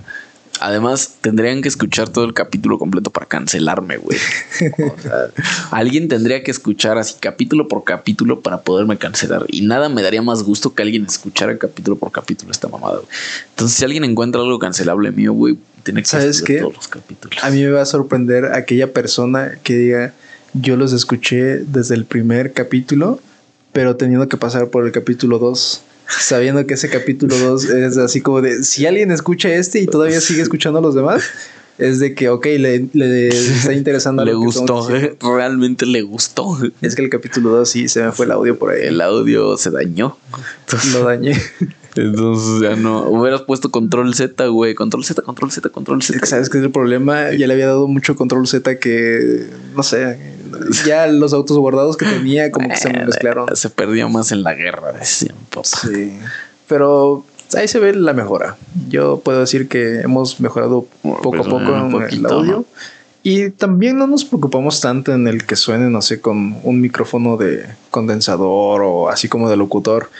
Además, tendrían que escuchar todo el capítulo completo para cancelarme, güey. alguien tendría que escuchar así capítulo por capítulo para poderme cancelar. Y nada me daría más gusto que alguien escuchara capítulo por capítulo esta mamada, güey. Entonces, si alguien encuentra algo cancelable mío, güey, tiene que ¿Sabes qué? todos los capítulos. A mí me va a sorprender aquella persona que diga, yo los escuché desde el primer capítulo, pero teniendo que pasar por el capítulo 2 sabiendo que ese capítulo 2 es así como de, si alguien escucha este y todavía sigue escuchando a los demás, es de que, ok, le, le está interesando. le gustó, realmente le gustó. Es que el capítulo 2 sí se me fue el audio por ahí. El audio se dañó. Lo dañé. Entonces ya no. Hubieras puesto control Z, güey. Control Z, control Z, control Z. ¿Sabes qué es el problema? Ya le había dado mucho control Z que. No sé. Ya los autos guardados que tenía, como que se me mezclaron. Se perdió más en la guerra, decían, Sí. Pero ahí se ve la mejora. Yo puedo decir que hemos mejorado poco a pues, poco en el audio. Y también no nos preocupamos tanto en el que suene, no sé, con un micrófono de condensador o así como de locutor.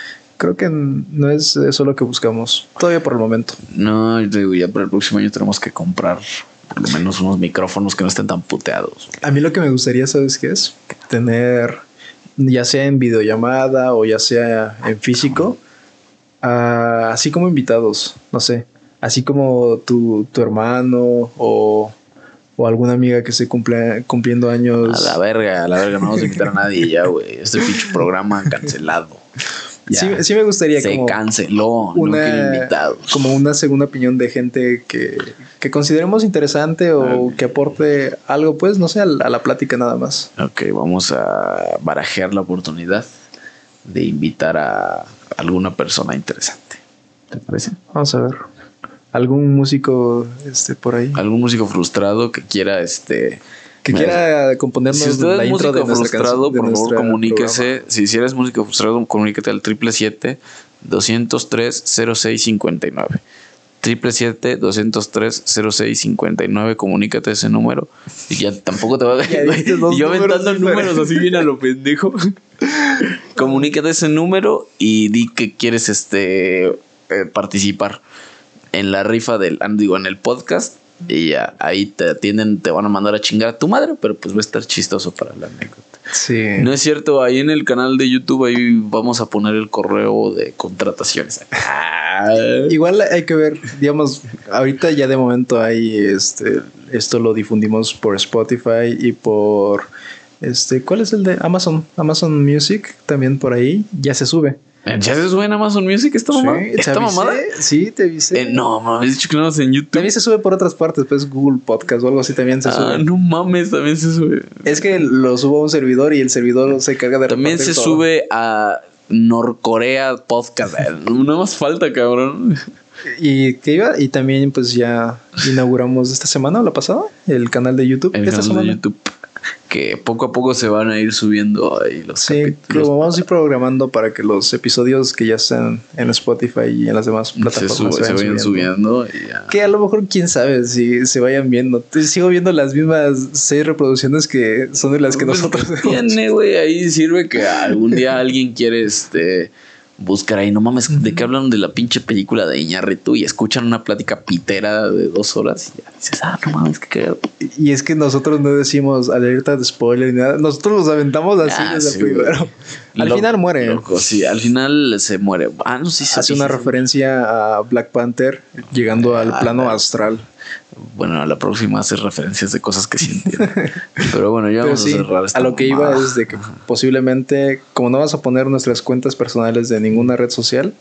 Creo que no es eso lo que buscamos, todavía por el momento. No, digo, ya para el próximo año tenemos que comprar por lo menos unos micrófonos que no estén tan puteados. A mí lo que me gustaría, ¿sabes qué es? Tener, ya sea en videollamada o ya sea en físico, así como invitados, no sé, así como tu, tu hermano o, o, alguna amiga que se cumple cumpliendo años. A la verga, a la verga, no vamos a invitar a nadie ya, güey. Este pinche programa cancelado. Sí, sí, me gustaría se canceló, una, invitados. Como una segunda opinión de gente que, que consideremos interesante o que aporte algo, pues, no sé, a la plática nada más. Ok, vamos a barajear la oportunidad de invitar a alguna persona interesante. ¿Te parece? Vamos a ver. ¿Algún músico este, por ahí? ¿Algún músico frustrado que quiera este que quiera componernos si usted es músico frustrado, por favor comuníquese. Si, si eres músico frustrado, comuníquete al triple siete 203 0659 triple siete 203 0659 comunícate ese número. Y ya tampoco te va a y yo aventando números así bien a lo pendejo. Comunícate ese número y di que quieres este eh, participar en la rifa del digo en el podcast y ya ahí te atienden, te van a mandar a chingar a tu madre, pero pues va a estar chistoso para la anécdota. Sí. No es cierto, ahí en el canal de YouTube ahí vamos a poner el correo de contrataciones. Igual hay que ver, digamos, ahorita ya de momento hay este esto lo difundimos por Spotify y por este, ¿cuál es el de Amazon? Amazon Music también por ahí ya se sube. ¿Ya se sube en Amazon Music esta mamada? Sí, ¿Esta mamada? Sí, te avisé. Eh, no, mames, dicho que no en YouTube. También se sube por otras partes, pues Google Podcast o algo así también se ah, sube. no mames, también se sube. Es que lo subo a un servidor y el servidor se carga de También se sube a Norcorea Podcast. no más falta, cabrón. Y que iba, y también pues ya inauguramos esta semana o la pasada el canal de YouTube. El esta canal semana. de YouTube que poco a poco se van a ir subiendo ahí los sí, vamos a ir programando para que los episodios que ya están en Spotify y en las demás plataformas se, vayan, subiendo. Que a lo mejor quién sabe si se vayan viendo. Sigo viendo las mismas seis reproducciones que son de las que pues, nosotros tiene, güey, ahí sirve que algún día alguien quiere este buscar ahí, no mames, ¿de qué hablan de la pinche película de Iñarritu? Y escuchan una plática pitera de dos horas y ya dices, ah, no mames, qué cagado. Y es que nosotros no decimos alerta de spoiler ni nada, nosotros los aventamos así ah, desde primero. Al final muere. sí, al final se muere. Ah, no, sí, Hace una referencia a Black Panther llegando al ah, plano astral. Bueno, a la próxima hace referencias de cosas que sí Pero bueno, ya vamos a cerrar A lo que iba es de que posiblemente, como no vas a poner nuestras cuentas personales de ninguna red social,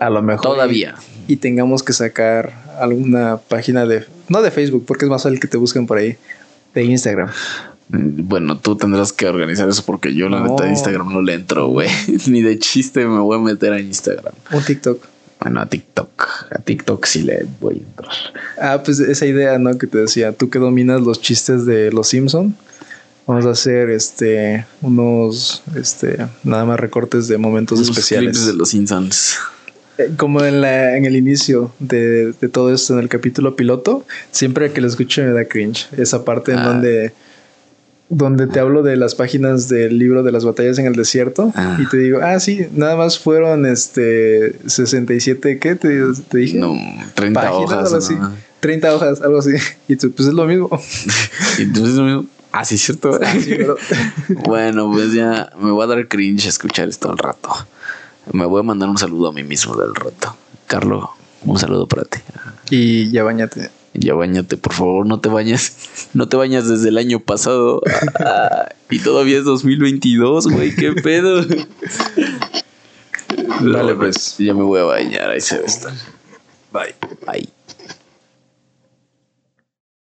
a lo mejor. Todavía. Y, tengamos que sacar alguna página de. No de Facebook, porque es más fácil que te busquen por ahí. De Instagram. Bueno, tú tendrás que organizar eso porque yo, la neta, de Instagram no le entro, güey. Ni de chiste me voy a meter a Instagram. Un TikTok. Bueno, a TikTok. A TikTok sí le voy a entrar. Ah, pues esa idea, ¿no? Que te decía, tú que dominas los chistes de los Simpson. Vamos a hacer este unos este nada más recortes de momentos especiales. Clips de los Simpsons. Eh, como en la, en el inicio de, de, todo esto, en el capítulo piloto, siempre que lo escucho me da cringe. Esa parte en ah. donde donde te hablo de las páginas del libro de las batallas en el desierto ah. y te digo, ah, sí, nada más fueron este 67, ¿qué te, te dije? No, 30 hojas. Algo así. 30 hojas, algo así. Y tú, pues es lo mismo. y entonces es lo mismo. Ah, sí, cierto. Ah, bueno, pues ya me voy a dar cringe escuchar esto al rato. Me voy a mandar un saludo a mí mismo del rato. Carlos, un saludo para ti. Y ya bañate ya bañate, por favor, no te bañes, no te bañas desde el año pasado ah, y todavía es 2022, güey, qué pedo. Dale, pues, ya me voy a bañar, ahí se va a estar. Bye. Bye.